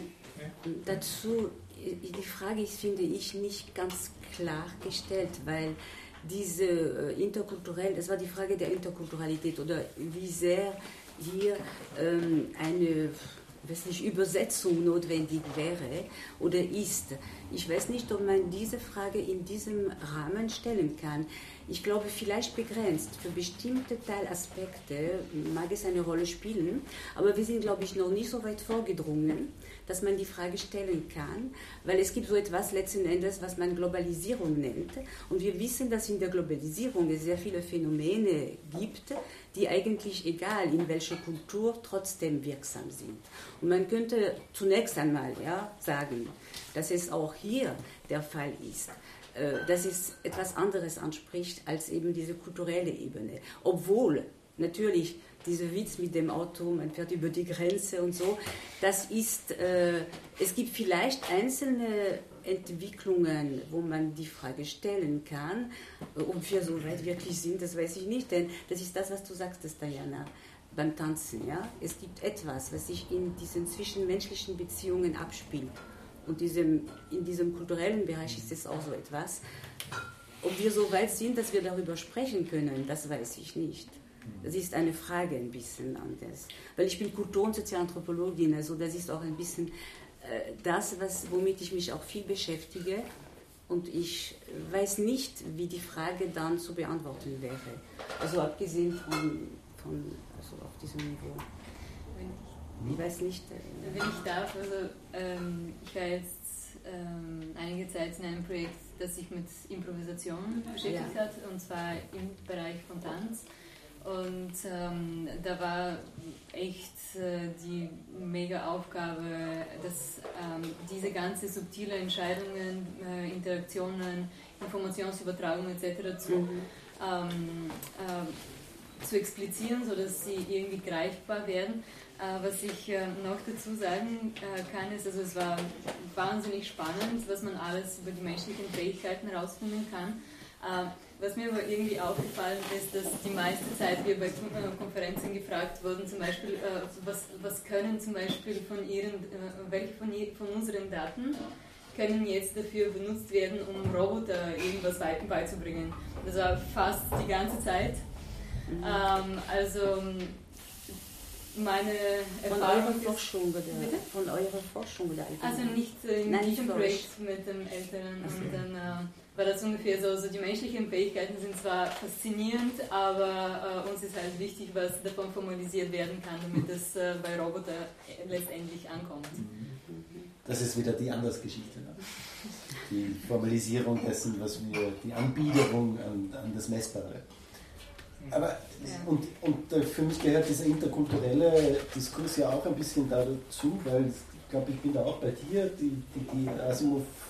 dazu, die Frage ist, finde ich, nicht ganz klar gestellt, weil diese äh, interkulturell, das war die Frage der Interkulturalität oder wie sehr hier ähm, eine weiß nicht, Übersetzung notwendig wäre oder ist. Ich weiß nicht, ob man diese Frage in diesem Rahmen stellen kann. Ich glaube, vielleicht begrenzt. Für bestimmte Teilaspekte mag es eine Rolle spielen, aber wir sind, glaube ich, noch nicht so weit vorgedrungen, dass man die Frage stellen kann, weil es gibt so etwas letzten Endes, was man Globalisierung nennt. Und wir wissen, dass in der Globalisierung es sehr viele Phänomene gibt, die eigentlich egal in welcher Kultur trotzdem wirksam sind. Und man könnte zunächst einmal ja, sagen, dass es auch hier der Fall ist äh, dass es etwas anderes anspricht als eben diese kulturelle Ebene. Obwohl natürlich dieser Witz mit dem Auto, man fährt über die Grenze und so, das ist, äh, es gibt vielleicht einzelne Entwicklungen, wo man die Frage stellen kann, ob wir so weit wirklich sind, das weiß ich nicht, denn das ist das, was du sagst, Diana, beim Tanzen. Ja? Es gibt etwas, was sich in diesen zwischenmenschlichen Beziehungen abspielt. Und diesem, in diesem kulturellen Bereich ist es auch so etwas. Ob wir so weit sind, dass wir darüber sprechen können, das weiß ich nicht. Das ist eine Frage ein bisschen anders. Weil ich bin Kultur- und Sozialanthropologin, also das ist auch ein bisschen äh, das, was, womit ich mich auch viel beschäftige. Und ich weiß nicht, wie die Frage dann zu beantworten wäre. Also abgesehen von, von also auf diesem Niveau. Ich weiß nicht. Äh, Wenn ich darf, also ähm, ich war jetzt ähm, einige Zeit in einem Projekt, das sich mit Improvisation beschäftigt ja. hat, und zwar im Bereich von Tanz. Und ähm, da war echt äh, die mega Aufgabe, dass ähm, diese ganze subtile Entscheidungen, äh, Interaktionen, Informationsübertragung etc. zu, mhm. ähm, äh, zu explizieren, sodass sie irgendwie greifbar werden. Äh, was ich äh, noch dazu sagen äh, kann, ist, also es war wahnsinnig spannend, was man alles über die menschlichen Fähigkeiten herausfinden kann. Was mir aber irgendwie aufgefallen ist, dass die meiste Zeit wir bei Konferenzen gefragt wurden, zum Beispiel, was, was können zum Beispiel von ihren, welche von, von unseren Daten können jetzt dafür benutzt werden, um Roboter irgendwas beizubringen. Das war fast die ganze Zeit. Mhm. Ähm, also meine Erfahrung. Von eurer Forschung oder? Bitte? Von eurer Forschung oder Also nicht äh, in Nein, diesem Projekt mit dem Älteren okay. und dann äh, war das ungefähr so, also die menschlichen Fähigkeiten sind zwar faszinierend, aber äh, uns ist halt wichtig, was davon formalisiert werden kann, damit es äh, bei Robotern letztendlich ankommt. Das ist wieder die Andersgeschichte. Ne? Die Formalisierung dessen, was wir, die Anbiederung an, an das Messbare. Aber ja. und, und äh, für mich gehört dieser interkulturelle Diskurs ja auch ein bisschen dazu, weil ich glaube, ich bin da auch bei dir. Die, die, die Asimov-Gesetze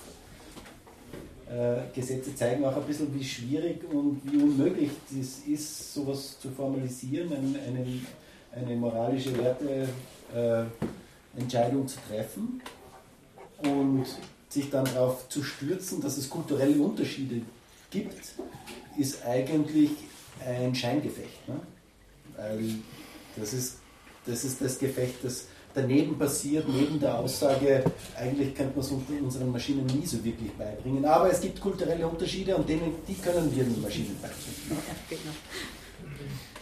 äh, zeigen auch ein bisschen, wie schwierig und wie unmöglich es ist, sowas zu formalisieren, eine, eine, eine moralische Werteentscheidung äh, zu treffen und sich dann darauf zu stürzen, dass es kulturelle Unterschiede gibt, ist eigentlich ein Scheingefecht. Ne? Weil das ist, das ist das Gefecht, das daneben passiert, neben der Aussage, eigentlich könnte man es unseren Maschinen nie so wirklich beibringen. Aber es gibt kulturelle Unterschiede und denen, die können wir den Maschinen beibringen. Ja, genau.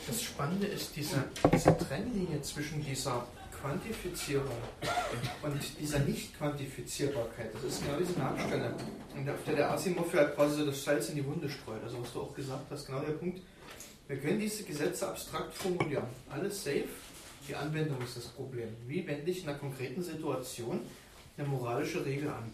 Das Spannende ist diese, diese Trennlinie zwischen dieser Quantifizierung und dieser Nicht-Quantifizierbarkeit. Das ist genau diese Nachstelle, auf der der Asimov ja quasi so das Salz in die Wunde streut. Also was du auch gesagt hast, genau der Punkt wir können diese Gesetze abstrakt formulieren. Alles safe. Die Anwendung ist das Problem. Wie wende ich in einer konkreten Situation eine moralische Regel an?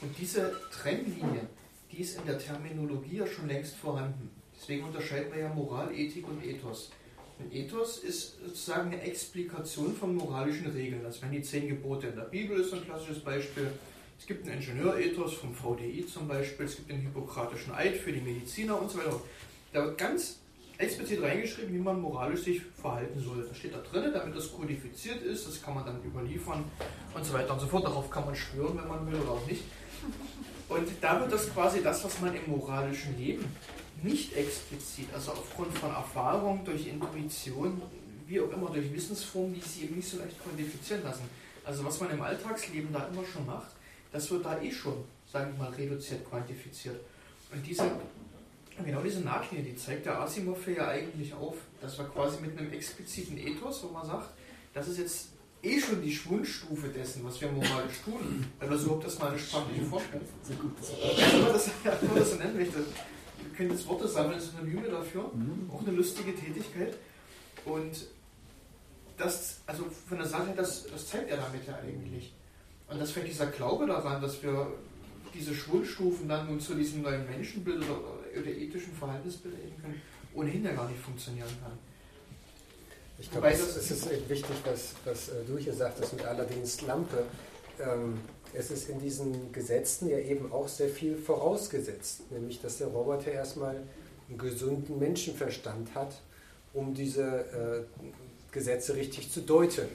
Und diese Trennlinie, die ist in der Terminologie ja schon längst vorhanden. Deswegen unterscheiden wir ja Moral, Ethik und Ethos. Und Ethos ist sozusagen eine Explikation von moralischen Regeln. Das wären die zehn Gebote in der Bibel, ist ein klassisches Beispiel. Es gibt einen Ingenieurethos vom VDI zum Beispiel, es gibt den Hippokratischen Eid für die Mediziner und so weiter. Da wird ganz explizit reingeschrieben, wie man moralisch sich verhalten soll. Das steht da drin, damit das kodifiziert ist, das kann man dann überliefern und so weiter und so fort. Darauf kann man schwören, wenn man will oder auch nicht. Und da wird das quasi das, was man im moralischen Leben nicht explizit, also aufgrund von Erfahrung, durch Intuition, wie auch immer, durch Wissensformen, die sich eben nicht so leicht quantifizieren lassen, Also was man im Alltagsleben da immer schon macht, das wird da eh schon, sagen wir mal, reduziert, quantifiziert. Und diese, genau diese Nahknie, die zeigt der Asimov ja eigentlich auf, dass wir quasi mit einem expliziten Ethos, wo man sagt, das ist jetzt eh schon die Schwundstufe dessen, was wir moralisch tun, weil das überhaupt erstmal eine sprachliche Vorstellung ist. Ja, nur das, nur das so nennen. Wir können jetzt Worte sammeln, Synonyme dafür, auch eine lustige Tätigkeit. Und das, also von der Sache, das, das zeigt er damit ja eigentlich. Und das fängt dieser Glaube daran, dass wir diese Schwundstufen dann nun zu diesem neuen Menschenbild oder, oder ethischen Verhaltensbild erheben können, ohnehin ja gar nicht funktionieren kann. Ich glaube, es, es, ist eben wichtig, was, was äh, du hier sagtest mit allerdings Lampe. Ähm, es ist in diesen Gesetzen ja eben auch sehr viel vorausgesetzt, nämlich dass der Roboter erstmal einen gesunden Menschenverstand hat, um diese äh, Gesetze richtig zu deuten.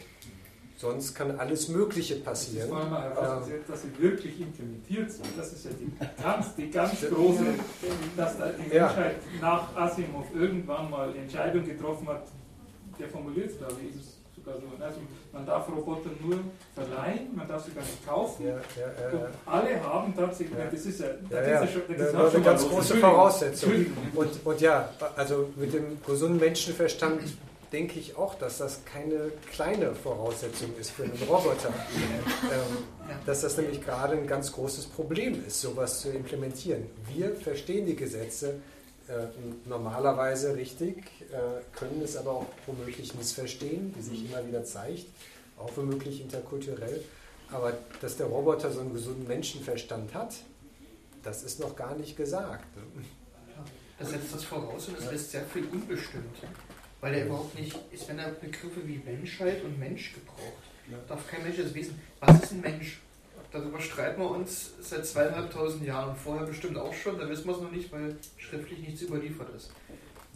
Sonst kann alles Mögliche passieren. Das war mal herausgestellt, ähm, dass sie wirklich implementiert sind. Das ist ja die ganz, die ganz große, dass da die Menschheit ja. nach Asimov irgendwann mal Entscheidung getroffen hat, der formuliert es, glaube ich, ist es sogar so. Also man darf Roboter nur verleihen, man darf sie gar nicht kaufen. Ja, ja, alle haben tatsächlich, das ist ja, das ist ja, schon, das ist eine ganz große Voraussetzung. Und, und ja, also mit dem gesunden Menschenverstand denke ich auch, dass das keine kleine Voraussetzung ist für einen Roboter. ähm, dass das nämlich gerade ein ganz großes Problem ist, sowas zu implementieren. Wir verstehen die Gesetze, äh, normalerweise richtig, äh, können es aber auch womöglich missverstehen, wie sich immer wieder zeigt, auch womöglich interkulturell. Aber dass der Roboter so einen gesunden Menschenverstand hat, das ist noch gar nicht gesagt. Das setzt das voraus und es lässt sehr viel unbestimmt. Weil er überhaupt nicht ist, wenn er Begriffe wie Menschheit und Mensch gebraucht. Darf kein Mensch das wissen. Was ist ein Mensch? Darüber streiten wir uns seit zweieinhalbtausend Jahren. Vorher bestimmt auch schon, da wissen wir es noch nicht, weil schriftlich nichts überliefert ist.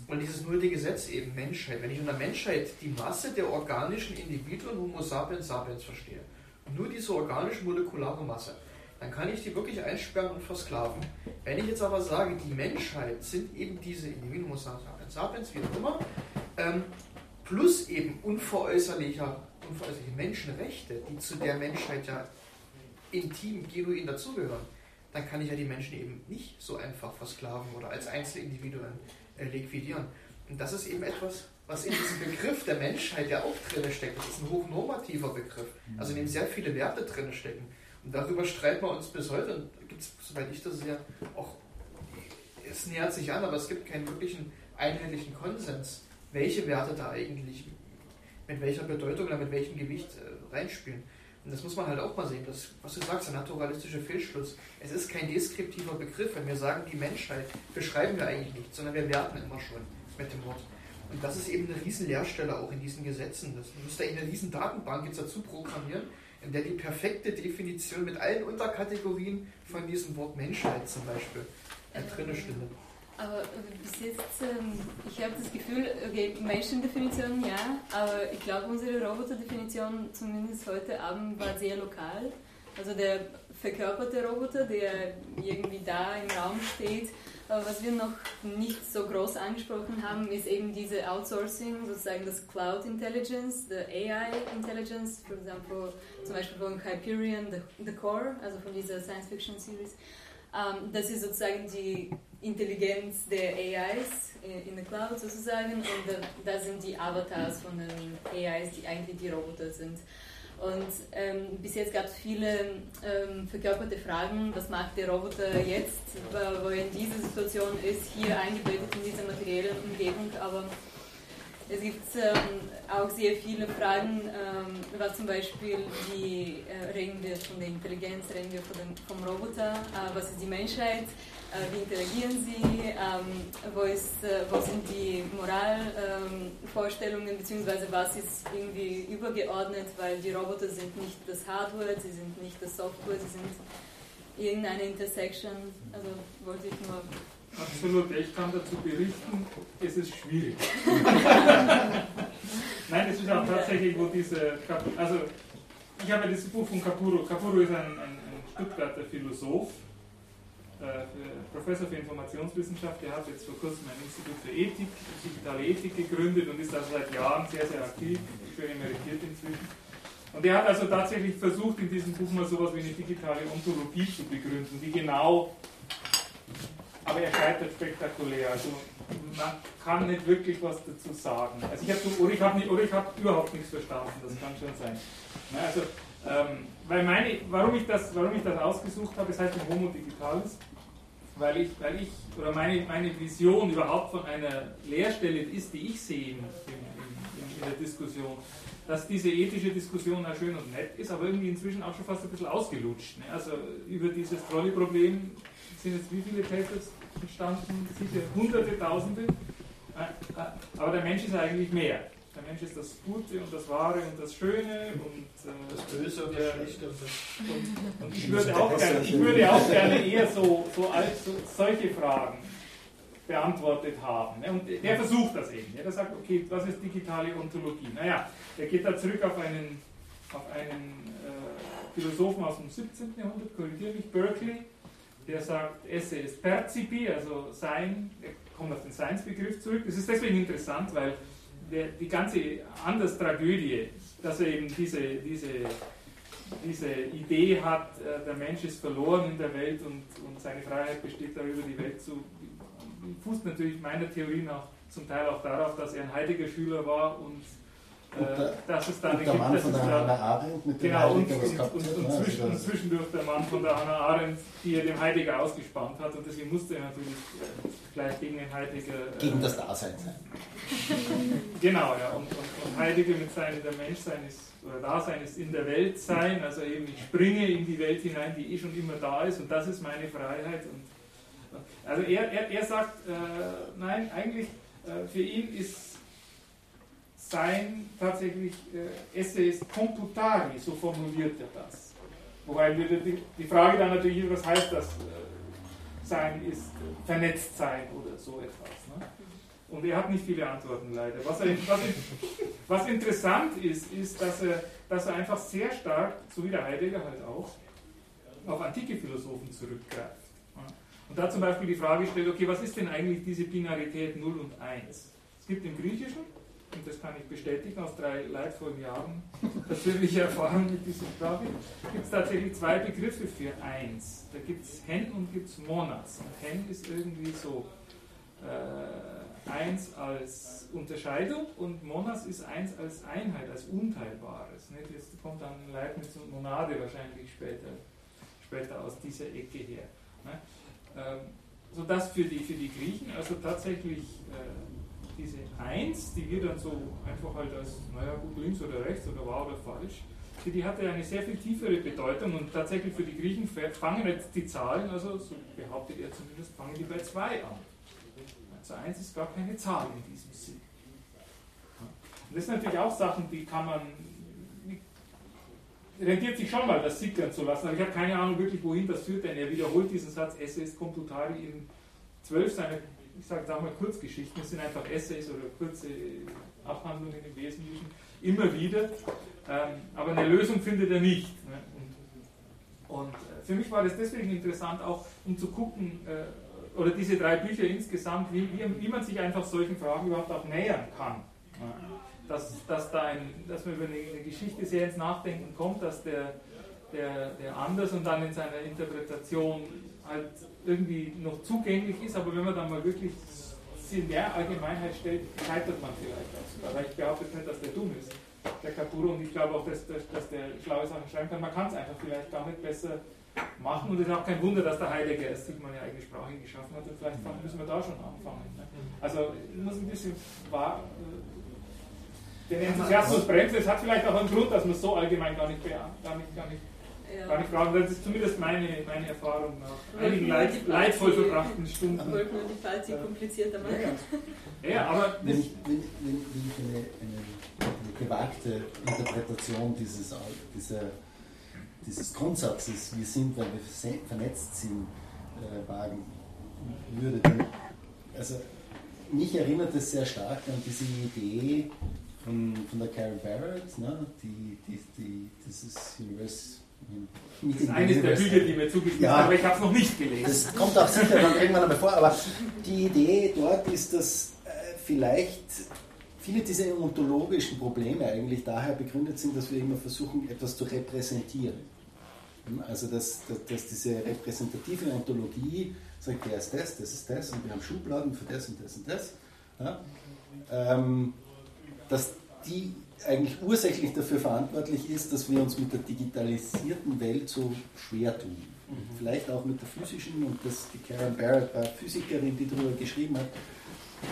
Und dieses nullte Gesetz eben, Menschheit. Wenn ich unter Menschheit die Masse der organischen Individuen Homo sapiens sapiens verstehe, nur diese organische molekulare Masse, dann kann ich die wirklich einsperren und versklaven. Wenn ich jetzt aber sage, die Menschheit sind eben diese Individuen Homo sapiens sapiens, wie auch immer, ähm, plus eben unveräußerliche, unveräußerliche Menschenrechte, die zu der Menschheit ja intim, genuin dazugehören, dann kann ich ja die Menschen eben nicht so einfach versklaven oder als Einzelindividuen äh, liquidieren. Und das ist eben etwas, was in diesem Begriff der Menschheit ja auch drin steckt. Das ist ein hochnormativer Begriff, also in dem sehr viele Werte drin stecken. Und darüber streiten wir uns bis heute. Und gibt es, soweit ich das sehe, auch, es nähert sich an, aber es gibt keinen wirklichen einheitlichen Konsens, welche Werte da eigentlich mit welcher Bedeutung oder mit welchem Gewicht äh, reinspielen. Und das muss man halt auch mal sehen, das, was du sagst, der naturalistische Fehlschluss. Es ist kein deskriptiver Begriff. Wenn wir sagen, die Menschheit, beschreiben wir eigentlich nicht, sondern wir werten immer schon mit dem Wort. Und das ist eben eine riesen Leerstelle auch in diesen Gesetzen. Das müsste in eine riesen Datenbank jetzt dazu programmieren, in der die perfekte Definition mit allen Unterkategorien von diesem Wort Menschheit zum Beispiel äh, drin stünde. Aber bis jetzt, ähm, ich habe das Gefühl, okay, Menschendefinition ja, aber ich glaube, unsere Roboterdefinition, zumindest heute Abend, war sehr lokal. Also der verkörperte Roboter, der irgendwie da im Raum steht. Aber was wir noch nicht so groß angesprochen haben, ist eben diese Outsourcing, sozusagen das Cloud Intelligence, the AI Intelligence, for example, zum Beispiel von Hyperion, the, the Core, also von dieser Science Fiction Series. Um, ähm, das ist sozusagen die Intelligenz der AIs in der Cloud sozusagen. Und da sind die Avatars von den AIs, die eigentlich die Roboter sind. Und ähm, bis jetzt gab es viele ähm, verkörperte Fragen, was macht der Roboter jetzt, wo er in dieser Situation ist, hier eingebettet in dieser materiellen Umgebung, aber es gibt ähm, auch sehr viele Fragen, ähm, was zum Beispiel die, äh, reden wir von der Intelligenz, reden wir von dem, vom Roboter, äh, was ist die Menschheit, äh, wie interagieren sie, ähm, wo, ist, äh, wo sind die Moralvorstellungen, ähm, beziehungsweise was ist irgendwie übergeordnet, weil die Roboter sind nicht das Hardware, sie sind nicht das Software, sie sind irgendeine Intersection, also wollte ich nur Absolut, ich kann dazu berichten, es ist schwierig. Nein, es ist auch tatsächlich, wo diese, also ich habe dieses Buch von Capuro, Capuro ist ein, ein, ein Stuttgarter Philosoph, äh, Professor für Informationswissenschaft, der hat jetzt vor kurzem ein Institut für Ethik, digitale Ethik gegründet und ist also seit Jahren sehr, sehr aktiv, ich bin emeritiert inzwischen. Und er hat also tatsächlich versucht, in diesem Buch mal sowas wie eine digitale Ontologie zu begründen, die genau, aber er scheitert spektakulär. Also man kann nicht wirklich was dazu sagen. Also ich habe oder ich habe hab überhaupt nichts verstanden, das kann schon sein. Also, ähm, weil meine, warum, ich das, warum ich das ausgesucht habe, es heißt Homo Digitalis, weil ich, weil ich oder meine, meine Vision überhaupt von einer Lehrstelle ist, die ich sehe in, in, in, der Diskussion, dass diese ethische Diskussion auch schön und nett ist, aber irgendwie inzwischen auch schon fast ein bisschen ausgelutscht. Ne? Also über dieses Trolley-Problem sind jetzt wie viele Papers entstanden? Sicher hunderte, tausende. Äh, äh, aber der Mensch ist eigentlich mehr. Der Mensch ist das Gute und das Wahre und das Schöne und äh, das Böse und das Schlechte. Und, und ich, würde auch gerne, ich würde auch gerne eher so, so, als, so solche Fragen beantwortet haben. Ne? Und der versucht das eben. Der sagt, okay, was ist digitale Ontologie? Naja, der geht da zurück auf einen, auf einen äh, Philosophen aus dem 17. Jahrhundert, korrigiere mich, Berkeley, der sagt, Esse ist percipi, also Sein, er kommt auf den Seinsbegriff zurück. Das ist deswegen interessant, weil der, die ganze Anders-Tragödie, dass er eben diese, diese, diese Idee hat, äh, der Mensch ist verloren in der Welt und, und seine Freiheit besteht darüber, die Welt zu. fußt natürlich meiner Theorie nach zum Teil auch darauf, dass er ein heiliger Schüler war und äh, dass es dann und der Mann von der Hannah Arendt mit dem genau, Heidegger und, was und, gehabt und, und, ne? zwischen, Also und zwischendurch der Mann von der Hannah Arendt, die er dem Heidegger ausgespannt hat und deswegen musste er natürlich äh, gleich gegen den Heidegger. Äh, Gegen das Dasein sein. Genau, ja. Und, und, und Heidegger mit seinem der Menschsein ist, oder Dasein ist in der Welt sein, also eben ich springe in die Welt hinein, die eh schon immer da ist und das ist meine Freiheit. Und, also er, er, er sagt, äh, nein, eigentlich äh, für ihn ist sein tatsächlich äh, Esse computari, so formuliert er das. Wobei die, die Frage dann natürlich ist, was heißt das? Äh, sein ist äh, vernetzt sein oder so etwas. Ne? Und er hat nicht viele Antworten leider. Was, er, was, was, interessant ist, ist, dass er, dass er einfach sehr stark, so wie der Heidegger halt auch, auf antike Philosophen zurückgreift. Und da zum Beispiel die Frage stellt, okay, was ist denn eigentlich diese Binarität 0 und 1? Es gibt im Griechischen und das kann ich bestätigen aus drei leidvollen Jahren persönlicher Erfahrung mit dieser Sprache, gibt es tatsächlich zwei Begriffe für eins. Da gibt es Hen und gibt es Monas. Und Hen ist irgendwie so äh, eins als Unterscheidung und Monas ist eins als Einheit, als Unteilbares. Nicht? Jetzt kommt dann Leibniz und Monade wahrscheinlich später, später aus dieser Ecke her. Ne? Ähm, sodass für die, für die Griechen also tatsächlich äh, diese Eins, die wir dann so einfach halt als, naja gut, links oder rechts oder wahr oder falsch, für die hatte eine sehr viel tiefere Bedeutung und tatsächlich für die Griechen fangen jetzt die Zahlen, also so behauptet er zumindest, fangen die bei 2 an. Also 1 ist gar keine Zahl in diesem Sinn. Und das sind natürlich auch Sachen, die kann man, rentiert sich schon mal, das sickern zu lassen, aber ich habe keine Ahnung wirklich, wohin das führt, denn er wiederholt diesen Satz, Esse ist computari in zwölf seiner ich sage da mal Kurzgeschichten, es sind einfach Essays oder kurze Abhandlungen im Wesentlichen, immer wieder. Ähm, aber eine Lösung findet er nicht. Ne? Und, und, äh, für mich war das deswegen interessant, auch um zu gucken, äh, oder diese drei Bücher insgesamt, wie, wie, wie, man sich einfach solchen Fragen überhaupt auch nähern kann. Ne? Dass, dass, da ein, dass man über eine, eine Geschichte sehr ins Nachdenken kommt, dass der, der, der anders und dann in seiner Interpretation halt irgendwie noch zugänglich ist, aber wenn man dann mal wirklich sie in der Allgemeinheit stellt, scheitert man vielleicht auch sogar. Weil ich behaupte nicht, dass der dumm ist, der Capuro, und ich glaube auch, dass, dass, dass der schlaue Sachen schreiben kann. Man kann es einfach vielleicht gar nicht besser machen und es ist auch kein Wunder, dass der Heidegger erst sich mal eine eigene Sprache geschaffen hat und vielleicht müssen wir da schon anfangen. Ne? Also muss ein bisschen wahr, äh, den Enthusiasmus bremsen. Es hat vielleicht auch einen Grund, dass man so allgemein gar nicht, gar nicht, gar nicht ja. Gar nicht fragen, das ist zumindest meine, meine Erfahrung nach einigen Leid, leidvoll verbrachten Stunden. Ich wollte nur die Fazit komplizierter machen. Ja, ja aber. Wenn ich, wenn, wenn, wenn ich eine, eine, eine, gewagte Interpretation dieses, dieser, dieses Grundsatzes, wir sind, weil wir vernetzt sind, äh, wagen würde, dann, also mich erinnert es sehr stark an diese Idee von, von der Carol Barrett, ne, die, die, die, dieses Universe das ist eines der Bücher, die mir zugeschrieben ja, aber ich habe es noch nicht gelesen. Das kommt auch sicher dann irgendwann einmal vor, aber die Idee dort ist, dass äh, vielleicht viele dieser ontologischen Probleme eigentlich daher begründet sind, dass wir immer versuchen, etwas zu repräsentieren. Also dass, dass, dass diese repräsentative Ontologie sagt, der ist das, das ist das und wir haben Schubladen für das und das und das. Ja? Ähm, dass die eigentlich ursächlich dafür verantwortlich ist, dass wir uns mit der digitalisierten Welt so schwer tun. Mhm. Vielleicht auch mit der physischen und das, die Karen Barrett war Physikerin, die darüber geschrieben hat.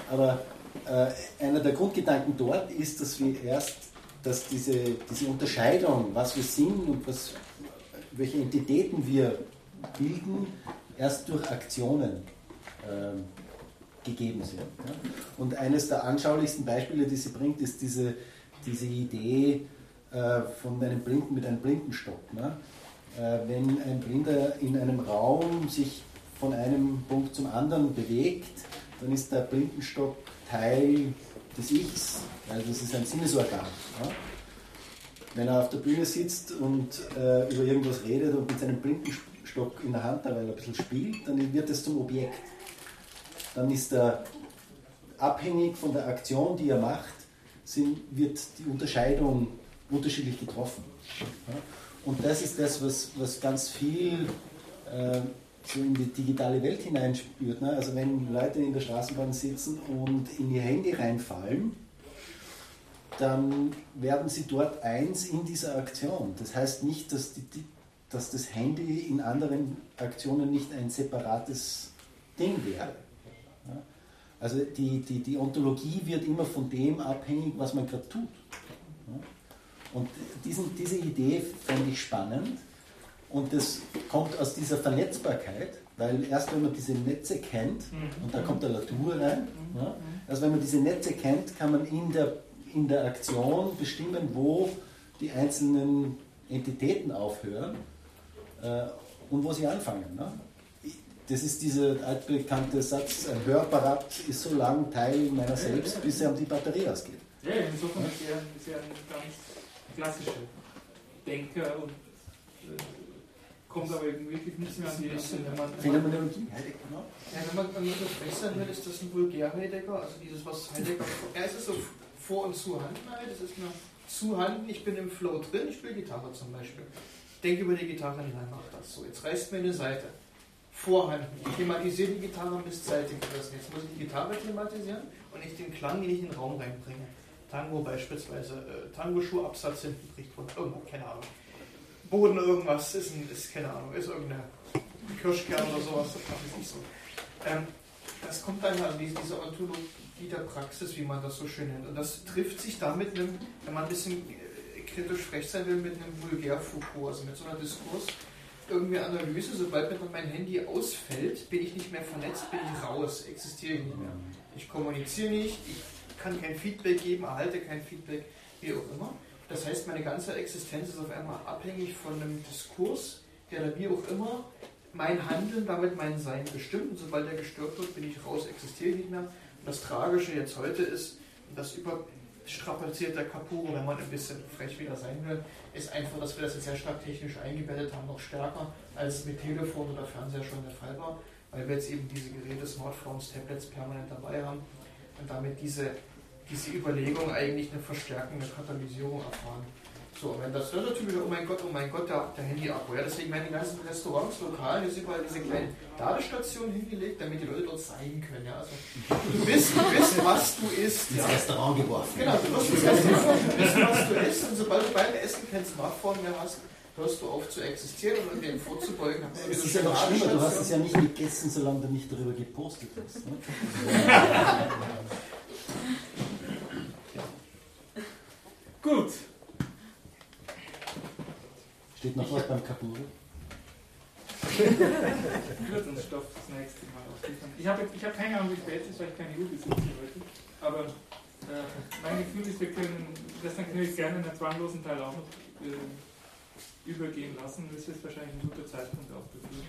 Aber äh, einer der Grundgedanken dort ist, dass wir erst, dass diese, diese Unterscheidung, was wir sind und was, welche Entitäten wir bilden, erst durch Aktionen äh, gegeben sind. Ja? Und eines der anschaulichsten Beispiele, die sie bringt, ist diese, diese Idee äh, von einem Blinden mit einem Blindenstock. Ne? Äh, wenn ein Blinder in einem Raum sich von einem Punkt zum anderen bewegt, dann ist der Blindenstock Teil des Ichs, weil das ist ein Sinnesorgan. Ja? Wenn er auf der Bühne sitzt und äh, über irgendwas redet und mit seinem Blindenstock in der Hand dabei ein bisschen spielt, dann wird es zum Objekt. Dann ist er abhängig von der Aktion, die er macht, sind, wird die Unterscheidung unterschiedlich getroffen. Und das ist das, was, was ganz viel äh, so in die digitale Welt hineinspürt. Ne? Also wenn Leute in der Straßenbahn sitzen und in ihr Handy reinfallen, dann werden sie dort eins in dieser Aktion. Das heißt nicht, dass, die, dass das Handy in anderen Aktionen nicht ein separates Ding wäre. Ja? Also die, die, die Ontologie wird immer von dem abhängig, was man gerade tut. Und diesen, diese Idee fände ich spannend und das kommt aus dieser Vernetzbarkeit, weil erst wenn man diese Netze kennt, mhm. und da kommt der Latour rein, mhm. ja, erst wenn man diese Netze kennt, kann man in der, in der Aktion bestimmen, wo die einzelnen Entitäten aufhören äh, und wo sie anfangen. Ne? Das ist dieser altbekannte Satz, ein Hörapparat ist so lang Teil meiner selbst, bis er um die Batterie ausgeht. Ja, insofern ist er, ist er ein ganz klassischer Denker und äh, kommt aber wirklich nicht mehr an die Phänomenologie. Genau. Ja, wenn man, wenn man das sein will, ist das ein Vulgär-Heidegger, also dieses, was Heidegger, er ist so vor- und zuhanden, das ist mir zuhanden, ich bin im Flow drin, ich spiele Gitarre zum Beispiel. Denke über die Gitarre hinein, mach das so. Jetzt reißt mir eine Seite. Vorhanden. Ich thematisiere die Gitarre bis zeitig gerissen. Jetzt muss ich die Gitarre thematisieren und ich den Klang, den ich in den Raum reinbringe. Tango beispielsweise, äh, Tango-Schuhabsatz hinten bricht runter, irgendwo, keine Ahnung. Boden irgendwas, ist, ein, ist keine Ahnung, ist irgendeine Kirschkern oder sowas, das mache ich nicht so. Ähm, das kommt dann an diese, diese Ontologie der Praxis, wie man das so schön nennt. Und das trifft sich damit, wenn man ein bisschen äh, kritisch frech sein will, mit einem Vulgär-Foucault, also mit so einer Diskurs, irgendwie Analyse, sobald mir dann mein Handy ausfällt, bin ich nicht mehr vernetzt, bin ich raus, existiere ich nicht mehr. Ich kommuniziere nicht, ich kann kein Feedback geben, erhalte kein Feedback, wie auch immer. Das heißt, meine ganze Existenz ist auf einmal abhängig von einem Diskurs, der da wie auch immer mein Handeln, damit mein Sein bestimmt. Und sobald er gestört wird, bin ich raus, existiere ich nicht mehr. Und das Tragische jetzt heute ist, das überstrapaziert der Capuro, wenn man ein bisschen frech wieder sein will, ist einfach, dass wir das jetzt sehr stark technisch eingebettet haben, noch stärker als mit Telefon oder Fernseher schon der Fall war, weil wir jetzt eben diese Geräte, Smartphones, Tablets permanent dabei haben und damit diese diese Überlegung eigentlich eine verstärkende Katalysierung erfahren. So, wenn das dann natürlich wieder, oh mein Gott, oh mein Gott, der, der Handy-Akku. Ja, deswegen werden die ganzen Restaurants, Lokalen, ist überall diese kleinen Ladestationen hingelegt, damit die Leute dort sein können. Ja, also, du bist, du bist, was du isst. Ins ja. Restaurant geworfen. Genau, du wirst ins Restaurant, du bist, was du isst. Und sobald du beim Essen kein Smartphone mehr hast, hörst du auf zu existieren und dem vorzubeugen. Es ist ja noch schlimmer, du hast es ja nicht gegessen, solange du nicht darüber gepostet hast. Ne? Gut. Steht noch was beim Kapuri? ich würde uns Stoff das nächste Mal ausliefern. Ich habe ich hab keine Ahnung, wie spät es ist, weil ich keine Uhr besitze heute. Aber äh, mein Gefühl ist, wir können, das dann können wir gerne in der zwanglosen Teil auch noch äh, übergehen lassen. Das ist wahrscheinlich ein guter Zeitpunkt auch dafür.